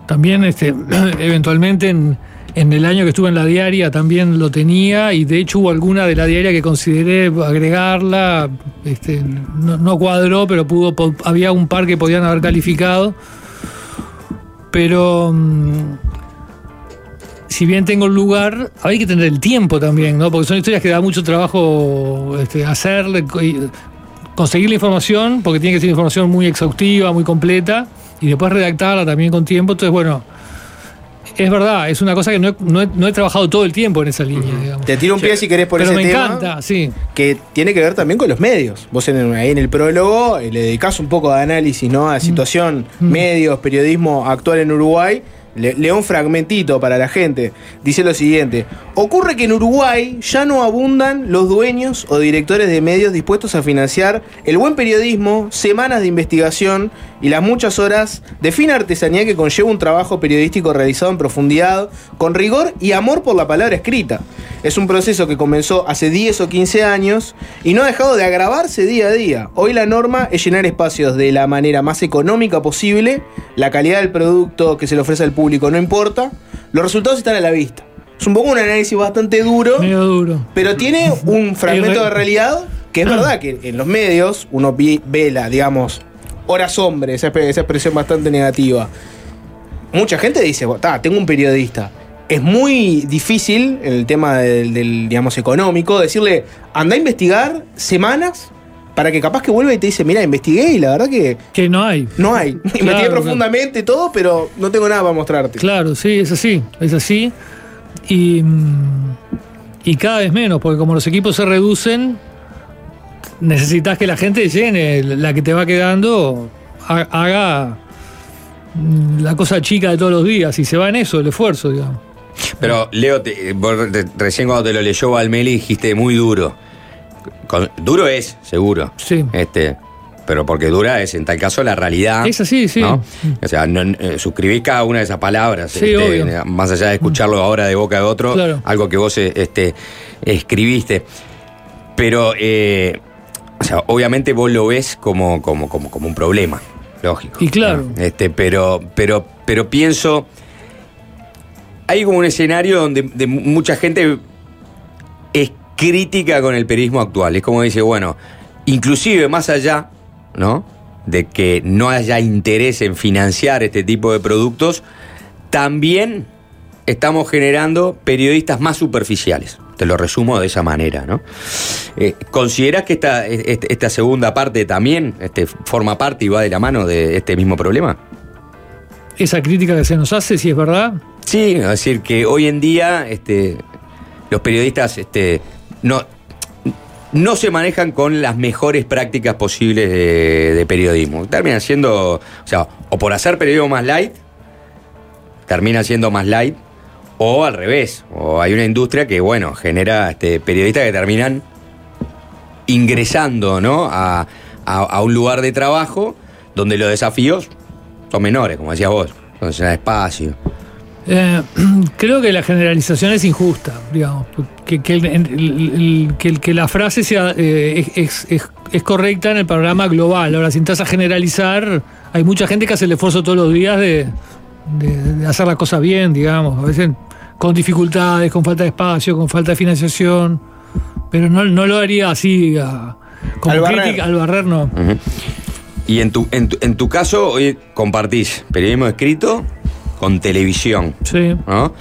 También, este, *clears throat* eventualmente, en, en el año que estuve en la diaria también lo tenía. Y de hecho, hubo alguna de la diaria que consideré agregarla. Este, no, no cuadró, pero pudo, había un par que podían haber calificado. Pero. mm, si bien tengo el lugar, hay que tener el tiempo también, ¿no? Porque son historias que da mucho trabajo este, y conseguir la información, porque tiene que ser información muy exhaustiva, muy completa, y después redactarla también con tiempo. Entonces, bueno, es verdad, es una cosa que no he, no he- no he trabajado todo el tiempo en esa línea, digamos. Te tiro un pie si querés por Pero ese me tema. encanta, sí. Que tiene que ver también con los medios. Vos en, ahí en el prólogo eh, le dedicás un poco de análisis ¿no? a la situación, medios, periodismo actual en Uruguay. Le- leo un fragmentito para la gente. Dice lo siguiente. Ocurre que en Uruguay ya no abundan los dueños o directores de medios dispuestos a financiar el buen periodismo, semanas de investigación y las muchas horas de fina artesanía que conlleva un trabajo periodístico realizado en profundidad, con rigor y amor por la palabra escrita. Es un proceso que comenzó hace 10 o 15 años y no ha dejado de agravarse día a día. Hoy la norma es llenar espacios de la manera más económica posible, la calidad del producto que se le ofrece al público no importa, los resultados están a la vista. Es un poco un análisis bastante duro, Medio duro. pero tiene un fragmento de realidad que es verdad que en los medios uno vi- ve la, digamos, horas hombre, esa, expresión bastante negativa. Mucha gente dice, "Bueno, ta, tengo un periodista. Es muy difícil en el tema del, del, digamos, económico decirle, anda a investigar semanas para que capaz que vuelva y te dice, mira, investigué y la verdad que... Que no hay. No hay. *laughs* Investigué Claro, profundamente todo, pero no tengo nada para mostrarte. Claro, sí, es así, es así. Y, mm, y cada vez menos, porque como los equipos se reducen, necesitas que la gente llene, la que te va quedando, ha- haga mm, la cosa chica de todos los días, y se va en eso el esfuerzo, digamos. Pero, Leo, te- vos re- recién cuando te lo leyó Valmeli dijiste muy duro. Con- duro es, seguro. Sí. Este, pero porque dura es, en tal caso, la realidad. Es así, sí. ¿no? O sea, no, eh, suscribís cada una de esas palabras. Sí, este. Más allá de escucharlo ahora de boca de otro, Claro. algo que vos eh, este, escribiste. Pero, eh, o sea, obviamente vos lo ves como, como, como, como un problema. Lógico. Y claro. ¿no? Este, pero, pero, pero pienso. Hay como un escenario donde de mucha gente crítica con el periodismo actual. Es como dice, bueno, inclusive más allá, ¿no? De que no haya interés en financiar este tipo de productos, también estamos generando periodistas más superficiales. Te lo resumo de esa manera, ¿no? Eh, ¿Consideras que esta, esta segunda parte también este, forma parte y va de la mano de este mismo problema? Esa crítica que se nos hace, si es verdad, Sí, es decir, que hoy en día este, los periodistas este, no, no se manejan con las mejores prácticas posibles de, de periodismo. Terminan siendo, o sea, o por hacer periodismo más light, termina siendo más light, o al revés. O hay una industria que, bueno, genera este, periodistas que terminan ingresando ¿no? a, a- a un lugar de trabajo donde los desafíos son menores, como decías vos, se da espacio. Eh, *clears throat* creo que la generalización es injusta, digamos. Que, que, el- que la frase sea eh, es, es- correcta en el panorama global. Ahora, si entras a generalizar, hay mucha gente que hace el esfuerzo todos los días de, de- de hacer las cosas bien, digamos. A veces con dificultades, con falta de espacio, con falta de financiación. Pero no, no lo haría así, a- como Al barrer. crítica, al barrer no. Y en tu, en tu, en tu caso, hoy compartís periodismo escrito con televisión, Sí. ¿no?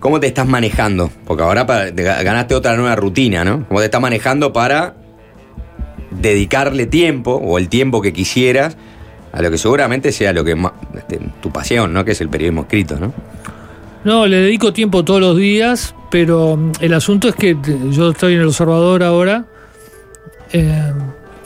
¿Cómo te estás manejando? Porque ahora ganaste otra nueva rutina, ¿no? ¿Cómo te estás manejando para dedicarle tiempo, o el tiempo que quisieras, a lo que seguramente sea lo que ma- este, tu pasión, ¿no? Que es el periodismo escrito, ¿no? No, le dedico tiempo todos los días, pero mm, el asunto es que te- yo estoy en el observador ahora eh,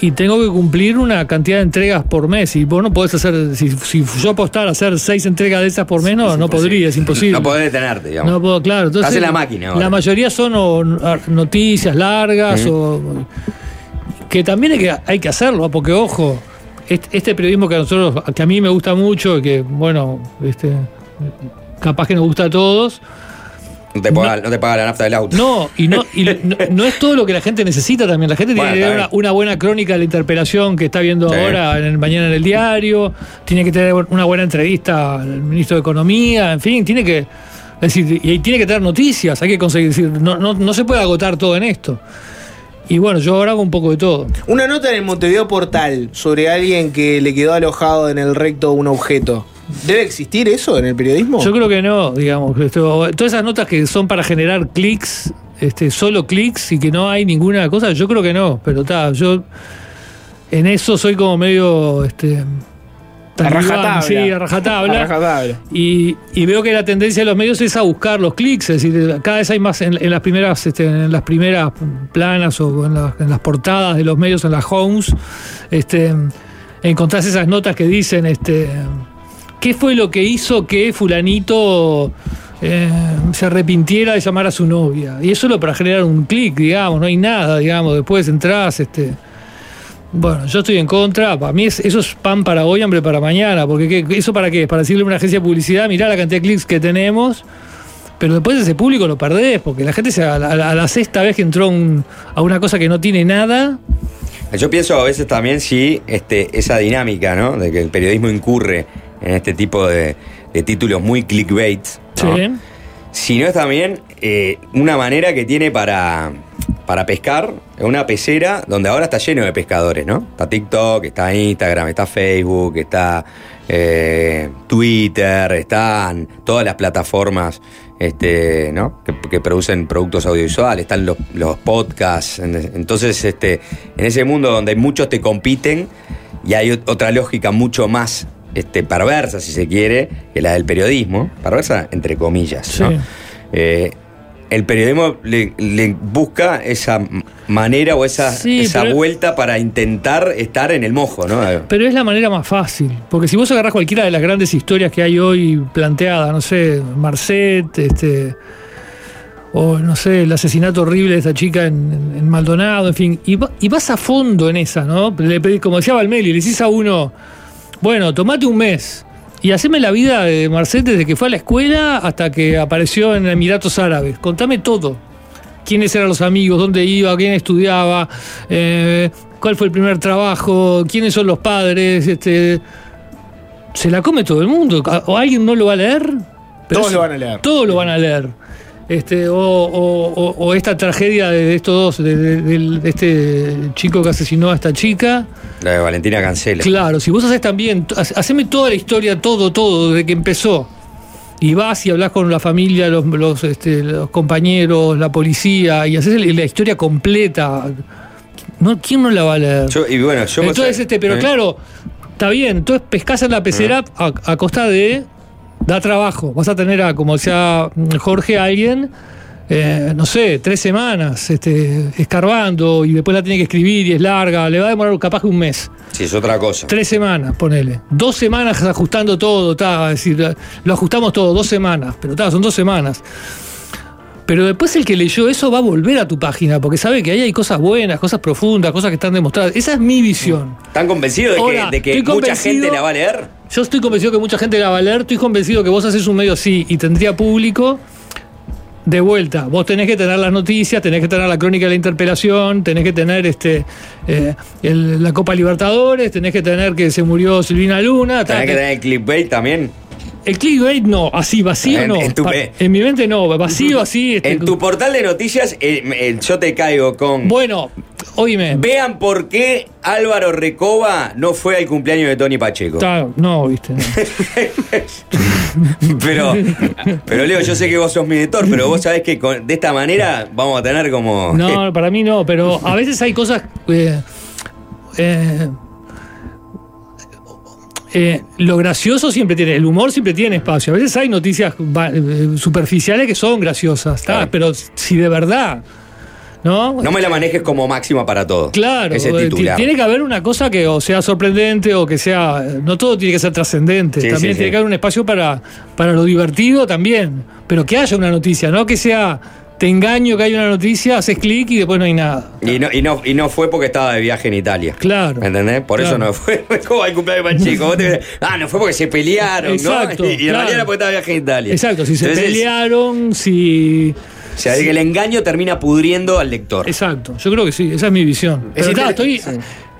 y tengo que cumplir una cantidad de entregas por mes. Y vos no podés hacer, si, si yo apostara a hacer seis entregas de esas por mes, no, no podría, es imposible. No podés detenerte, digamos. No puedo, claro. Entonces, Hace la máquina ahora. La mayoría son o, noticias largas o. Que también hay que, hay que hacerlo, porque ojo, este, este periodismo que a nosotros, que a mí me gusta mucho, y que bueno, este, capaz que nos gusta a todos. No te paga, no te paga la nafta del auto. No, y no, y *laughs* no, no es todo lo que la gente necesita también. La gente Bueno, tiene que tener una, una buena crónica de la interpelación que está viendo Sí. ahora en el, mañana en el diario, tiene que tener una buena entrevista al ministro de Economía, en fin, tiene que. Es decir, y tiene que tener noticias, hay que conseguir. decir, no, no, no se puede agotar todo en esto. Y bueno, yo ahora hago un poco de todo. Una nota en el Montevideo Portal sobre alguien que le quedó alojado en el recto un objeto. ¿Debe existir eso en el periodismo? Yo creo que no, digamos. esto- todas esas notas que son para generar clics, este, solo clics y que no hay ninguna cosa, yo creo que no. Pero está, yo en eso soy como medio. Este, A talibán, rajatabla. Sí, *laughs* a rajatabla. Y, y veo que la tendencia de los medios es a buscar los clics, es decir, cada vez hay más en, en las primeras, este, en las primeras planas o en, las- en las portadas de los medios, en las homes, este, encontrás esas notas que dicen, este, ¿qué fue lo que hizo que fulanito eh, se arrepintiera de llamar a su novia? Y eso es lo para generar un clic, digamos, no hay nada, digamos, después entras, este. Bueno, yo estoy en contra. Para mí es- eso es pan para hoy, hambre para mañana. Porque ¿qué- ¿eso para qué? Para decirle a una agencia de publicidad, mirá la cantidad de clics que tenemos. Pero después ese público lo perdés, porque la gente se, a, la, sexta vez que entró a una cosa que no tiene nada, Yo pienso a veces también si este, esa dinámica, ¿no? De que el periodismo incurre en este tipo de, de títulos muy clickbait. ¿no? Sí. Si no es también eh, una manera que tiene para, para pescar, una pecera donde ahora está lleno de pescadores, ¿no? Está TikTok, está Instagram, está Facebook, está eh, Twitter, están todas las plataformas este, ¿no? que, que producen productos audiovisuales, están los, los podcasts. En- Entonces, este, en ese mundo donde muchos te compiten y hay ot- otra lógica mucho más este, perversa, si se quiere, que la del periodismo, perversa entre comillas. ¿no? Sí. Eh, el periodismo le, le busca esa manera o esa, Sí, esa vuelta para intentar estar en el mojo, ¿no? Pero es la manera más fácil. Porque si vos agarrás cualquiera de las grandes historias que hay hoy planteadas, no sé, Marcet, este. O no sé, el asesinato horrible de esta chica en, en- en Maldonado, en fin. Y, va- y vas a fondo en esa, ¿no? Le pedís, como decía Valmeli, le decís a uno, bueno, tomate un mes y haceme la vida de Marcet desde que fue a la escuela hasta que apareció en Emiratos Árabes. Contame todo quiénes eran los amigos, dónde iba, quién estudiaba, eh, cuál fue el primer trabajo, quiénes son los padres, este se la come todo el mundo. ¿O alguien no lo va a leer? Pero Todos lo van a leer. Todos lo van a leer. Este, o, o- o- o esta tragedia de estos dos, de, de- de este chico que asesinó a esta chica. La de Valentina Cancela. Claro, si vos haces también, haceme toda la historia, todo, todo, desde que empezó. Y vas y hablas con la familia, los, los, este, los compañeros, la policía, y haces la historia completa. No, ¿Quién no la va a leer? Yo- y bueno, yo Entonces, este, pero ¿eh? claro, está bien, entonces pescas en la pecera a, a costa de da trabajo. Vas a tener a, como decía Jorge, a alguien, eh, no sé, tres semanas, este, escarbando, y después la tiene que escribir y es larga, le va a demorar capaz que un mes. Sí, es otra cosa. Tres semanas, ponele. Dos semanas ajustando todo, está, es decir, lo ajustamos todo, dos semanas, pero está, son dos semanas. Pero después el que leyó eso va a volver a tu página, porque sabe que ahí hay cosas buenas, cosas profundas, cosas que están demostradas. Esa es mi visión. ¿Están convencidos de Ahora, que, de que estoy mucha gente la va a leer? Yo estoy convencido que mucha gente la va a leer, estoy convencido que vos haces un medio así y tendría público. De vuelta, vos tenés que tener las noticias, tenés que tener la crónica de la interpelación, tenés que tener este eh, el- la Copa Libertadores, tenés que tener que se murió Silvina Luna. Tenés que tener el clickbait también. El clickbait no, así vacío En- no. en tu Pa- me- en mi mente no, vacío *laughs* así. este, En tu portal de noticias, eh, eh, yo te caigo con. Bueno, oíme. Vean por qué Álvaro Recoba no fue al cumpleaños de Tony Pacheco. Está- no, viste. no. *laughs* Pero, pero Leo, yo sé que vos sos mi editor, pero vos sabés que con- de esta manera vamos a tener como. No, *laughs* para mí no, pero a veces hay cosas. eh, eh, eh, lo gracioso siempre tiene, el humor siempre tiene espacio. A veces hay noticias eh, superficiales que son graciosas, pero si de verdad, ¿no? No me la manejes como máxima para todo. Claro, Ese eh, ti- titular. tiene que haber una cosa que o sea sorprendente o que sea. No todo tiene que ser trascendente. Sí, también sí, tiene sí. que haber un espacio para, para lo divertido también. Pero que haya una noticia, no que sea. Te engaño que hay una noticia, haces clic y después no hay nada. Y no, y, no, y no fue porque estaba de viaje en Italia. Claro. ¿Me entendés? Por eso no fue. *laughs* ¿Cómo el cumpleaños más chico? Te- ah, no fue porque se pelearon, Exacto, ¿no? *laughs* Y, y en claro. realidad era porque estaba de viaje en Italia. Exacto, si se Entonces, pelearon, si. O sea, que el engaño termina pudriendo al lector. Exacto, yo creo que sí, esa es mi visión. Es Pero, inter- estoy,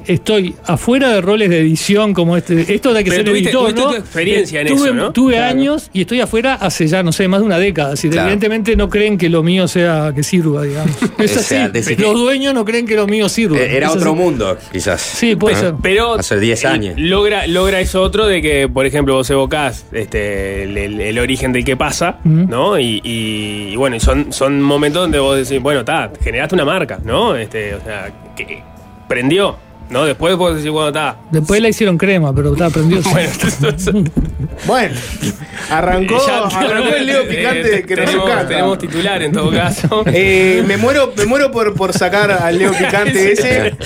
estoy afuera de roles de edición como este. Esto de que Pero ser tuviste- editor, tuviste ¿no? tu experiencia en tuve, eso, ¿no? Tuve Claro. años y estoy afuera hace ya, no sé, más de una década. Así que Claro. evidentemente no creen que lo mío sea que sirva, digamos. *laughs* Es O así. sea, Los dueños no creen que lo mío sirva. Eh, Era otro así. mundo, quizás. Sí, puede ¿No? ser. Pero Hace 10 años. logra, logra eso otro de que, por ejemplo, vos evocás este, el, el- el origen del que pasa, ¿no? Y, y- y bueno, y son, son momentos donde vos decís, bueno, está, generaste una marca, ¿no? Este, o sea, que prendió, ¿no? Después vos decís, bueno, está. Después la hicieron crema, pero está aprendió. *laughs* *laughs* Bueno, arrancó, Ya- arrancó el Leo Picante Eh, que nos tenemos, encanta. tenemos titular en todo caso. *laughs* Eh, me muero, me muero por, por sacar al Leo Picante ese,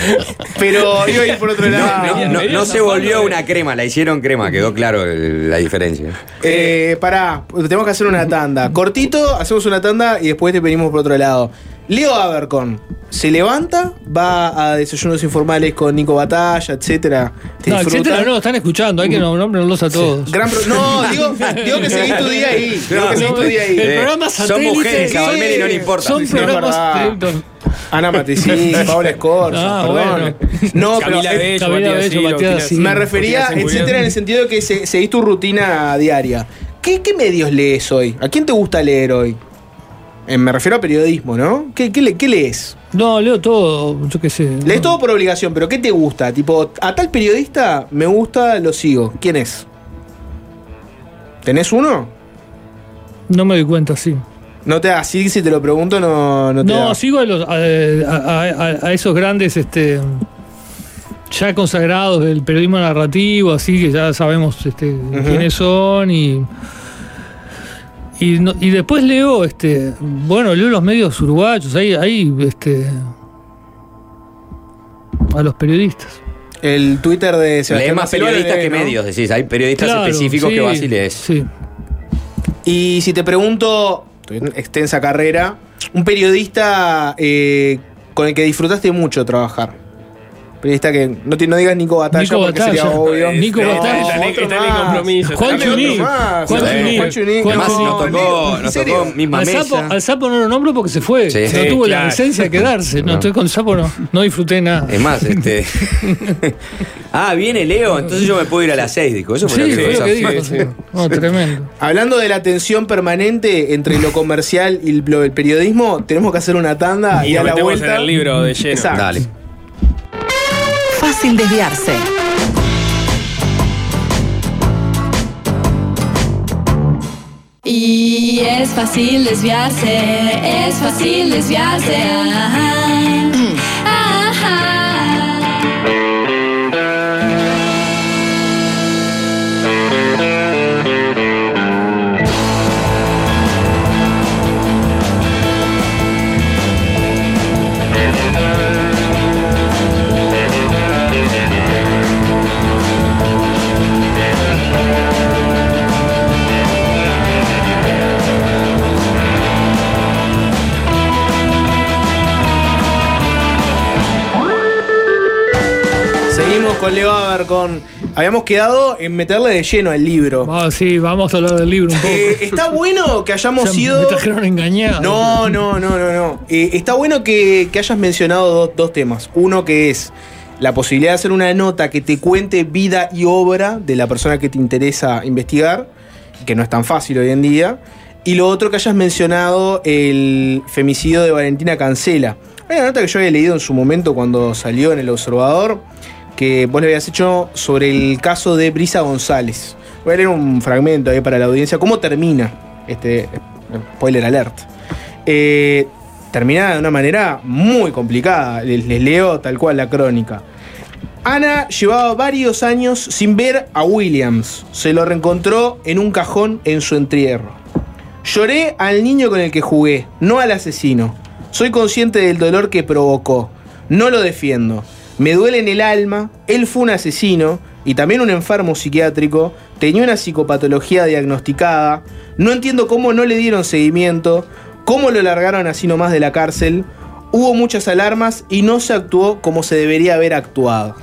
pero iba a ir por otro lado. No, no- no se volvió una crema, la hicieron crema, quedó claro el- la diferencia. Eh, pará, tenemos que hacer una tanda. Cortito, hacemos una tanda y después te venimos por otro lado. Leo Abercon, ¿se levanta? ¿Va a desayunos informales con Nico Batalla, etcétera? ¿Te No, disfruta? etcétera, no, están escuchando, hay que nombrarlos a todos. Gran pro- no, digo, digo que seguís tu día ahí. Digo que seguís tu día ahí. El programa son mujeres, Valmeri no le importa. Son Sí, sí, es programas. verdad. Ana Matesín, *laughs* Paola Escorza, Ah, perdón. bueno. No, pero Camila eh, Bello, Camila Bello, me refería, etcétera, en el sentido de que se- seguís tu rutina diaria. ¿Qué, qué medios lees hoy? ¿A quién te gusta leer hoy? Eh, me refiero a periodismo, ¿no? ¿Qué, qué, le- qué lees? No, leo todo, yo qué sé. Lees todo por obligación, pero ¿qué te gusta? Tipo, a tal periodista me gusta, lo sigo. ¿Quién es? ¿Tenés uno? No me doy cuenta, sí. No te así si te lo pregunto, no, no te No, da. sigo a, los- a- a- a- a esos grandes este, ya consagrados del periodismo narrativo, así que ya sabemos este, quiénes son y. Y, no- y después leo, este, bueno, leo los medios uruguayos, ahí, ahí, este, a los periodistas. El Twitter de Lees Sebastián más Marcelo periodistas lees, que ¿no? medios, decís. Hay periodistas Claro, específicos sí, que vas y lees. Sí. Y si te pregunto, tu extensa carrera, un periodista eh, con el que disfrutaste mucho trabajar. Periodista que no, te, no digas Nico Batalla Nico porque sería Batalla. obvio. Nico No, Batalla. otro Está en el más. compromiso. Juan más. Juan Sí. Chuní. Juan Chuní. Juan Además, nos tocó, ¿En nos tocó misma Al mesa. sapo, al sapo no lo nombro porque se fue. Sí. no Sí, tuvo la licencia de quedarse. No, No. estoy con el sapo, no, no disfruté nada. Es más, este. *laughs* ah, viene Leo, entonces yo me puedo ir a las 6, dijo. Eso fue Sí, lo que fue lo que dijo. sí. Tremendo. Hablando de la tensión permanente entre lo comercial y el, lo del periodismo, tenemos que hacer una tanda y, Y a la vuelta. en el libro de lleno. Exacto. Dale. Fácil desviarse. Y es fácil desviarse, es fácil desviarse. Ajá. Seguimos con Leo Abercon. Habíamos quedado en meterle de lleno al libro. Ah, sí, vamos a hablar del libro un poco. Eh, está bueno que hayamos O sea, sido. Me trajeron engañado. No, no, no, no, no. Eh, está bueno que, que hayas mencionado dos, dos temas. Uno que es la posibilidad de hacer una nota que te cuente vida y obra de la persona que te interesa investigar, que no es tan fácil hoy en día. Y lo otro que hayas mencionado, el femicidio de Valentina Cancela. Hay una nota que yo había leído en su momento cuando salió en El Observador, que vos le habías hecho sobre el caso de Brisa González. Voy a leer un fragmento ahí para la audiencia. ¿Cómo termina? Este, spoiler alert. Eh, termina de una manera muy complicada. Les leo tal cual la crónica. Ana llevaba varios años sin ver a Williams. Se lo reencontró en un cajón en su entierro. Lloré al niño con el que jugué, no al asesino. Soy consciente del dolor que provocó. No lo defiendo. Me duele en el alma. Él fue un asesino y también un enfermo psiquiátrico. Tenía una psicopatología diagnosticada. No entiendo cómo no le dieron seguimiento. Cómo lo largaron así nomás de la cárcel. Hubo muchas alarmas y no se actuó como se debería haber actuado.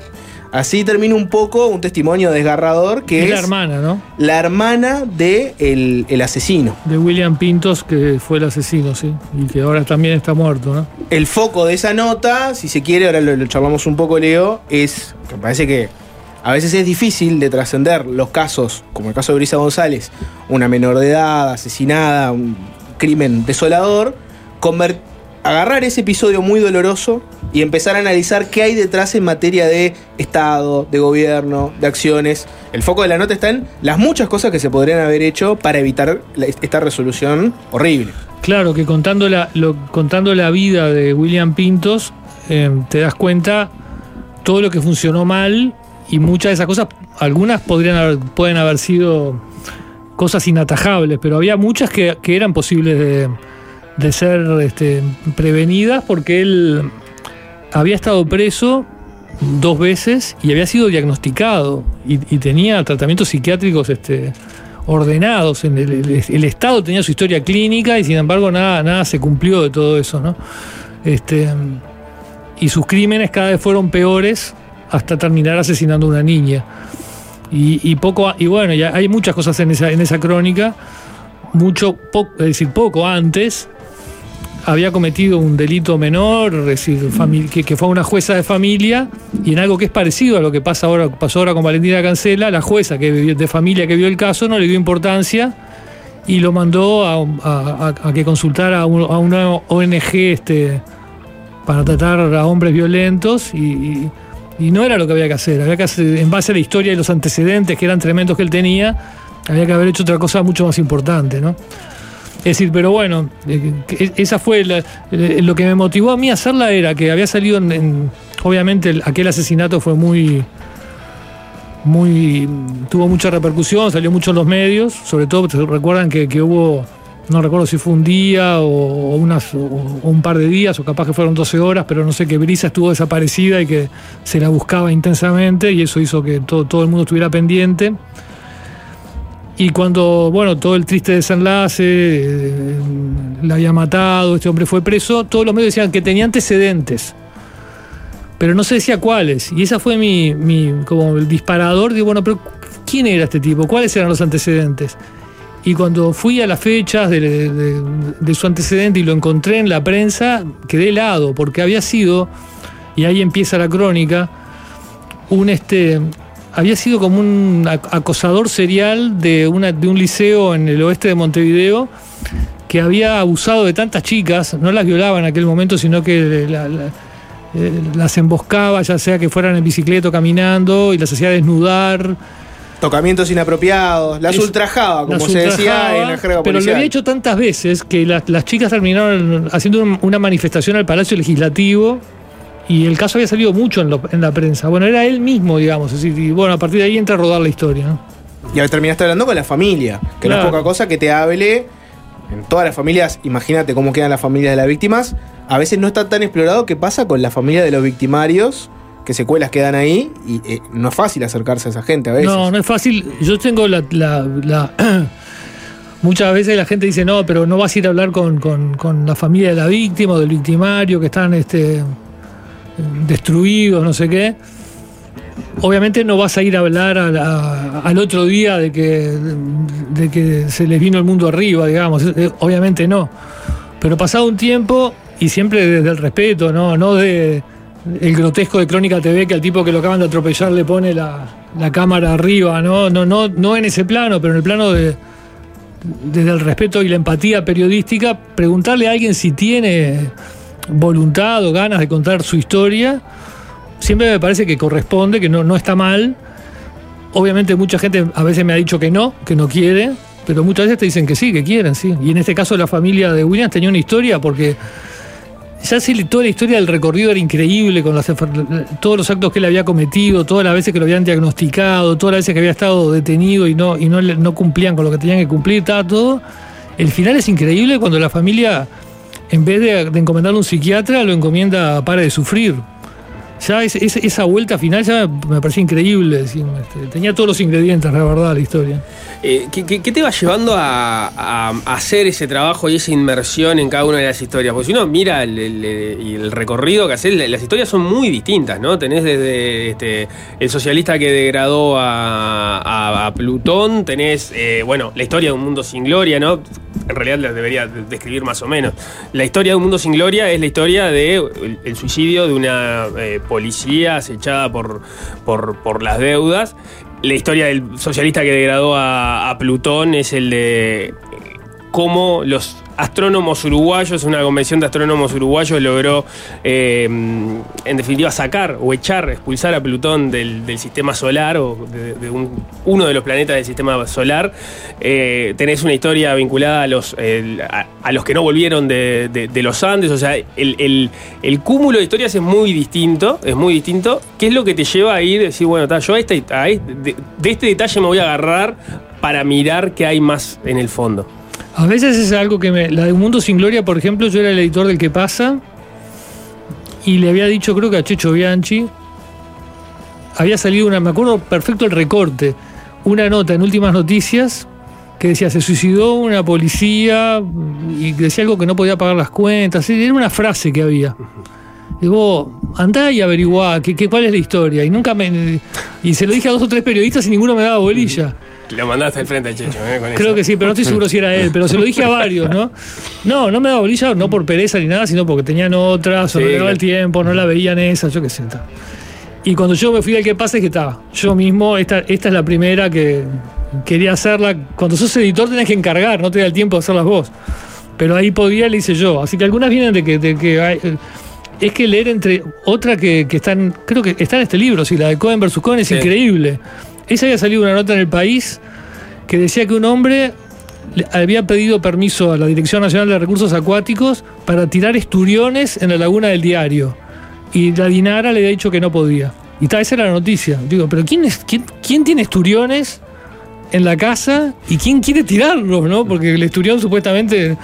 Así termina un poco un testimonio desgarrador que Es es la hermana, ¿no? la hermana de el, el asesino. De William Pintos, que fue el asesino, sí. Y que ahora también está muerto, ¿no? El foco de esa nota, si se quiere, ahora lo, lo charlamos un poco, Leo, es que me parece que a veces es difícil de trascender los casos, como el caso de Brisa González, una menor de edad, asesinada, un crimen desolador, conver- agarrar ese episodio muy doloroso y empezar a analizar qué hay detrás en materia de Estado, de gobierno, de acciones. El foco de la nota está en las muchas cosas que se podrían haber hecho para evitar esta resolución horrible. Claro, que contando la, vida de William Pintos, eh, te das cuenta todo lo que funcionó mal y muchas de esas cosas, algunas podrían haber, pueden haber sido cosas inatajables, pero había muchas que eran posibles de, de ser este, prevenidas porque él había estado preso dos veces y había sido diagnosticado y, tenía tratamientos psiquiátricos este, ordenados. En el, el- Estado tenía su historia clínica y sin embargo nada, nada se cumplió de todo eso. ¿no? Este, y sus crímenes cada vez fueron peores hasta terminar asesinando a una niña. Y, y poco, y bueno, ya hay muchas cosas en esa, en esa crónica. Mucho, po- es decir, poco antes había cometido un delito menor, es decir, que, que fue una jueza de familia, y en algo que es parecido a lo que pasa ahora, pasó ahora con Valentina Cancela, la jueza que de familia que vio el caso no le dio importancia y lo mandó a, a- a- a que consultara a, un- a una ONG este, para tratar a hombres violentos y, y- y no era lo que había que hacer, había que hacer, en base a la historia y los antecedentes que eran tremendos que él tenía, había que haber hecho otra cosa mucho más importante, ¿no? Es decir, pero bueno, eh, esa fue la- eh, lo que me motivó a mí a hacerla era que había salido en, en- obviamente el- aquel asesinato fue muy muy tuvo mucha repercusión, salió mucho en los medios, sobre todo ¿se recuerdan que, que hubo no recuerdo si fue un día o, unas, o un par de días, o capaz que fueron 12 horas, pero no sé, que Brisa estuvo desaparecida y que se la buscaba intensamente y eso hizo que todo, todo el mundo estuviera pendiente. Y cuando, bueno, todo el triste desenlace, eh, la había matado, este hombre fue preso, todos los medios decían que tenía antecedentes, pero no se decía cuáles. Y esa fue mi, mi como el disparador de, bueno, pero ¿quién era este tipo? ¿Cuáles eran los antecedentes? Y cuando fui a las fechas de, de- de su antecedente y lo encontré en la prensa, quedé helado, porque había sido, y ahí empieza la crónica, un este. Había sido como un ac- acosador serial de, una, de un liceo en el oeste de Montevideo que había abusado de tantas chicas, no las violaba en aquel momento, sino que la- la- eh, las emboscaba, ya sea que fueran en bicicleta o caminando, y las hacía desnudar. Tocamientos inapropiados, las Es- ultrajaba, como las se decía ultrajaba, en la jerga Pero lo había hecho tantas veces que las, las chicas terminaron haciendo un- una manifestación al Palacio Legislativo y el caso había salido mucho en, lo- en la prensa. Bueno, era él mismo, digamos. es decir, y bueno, a partir de ahí entra a rodar la historia. ¿no? Y ahora terminaste hablando con la familia, que no Claro. es poca cosa que te hable. En todas las familias, imagínate cómo quedan las familias de las víctimas. A veces no está tan explorado qué pasa con la familia de los victimarios, que secuelas quedan ahí, y eh, no es fácil acercarse a esa gente a veces. No, no es fácil. Yo tengo la. la- la- *clears throat* Muchas veces la gente dice, no, pero no vas a ir a hablar con, con- con la familia de la víctima o del victimario que están este, destruidos, no sé qué. Obviamente no vas a ir a hablar al otro día de que, de que se les vino el mundo arriba, digamos. Eh, Obviamente no. Pero pasado un tiempo, y siempre desde el respeto, no, no de el grotesco de Crónica TV que al tipo que lo acaban de atropellar le pone la, la cámara arriba, ¿no? No, no, no en ese plano, pero en el plano de desde el respeto y la empatía periodística, preguntarle a alguien si tiene voluntad o ganas de contar su historia, siempre me parece que corresponde, que no, no está mal. Obviamente mucha gente a veces me ha dicho que no, que no quiere, pero muchas veces te dicen que sí, que quieren, sí. Y en este caso la familia de Williams tenía una historia porque ya sé, toda la historia del recorrido era increíble, con las todos los actos que él había cometido, todas las veces que lo habían diagnosticado, todas las veces que había estado detenido y no, y no, no cumplían con lo que tenían que cumplir, estaba todo. El final es increíble cuando la familia, en vez de, de a un psiquiatra, lo encomienda a Pare de Sufrir. Ya es- es- esa vuelta final ya me parecía increíble. decir, este, tenía todos los ingredientes, la verdad, la historia. Eh, ¿qué, te va llevando a, hacer ese trabajo y esa inmersión en cada una de las historias? Porque si uno mira el, recorrido que haces, las historias son muy distintas, ¿no? Tenés desde este, el socialista que degradó a, Plutón, tenés, eh, bueno, la historia de un mundo sin gloria, ¿no? En realidad la debería de- describir más o menos. La historia de un mundo sin gloria es la historia de el, el suicidio de una eh, policía acechada por, por, por las deudas. La historia del socialista que degradó a, a Plutón es el de cómo los astrónomos uruguayos, una convención de astrónomos uruguayos logró, eh, en definitiva, sacar o echar, expulsar a Plutón del, sistema solar o de, de un- uno de los planetas del sistema solar. Eh, tenés una historia vinculada a los, a, los que no volvieron de, los Andes, o sea, el, el- cúmulo de historias es muy distinto, es muy distinto. ¿Qué es lo que te lleva a ir y decir, bueno, ta, yo este, este- de este detalle me voy a agarrar para mirar qué hay más en el fondo? A veces es algo que me. La de Un Mundo Sin Gloria, por ejemplo, yo era el editor del que pasa. Y le había dicho, creo que a Checho Bianchi. Había salido una. Me acuerdo perfecto el recorte. Una nota en últimas noticias que decía: se suicidó una policía. Y decía algo que no podía pagar las cuentas. Era una frase que había. Digo, andá y averiguá que, que- cuál es la historia. Y nunca me. Y se lo dije a dos o tres periodistas y ninguno me daba bolilla. Lo mandaste al frente al Checho, ¿eh? Con Creo eso. que sí, pero no estoy seguro si era él. Pero se lo dije a varios, ¿no? No, no me daba bolilla, no por pereza ni nada, sino porque tenían otras, o Sí, no daba el tiempo, no la veían esa, yo qué sé. ta. Y cuando yo me fui al que pasa es que estaba. Yo mismo, esta, esta es la primera que quería hacerla. Cuando sos editor tenés que encargar, no te da el tiempo de hacerlas vos. Pero ahí podía, le hice yo. Así que algunas vienen de que, de que hay- es que leer entre otra que, que están, creo que está en este libro, sí, la de Cohen versus Cohen es Sí. increíble. Esa había salido una nota en el país que decía que un hombre le había pedido permiso a la Dirección Nacional de Recursos Acuáticos para tirar esturiones en la laguna del diario. Y la Dinara le había dicho que no podía. Y tal, esa era la noticia. Digo, pero ¿quién, es, quién, quién tiene esturiones en la casa y quién quiere tirarlos, no? Porque el esturión supuestamente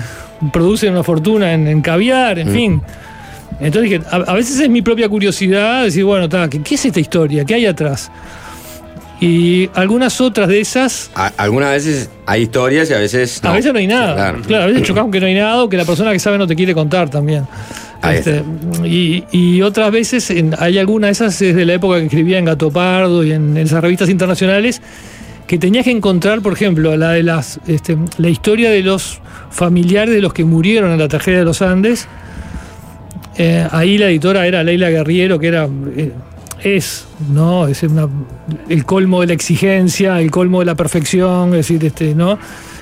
produce una fortuna en, en caviar, en Mm. fin. Entonces dije, a, a veces es mi propia curiosidad decir, bueno, ta, ¿qué, qué es esta historia? ¿Qué hay atrás? Y algunas otras de esas A- algunas veces hay historias y a veces no. a veces no hay nada. Claro. Claro, a veces chocamos que no hay nada o que la persona que sabe no te quiere contar también. Este, y, y otras veces en- hay algunas de esas es de la época que escribía en Gato Pardo y en, esas revistas internacionales que tenías que encontrar, por ejemplo, la de las este, la historia de los familiares de los que murieron en la tragedia de los Andes. Eh, ahí la editora era Leila Guerriero, que era eh, es, ¿no? Es una- el colmo de la exigencia, el colmo de la perfección, es decir, este, ¿no?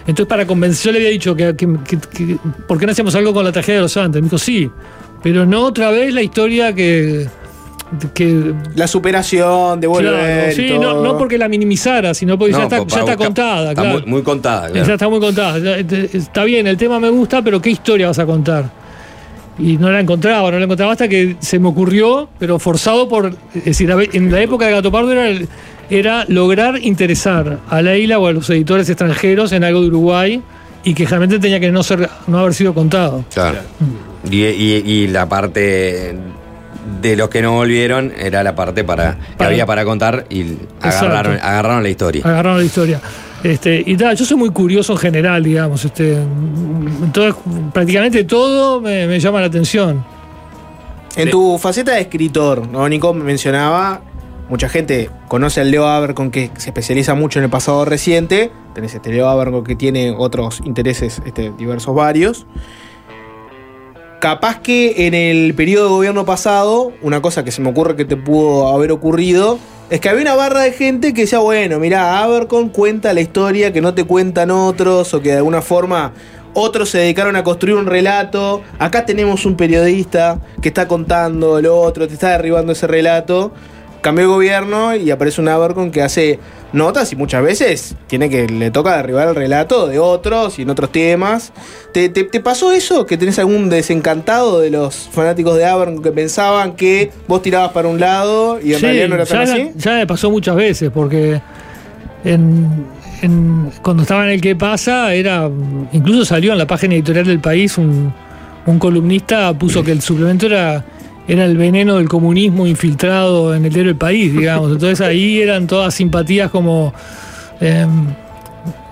Entonces, para convencer, yo le había dicho que, que- que- que- ¿por qué no hacemos algo con la tragedia de los Andes? Me dijo, sí, pero no otra vez la historia que. que La superación, de volver. Claro, sí, no, porque la minimizara, sino porque ya está, ya está contada, está claro. muy, muy contada, claro. Ya está muy contada. Este, Está bien, el tema me gusta, pero ¿qué historia vas a contar? Y no la encontraba, no la encontraba hasta que se me ocurrió, pero forzado por. Es decir, en la época de Gato Pardo era, era lograr interesar a Leila o a los editores extranjeros en algo de Uruguay y que realmente tenía que no, ser, no haber sido contado. Claro. Y, y- y la parte de los que no volvieron era la parte para que había para contar y agarraron, la historia. Agarraron la historia. Este, y tal, yo soy muy curioso en general, digamos. Este, entonces, prácticamente todo me, me llama la atención. En tu faceta de escritor, ¿no? Nico me mencionaba, mucha gente conoce al Leo Abercon que se especializa mucho en el pasado reciente. Tenés este Leo Abercon que tiene otros intereses este, diversos varios. Capaz que en el periodo de gobierno pasado, una cosa que se me ocurre que te pudo haber ocurrido, es que había una barra de gente que decía, bueno, mirá, Abercon cuenta la historia que no te cuentan otros, o que de alguna forma otros se dedicaron a construir un relato. Acá tenemos un periodista que está contando lo otro, te está derribando ese relato. Cambia el gobierno y aparece un Abercon que hace notas y muchas veces tiene que le toca derribar el relato de otros y en otros temas. ¿Te, te, te pasó eso? ¿Que tenés algún desencantado de los fanáticos de Abercon que pensaban que vos tirabas para un lado y en Sí, realidad no era tan ya, así? ya me pasó muchas veces, porque en- en- cuando estaba en el que pasa, era incluso salió en la página editorial del país un, un columnista puso que el suplemento era, era el veneno del comunismo infiltrado en el diario del país, digamos. Entonces ahí eran todas simpatías como em,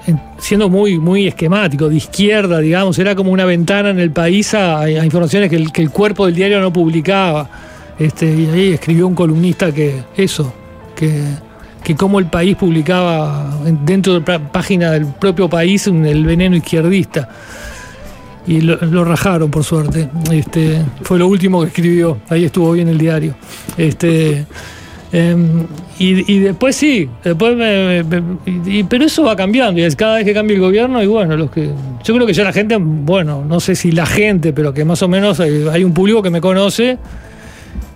en- siendo muy, muy esquemático, de izquierda, digamos, era como una ventana en el país a, a informaciones que el, que el cuerpo del diario no publicaba. Este, y ahí escribió un columnista que eso, que, que como el país publicaba en- dentro de la página del propio país el veneno izquierdista. Y lo, lo rajaron, por suerte. Este, fue lo último que escribió. Ahí estuvo bien el diario. Este, em, y, y después sí, después me- me- y- y- pero eso va cambiando. Y es cada vez que cambia el gobierno, y bueno, los que. Yo creo que ya la gente, bueno, no sé si la gente, pero que más o menos hay, hay un público que me conoce.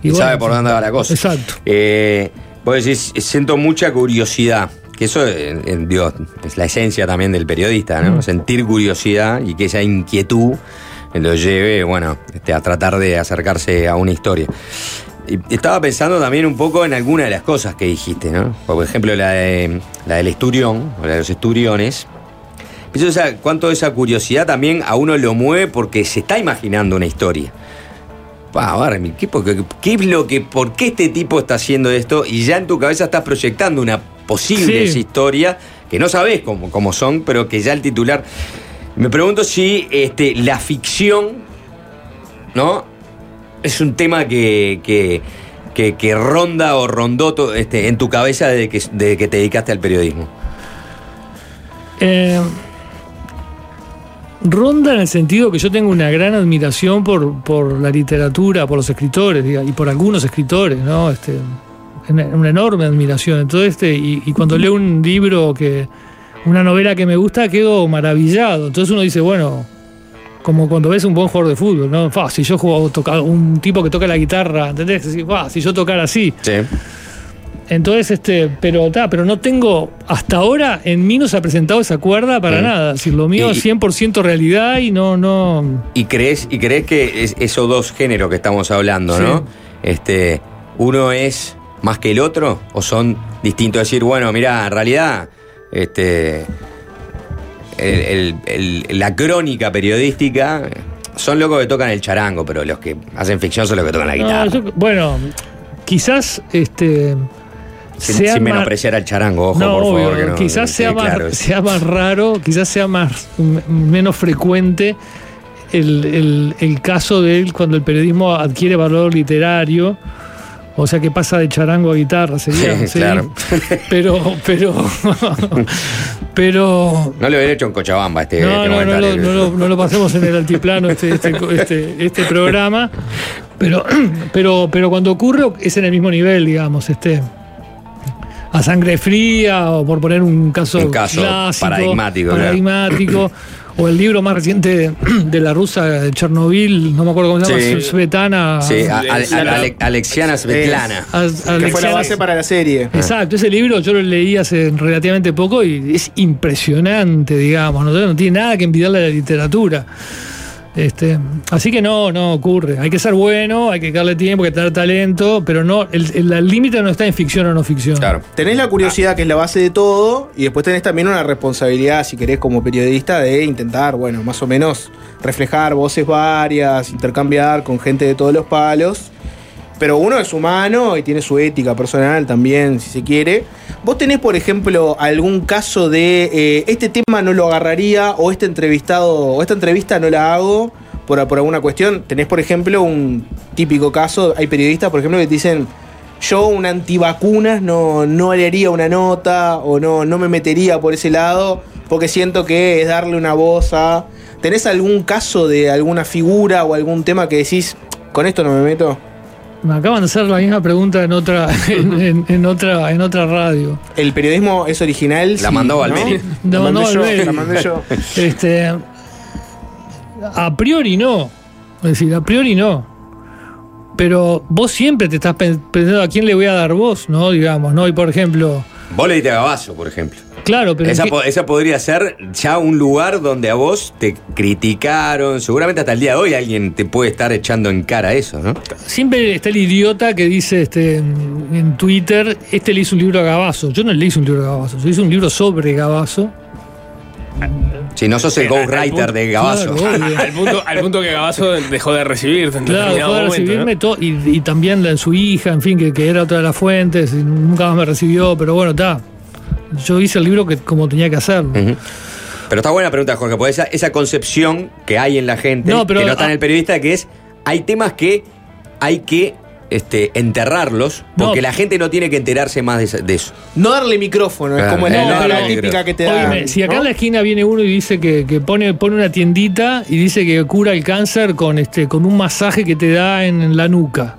Y, bueno, sabe por dónde va la cosa. Exacto. Eh, vos decís, siento mucha curiosidad. Que eso, eh, eh, digo, es la esencia también del periodista, ¿no? Sentir curiosidad y que esa inquietud lo lleve, bueno, este, a tratar de acercarse a una historia. Y estaba pensando también un poco en alguna de las cosas que dijiste, ¿no? Por ejemplo, la, de- la del esturión, o la de los esturiones. Pienso esa, cuánto esa curiosidad también a uno lo mueve porque se está imaginando una historia. Pa, Barney, ¿qué, por qué- qué es lo que, ¿por qué este tipo está haciendo esto? Y ya en tu cabeza estás proyectando una posible Sí. historia que no sabes cómo, cómo son, pero que ya el titular. Me pregunto si este, la ficción, ¿no? Es un tema que, que, que- que ronda o rondó to- este, en tu cabeza desde que, desde que te dedicaste al periodismo. Eh, ronda en el sentido que yo tengo una gran admiración por, por la literatura, por los escritores y por algunos escritores, ¿no? Este, una, enorme admiración. Entonces, este, y, y cuando leo un libro que, una novela que me gusta, quedo maravillado. Entonces uno dice, bueno, como cuando ves un buen jugador de fútbol, ¿no? Si yo juego toca, un tipo que toca la guitarra, ¿entendés? Decís, "Fa, si yo tocara así. Sí. Entonces, este, pero ta, pero no tengo, hasta ahora en mí no se ha presentado esa cuerda para Mm. nada. Es decir, lo mío es 100% realidad y no, no. ¿Y crees, y crees que es- esos dos géneros que estamos hablando, Sí. ¿no? Este, uno es más que el otro o son distintos? Decir, bueno, mira, en realidad, este, el- el- el- la crónica periodística son locos que tocan el charango, pero los que hacen ficción son los que tocan la no, guitarra. yo- bueno, quizás este. sin sea sin menospreciar al charango, ojo, no, por favor. obvio, que no- quizás sea, más, claro sea más raro, quizás sea más menos frecuente el, el- el caso de él cuando el periodismo adquiere valor literario. O sea que pasa de charango a guitarra, sería. Sí, ¿sí? claro. Pero, pero, pero No lo hubiera hecho en Cochabamba este, no, este no, no, lo, no lo- no lo pasemos en el altiplano este, este, este, este programa, pero, pero, pero cuando ocurre es en el mismo nivel, digamos, este a sangre fría o por poner un caso, Un caso clásico, paradigmático, claro. O el libro más reciente *clears throat* de, la rusa de Chernobyl, no me acuerdo cómo se llama, Sí. Svetlana. Sí, a- a- Sí, a- Ale- Alexiana Svetlana. a- Que fue la base para la serie. Exacto, ese libro yo lo leí hace relativamente poco y es impresionante, digamos, no, no tiene nada que envidiarle a la literatura. Este, así que no, no ocurre. Hay que ser bueno, hay que darle tiempo, hay que tener talento, pero no, el límite no está en ficción o no ficción. Claro. Tenés la curiosidad que es la base de todo y después tenés también una responsabilidad, si querés, como periodista, de intentar, bueno, más o menos reflejar voces varias, intercambiar con gente de todos los palos. Pero uno es humano y tiene su ética personal también, si se quiere. ¿Vos tenés, por ejemplo, algún caso de eh, este tema no lo agarraría o este entrevistado o esta entrevista no la hago por, alguna cuestión? Tenés, por ejemplo, un típico caso, hay periodistas, por ejemplo, que dicen, yo un antivacunas no, no le una nota o no, no me metería por ese lado porque siento que es darle una voz a... ¿Tenés algún caso de alguna figura o algún tema que decís, con esto no me meto? Me acaban de hacer la misma pregunta en otra, *laughs* en, en- en otra, en otra radio. El periodismo es original. La sí, mandó ¿no? Valmeri. La No, mandé no, yo, Valmeri. la mandé yo. *laughs* Este, a priori no. Es decir, a priori no. Pero vos siempre te estás pen- pensando a quién le voy a dar voz, ¿no? Digamos, ¿no? Y por ejemplo, Vos le diste a Gabazo, por ejemplo. Claro, pero. Esa, ¿qué- po- esa podría ser ya un lugar donde a vos te criticaron. Seguramente hasta el día de hoy alguien te puede estar echando en cara eso, ¿no? Siempre está el idiota que dice este, en en Twitter, este le hizo un libro a Gabazo. Yo no le hice un libro a Gabazo, yo hice un libro sobre Gabazo. Si no sos el ghostwriter de Gabazo. Claro, *laughs* al, punto, al punto que Gabazo dejó de recibirte en Claro, determinado dejó de momento, recibirme ¿no? todo, y, y también la- su hija, en fin, que, que era otra de las fuentes, y nunca más me recibió, pero bueno, está. Yo hice el libro que como tenía que hacerlo. Pero está buena pregunta, Jorge, porque esa, esa concepción que hay en la gente, No, pero- que no está en el periodista, que es, hay temas que hay que este, enterrarlos, porque la gente no tiene que enterarse más de, de eso. No darle micrófono, es como eh, la, no la típica que te da. Si acá ¿no? en la esquina viene uno y dice que, que pone, pone una tiendita y dice que cura el cáncer con este con un masaje que te da en, la nuca.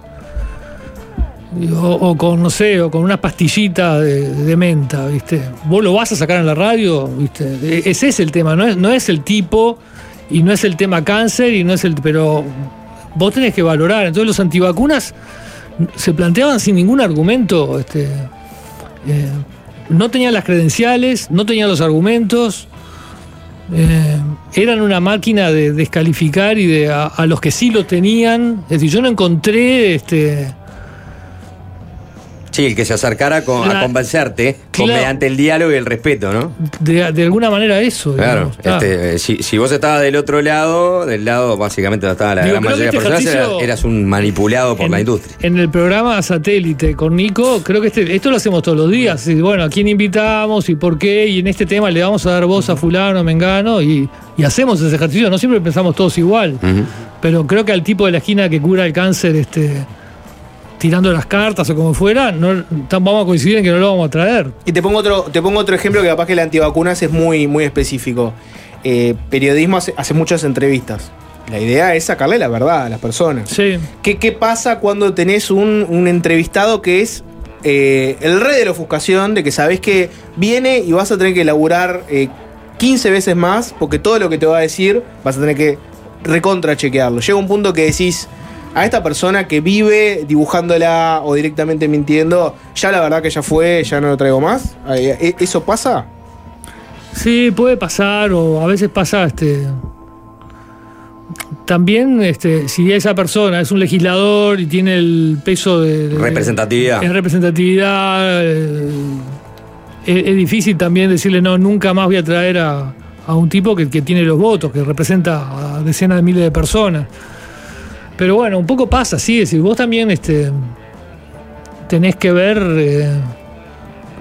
O, con, no sé, o con una pastillita de, de menta, ¿viste? ¿Vos lo vas a sacar en la radio? ¿Viste? E- Ese es el tema, no es, no es el tipo y no es el tema cáncer y no es el. Pero vos tenés que valorar. Entonces los antivacunas se planteaban sin ningún argumento. Este, eh, no tenían las credenciales, no tenían los argumentos. eh, eran una máquina de descalificar y de a, a los que sí lo tenían. Es decir, yo no encontré este. Sí, el que se acercara con- a convencerte con- mediante el diálogo y el respeto, ¿no? De, de alguna manera eso. Claro, digamos, este, eh, si, si vos estabas del otro lado, del lado básicamente donde estaba la Digo, gran mayoría de este personas, era- ejercicio- eras un manipulado por la industria. En el programa satélite con Nico, creo que este, esto lo hacemos todos los días. Y bueno, ¿a quién invitamos y por qué? Y en este tema le vamos a dar voz a fulano, mengano, y, y hacemos ese ejercicio. No siempre pensamos todos igual. Pero creo que al tipo de la esquina que cura el cáncer, este, tirando las cartas o como fuera, no, vamos a coincidir en que no lo vamos a traer. Y te pongo otro, te pongo otro ejemplo que capaz que el antivacunas es muy, muy específico. Eh, periodismo hace, hace muchas entrevistas. La idea es sacarle la verdad a las personas. Sí. ¿Qué, qué pasa cuando tenés un, un entrevistado que es eh, el rey de la ofuscación, de que sabés que viene y vas a tener que elaborar 15 veces más, porque todo lo que te va a decir vas a tener que recontra chequearlo. Llega un punto que decís, a esta persona que vive dibujándola o directamente mintiendo, ya la verdad que ya fue, ya no lo traigo más. Eh, ¿Eso pasa? Sí, puede pasar, o a veces pasa este. También, este, si esa persona es un legislador y tiene el peso de. de- Representatividad. Es representatividad. eh, es, es difícil también decirle, no, nunca más voy a traer a, a un tipo que, que tiene los votos, que representa a decenas de miles de personas. Pero bueno, un poco pasa, sí, es decir, vos también este, tenés que ver. eh,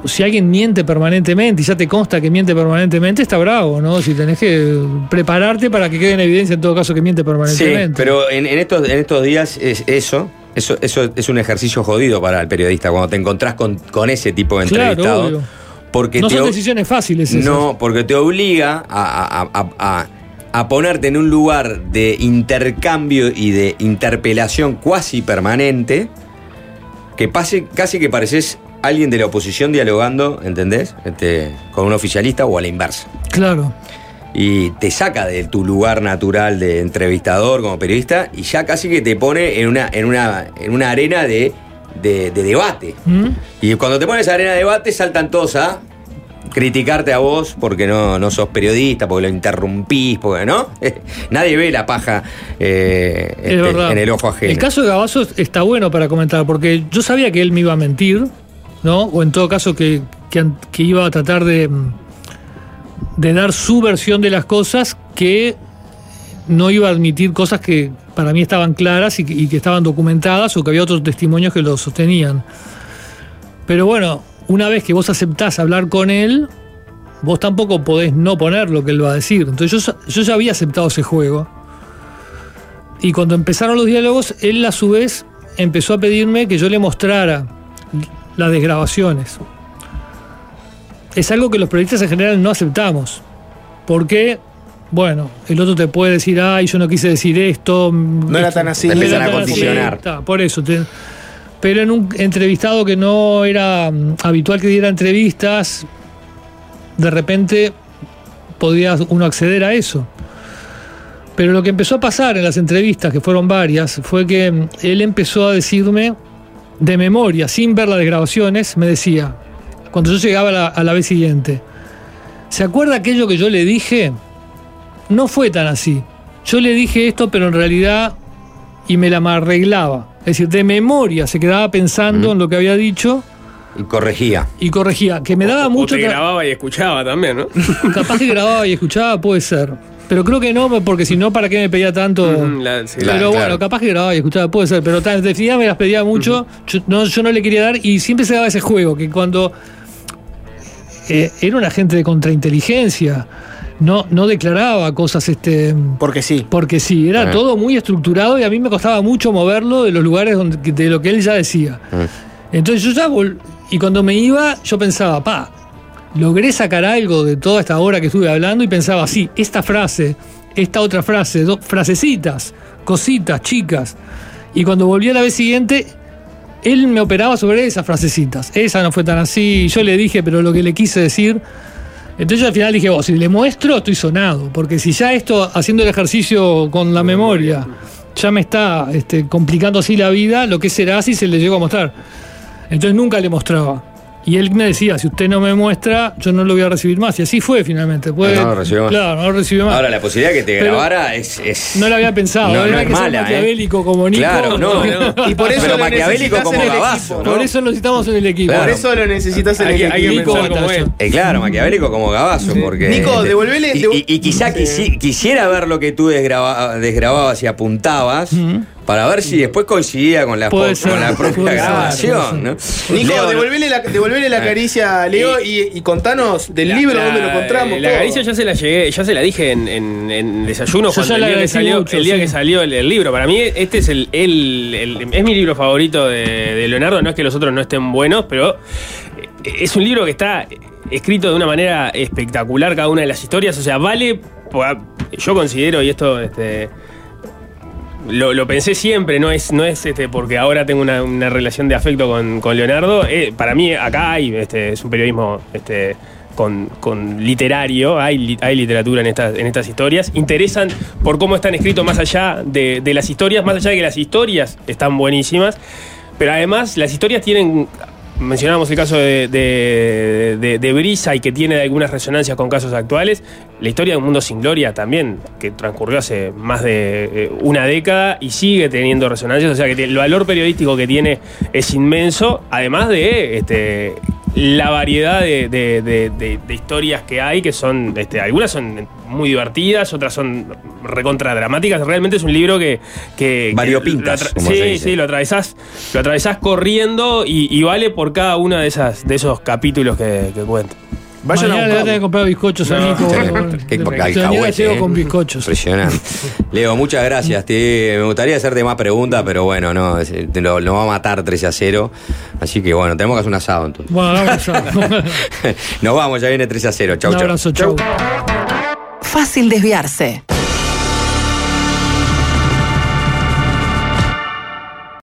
si alguien miente permanentemente y ya te consta que miente permanentemente, está bravo, ¿no? Si tenés que prepararte para que quede en evidencia en todo caso que miente Sí, permanentemente. pero en, en estos, en estos días es eso, eso, eso es un ejercicio jodido para el periodista cuando te encontrás con, con ese tipo de entrevistado. porque no te son decisiones fáciles esas. No, porque te obliga a, a- a- a- a ponerte en un lugar de intercambio y de interpelación cuasi permanente, que pase, casi que pareces alguien de la oposición dialogando, ¿entendés? Este, con un oficialista o a la inversa. Claro. Y te saca de tu lugar natural de entrevistador como periodista y ya casi que te pone en una, en una, en una arena de, de- de debate. ¿Mm? Y cuando te pones a arena de debate, saltan todos a criticarte a vos porque no, no sos periodista, porque lo interrumpís, porque no. *laughs* Nadie ve la paja eh, Es este, en el ojo ajeno. El caso de Gabazo está bueno para comentar, porque yo sabía que él me iba a mentir, ¿no? O en todo caso que, que iba a tratar de, de dar su versión de las cosas, que no iba a admitir cosas que para mí estaban claras y que, y que estaban documentadas o que había otros testimonios que lo sostenían. Pero bueno, una vez que vos aceptás hablar con él, vos tampoco podés no poner lo que él va a decir. Entonces yo, yo ya había aceptado ese juego. Y cuando empezaron los diálogos, él a su vez empezó a pedirme que yo le mostrara las desgrabaciones. Es algo que los periodistas en general no aceptamos. Porque, bueno, el otro te puede decir, ay, yo no quise decir esto. No era tan así. No Empiezan a tan así". condicionar. Está, por eso. te- pero en un entrevistado que no era mm, habitual que diera entrevistas, de repente podía uno acceder a eso. Pero lo que empezó a pasar en las entrevistas, que fueron varias, fue que mm, él empezó a decirme de memoria, sin ver las grabaciones, me decía, cuando yo llegaba a la, a la vez siguiente, ¿se acuerda aquello que yo le dije? No fue tan así. Yo le dije esto, pero en realidad, y me la arreglaba. Es decir, de memoria se quedaba pensando en lo que había dicho Y corregía. y corregía, que me daba O mucho... te tra- grababa y escuchaba también, ¿no? *laughs* Capaz que grababa y escuchaba, puede ser. Pero creo que no, porque si no, ¿para qué me pedía tanto? La- sí, pero bueno, claro. capaz que grababa y escuchaba, puede ser. Pero tan, definitivamente me las pedía mucho. yo, no, yo no le quería dar y siempre se daba ese juego, que cuando eh, era un agente de contrainteligencia, no, no declaraba cosas este. Porque sí. Porque sí, era Ah. todo muy estructurado y a mí me costaba mucho moverlo de los lugares donde, de lo que él ya decía. Entonces yo ya vol- y cuando me iba, yo pensaba, pa, logré sacar algo de toda esta hora que estuve hablando y pensaba, sí, esta frase, esta otra frase, dos frasecitas, cositas, chicas. Y cuando volví a la vez siguiente, él me operaba sobre esas frasecitas. Esa no fue tan así, yo le dije, pero lo que le quise decir. Entonces al final dije, oh, si le muestro, estoy sonado. Porque si ya esto, haciendo el ejercicio con la memoria, ya me está este, complicando así la vida, lo que será si se le llego a mostrar. Entonces nunca le mostraba. Y él me decía, si usted no me muestra, yo no lo voy a recibir más. Y así fue finalmente. Puede- No lo recibió más. Claro, no lo recibió más. Ahora, la posibilidad que te Pero grabara es, es- No lo había pensado. No, No, no es que mala, ¿eh? maquiavélico como Nico. Claro, no. Y por eso Pero lo maquiavélico como en el Gabazo, equipo. ¿no? Por eso lo necesitamos en el equipo. Claro. Por eso lo necesitas en el que- hay que equipo. pensar como él. Eh, claro, maquiavélico como Gabazo, porque. Nico, devolvele- Y, y- y quizá quisi- quisiera ver lo que tú desgraba- desgrababas y apuntabas para ver si después coincidía con la, con ser, la propia grabación. ¿no? Nico, Leo, devolvele la, devolvele la Eh. caricia a Leo y, y contanos del libro La- donde lo encontramos. La todo. caricia ya se la llegué, ya se la dije en, en- en desayuno Yo cuando ya el día, que salió, mucho, el día sí. que salió el, el libro. Para mí este es el, el- el- es mi libro favorito de, de Leonardo. No es que los otros no estén buenos, pero eh, es un libro que está escrito de una manera espectacular cada una de las historias. O sea, vale. por- Yo considero y esto. Este, lo, lo pensé siempre, no es, no es este, porque ahora tengo una, una relación de afecto con, con Leonardo. Eh, para mí acá hay, este, es un periodismo este, con, con literario, hay, hay literatura en estas, en estas historias. Interesan por cómo están escritos más allá de, de las historias, más allá de que las historias están buenísimas. Pero además las historias tienen mencionábamos el caso de, de, Brisa y que tiene algunas resonancias con casos actuales. La historia de Un Mundo Sin Gloria también, que transcurrió hace más de eh, una década y sigue teniendo resonancias. O sea que el valor periodístico que tiene es inmenso, además de este, la variedad de, de- de- historias que hay, que son, este, algunas son muy divertidas, otras son recontra dramáticas. Realmente es un libro que... que Variopintas, Sí, dice. sí, lo atravesás, lo atravesás corriendo y, y vale por cada uno de, esas, de esos capítulos que, que cuento. Vayan a Mañana le voy a tener que comprar bizcochos a No, Nico. *laughs* Qué alcahuete, eh. con bizcochos. Impresionante. Leo, muchas gracias. Te- me gustaría hacerte más preguntas, pero bueno, no, te lo, lo va a matar 13 a 0. Así que bueno, tenemos que hacer un asado entonces. Bueno, vamos *laughs* a Nos vamos, ya viene 13 a 0. Chau, Un chau. abrazo, chau. Fácil desviarse.